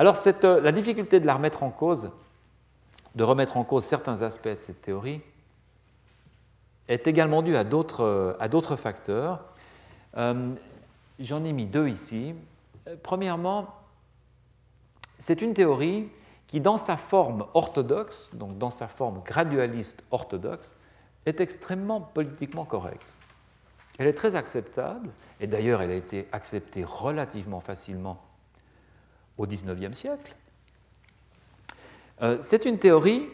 Alors euh, la difficulté de la remettre en cause, de remettre en cause certains aspects de cette théorie est également due à d'autres facteurs. Euh, j'en ai mis deux ici. Premièrement, c'est une théorie qui, dans sa forme orthodoxe, donc dans sa forme gradualiste orthodoxe, est extrêmement politiquement correcte. Elle est très acceptable, et d'ailleurs elle a été acceptée relativement facilement au XIXe siècle. Euh, c'est une théorie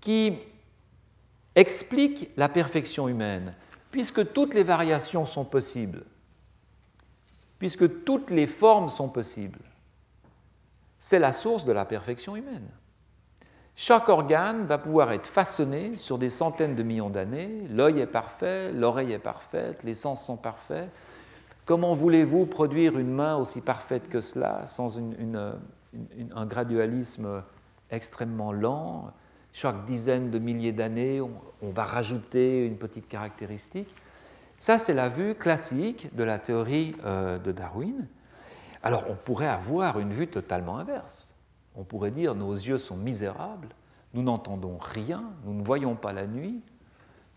qui explique la perfection humaine, puisque toutes les variations sont possibles, puisque toutes les formes sont possibles. C'est la source de la perfection humaine. Chaque organe va pouvoir être façonné sur des centaines de millions d'années. L'œil est parfait, l'oreille est parfaite, les sens sont parfaits. Comment voulez-vous produire une main aussi parfaite que cela sans un gradualisme extrêmement lent? Chaque dizaine de milliers d'années, on, va rajouter une petite caractéristique. Ça, c'est la vue classique de la théorie euh, de Darwin. Alors, on pourrait avoir une vue totalement inverse on pourrait dire nos yeux sont misérables, nous n'entendons rien, nous ne voyons pas la nuit,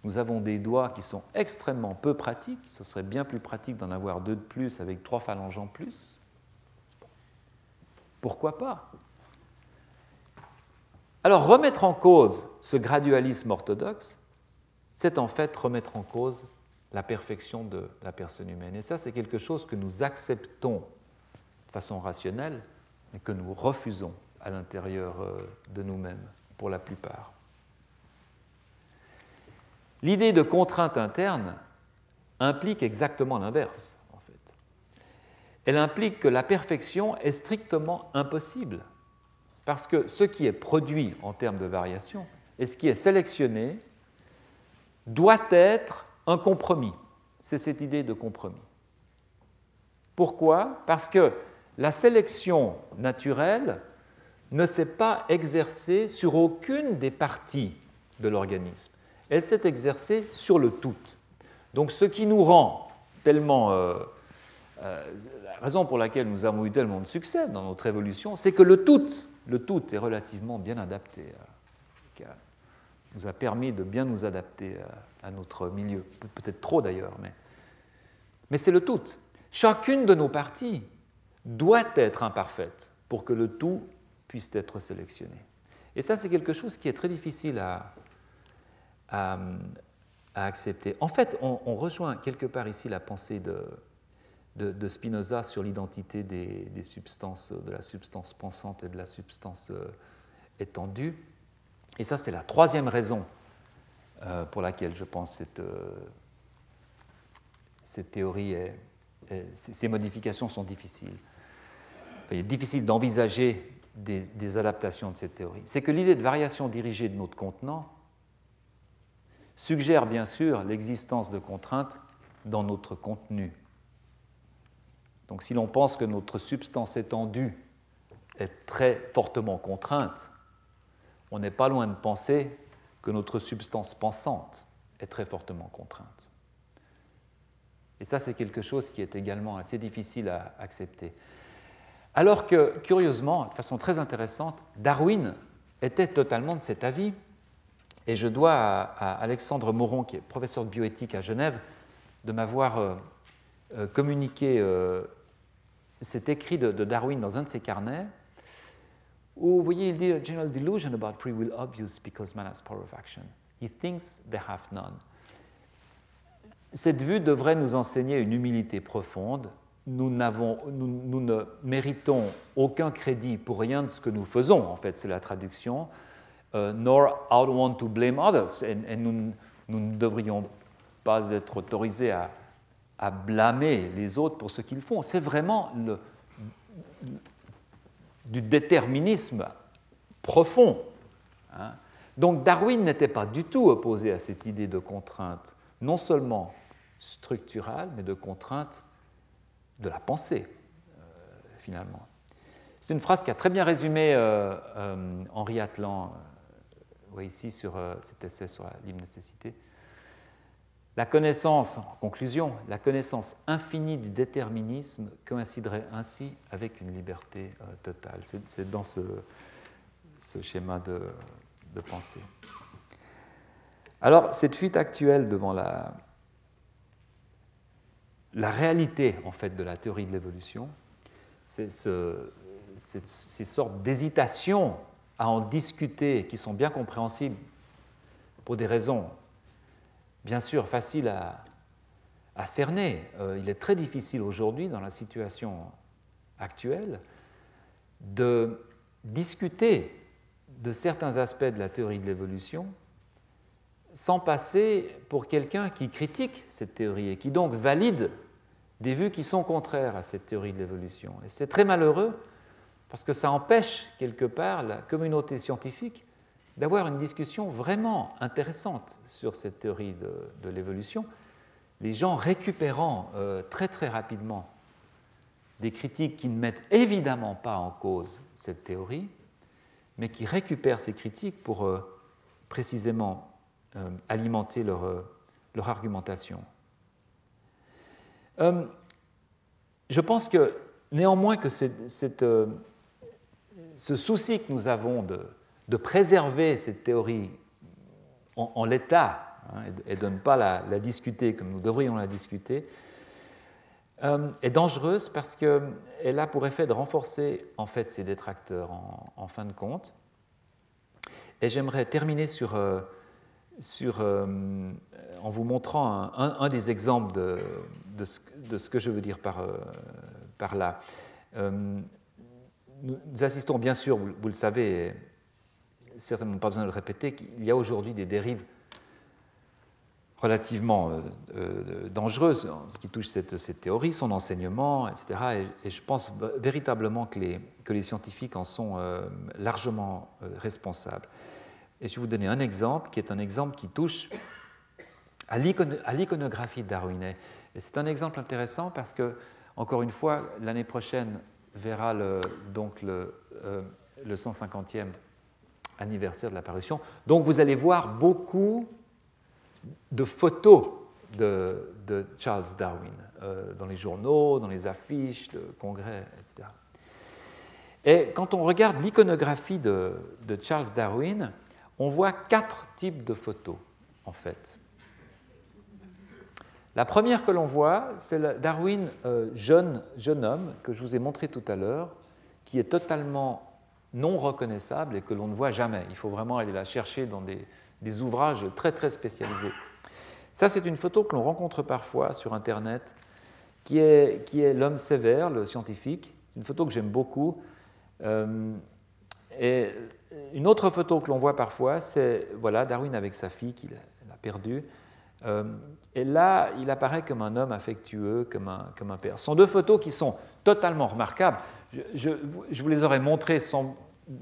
nous avons des doigts qui sont extrêmement peu pratiques, ce serait bien plus pratique d'en avoir deux de plus avec trois phalanges en plus. Pourquoi pas? Alors remettre en cause ce gradualisme orthodoxe, c'est en fait remettre en cause la perfection de la personne humaine. Et ça, c'est quelque chose que nous acceptons de façon rationnelle, mais que nous refusons à l'intérieur euh, de nous-mêmes, pour la plupart. L'idée de contrainte interne implique exactement l'inverse, en fait. Elle implique que la perfection est strictement impossible, parce que ce qui est produit en termes de variation et ce qui est sélectionné doit être un compromis. C'est cette idée de compromis. Pourquoi? Parce que la sélection naturelle ne s'est pas exercée sur aucune des parties de l'organisme. Elle s'est exercée sur le tout. Donc ce qui nous rend tellement... Euh, euh, la raison pour laquelle nous avons eu tellement de succès dans notre évolution, c'est que le tout, le tout est relativement bien adapté, euh, nous a permis de bien nous adapter à, notre milieu, peut-être trop d'ailleurs, mais, mais c'est le tout. Chacune de nos parties doit être imparfaite pour que le tout puissent être sélectionnés. Et ça, c'est quelque chose qui est très difficile à, à, accepter. En fait, on, rejoint quelque part ici la pensée de, Spinoza sur l'identité des, des, substances, de la substance pensante et de la substance euh, étendue. Et ça, c'est la troisième raison euh, pour laquelle je pense cette, euh, cette ces modifications sont difficiles. il est difficile d'envisager des, adaptations de cette théorie. C'est que l'idée de variation dirigée de notre contenant suggère bien sûr l'existence de contraintes dans notre contenu. Donc si l'on pense que notre substance étendue est très fortement contrainte, on n'est pas loin de penser que notre substance pensante est très fortement contrainte. Et ça, c'est quelque chose qui est également assez difficile à accepter. Alors que, curieusement, de façon très intéressante, Darwin était totalement de cet avis. Et je dois à, Alexandre Moron, qui est professeur de bioéthique à Genève, de m'avoir euh, euh, communiqué euh, cet écrit de, Darwin dans un de ses carnets, où, vous voyez, il dit A general delusion about free will obvious because man has power of action. He thinks they have none. Cette vue devrait nous enseigner une humilité profonde nous, nous, ne méritons aucun crédit pour rien de ce que nous faisons, en fait, c'est la traduction, nor I want to blame others. Et, nous, ne devrions pas être autorisés à, blâmer les autres pour ce qu'ils font. C'est vraiment du déterminisme profond. Hein. Donc Darwin n'était pas du tout opposé à cette idée de contrainte, non seulement structurale, mais de contrainte de la pensée, euh, finalement. C'est une phrase qui a très bien résumé euh, euh, Henri Atlan, ici sur cet essai sur nécessité. La connaissance, en conclusion, la connaissance infinie du déterminisme coïnciderait ainsi avec une liberté totale. C'est dans ce, schéma de, pensée. Alors, cette fuite actuelle devant la, la réalité en fait de la théorie de l'évolution, ces sortes d'hésitations à en discuter qui sont bien compréhensibles pour des raisons bien sûr faciles à, cerner. Euh, il est très difficile aujourd'hui, dans la situation actuelle, de discuter de certains aspects de la théorie de l'évolution sans passer pour quelqu'un qui critique cette théorie et qui donc valide des vues qui sont contraires à cette théorie de l'évolution. Et c'est très malheureux parce que ça empêche quelque part la communauté scientifique d'avoir une discussion vraiment intéressante sur cette théorie de, l'évolution, les gens récupérant euh, très très rapidement des critiques qui ne mettent évidemment pas en cause cette théorie, mais qui récupèrent ces critiques pour euh, précisément euh, alimenter leur, leur argumentation. je pense que néanmoins que cette, ce souci que nous avons de, préserver cette théorie en, l'état hein, et de ne pas la, discuter comme nous devrions la discuter, euh, est dangereuse parce qu'elle a pour effet de renforcer en fait ses détracteurs en, fin de compte. Et j'aimerais terminer euh, euh, en vous montrant un, des exemples de, ce, que je veux dire par là nous assistons bien sûr, vous, le savez, certainement pas besoin de le répéter, qu'il y a aujourd'hui des dérives relativement euh, euh, dangereuses en ce qui touche cette, théorie, son enseignement, etc. Et, je pense véritablement que les, que les scientifiques en sont euh, largement responsables. Et je vais vous donner un exemple qui est un exemple qui touche à l'iconographie darwinais. Et c'est un exemple intéressant parce que, encore une fois, l'année prochaine, verra le, donc le, euh, le 150e anniversaire de l'apparition. Donc vous allez voir beaucoup de photos de, Charles Darwin euh, dans les journaux, dans les affiches de congrès, etc. Et quand on regarde l'iconographie de, Charles Darwin, on voit quatre types de photos, en fait. La première que l'on voit, c'est Darwin, euh, jeune, jeune homme, que je vous ai montré tout à l'heure, qui est totalement non reconnaissable et que l'on ne voit jamais. Il faut vraiment aller la chercher dans des, ouvrages très très spécialisés. Ça, c'est une photo que l'on rencontre parfois sur Internet, qui est, qui est l'homme sévère, le scientifique. Une photo que j'aime beaucoup. Euh, et une autre photo que l'on voit parfois, c'est voilà, Darwin avec sa fille qu'il a perdue. Euh, et là, il apparaît comme un homme affectueux, comme un, comme un père. Ce sont deux photos qui sont totalement remarquables. Je, vous les aurais montrées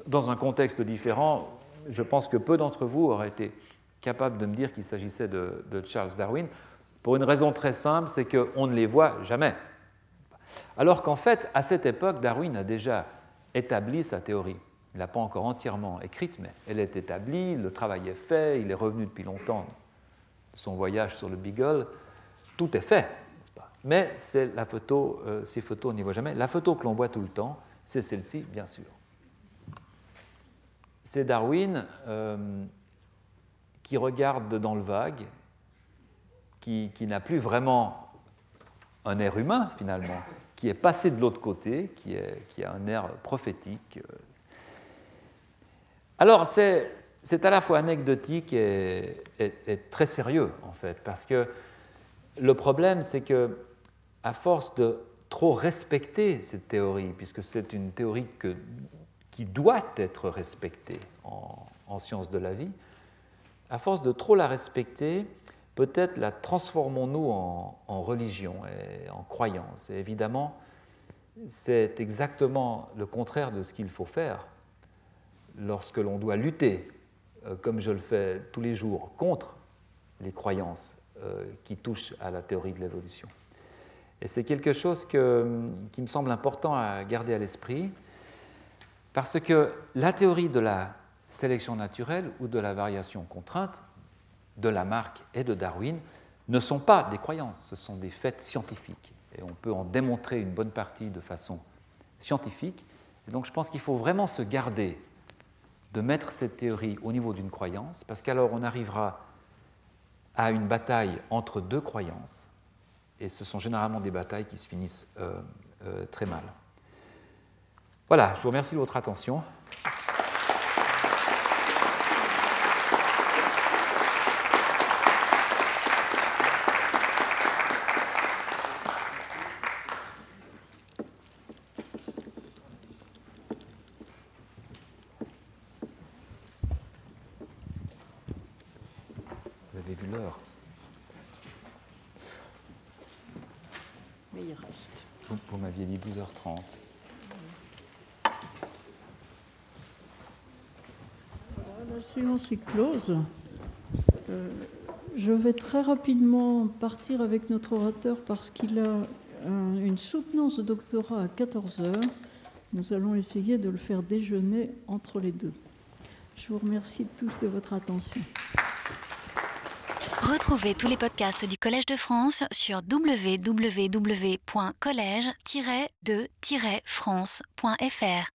dans un contexte différent. Je pense que peu d'entre vous auraient été capables de me dire qu'il s'agissait de, Charles Darwin, pour une raison très simple, c'est qu'on ne les voit jamais. Alors qu'en fait, à cette époque, Darwin a déjà établi sa théorie. Il n'a pas encore entièrement écrite, mais elle est établie, le travail est fait, il est revenu depuis longtemps son voyage sur le Beagle, tout est fait. Mais c'est la photo, euh, ces photos, on n'y voit jamais. La photo que l'on voit tout le temps, c'est celle-ci, bien sûr. C'est Darwin euh, qui regarde dans le vague, qui, n'a plus vraiment un air humain finalement, qui est passé de l'autre côté, qui, est, qui, a un air prophétique. Alors c'est c'est à la fois anecdotique et, très sérieux, en fait, parce que le problème, c'est que, à force de trop respecter cette théorie, puisque c'est une théorie qui doit être respectée en, sciences de la vie, à force de trop la respecter, peut-être la transformons-nous en, en, religion et en croyance. Et évidemment, c'est exactement le contraire de ce qu'il faut faire lorsque l'on doit lutter comme je le fais tous les jours, contre les croyances euh, qui touchent à la théorie de l'évolution. Et c'est quelque chose qui me semble important à garder à l'esprit, parce que la théorie de la sélection naturelle ou de la variation contrainte de Lamarck et de Darwin ne sont pas des croyances, ce sont des faits scientifiques. Et on peut en démontrer une bonne partie de façon scientifique. Donc je pense qu'il faut vraiment se garder de mettre cette théorie au niveau d'une croyance, parce qu'alors on arrivera à une bataille entre deux croyances, et ce sont généralement des batailles qui se finissent euh, euh, très mal. Voilà, je vous remercie de votre attention. Close. Euh, je vais très rapidement partir avec notre orateur parce qu'il a une soutenance de doctorat à 14 heures. Nous allons essayer de le faire déjeuner entre les deux. Je vous remercie tous de votre attention. Retrouvez tous les podcasts du Collège de France sur www.collège-de-france.fr.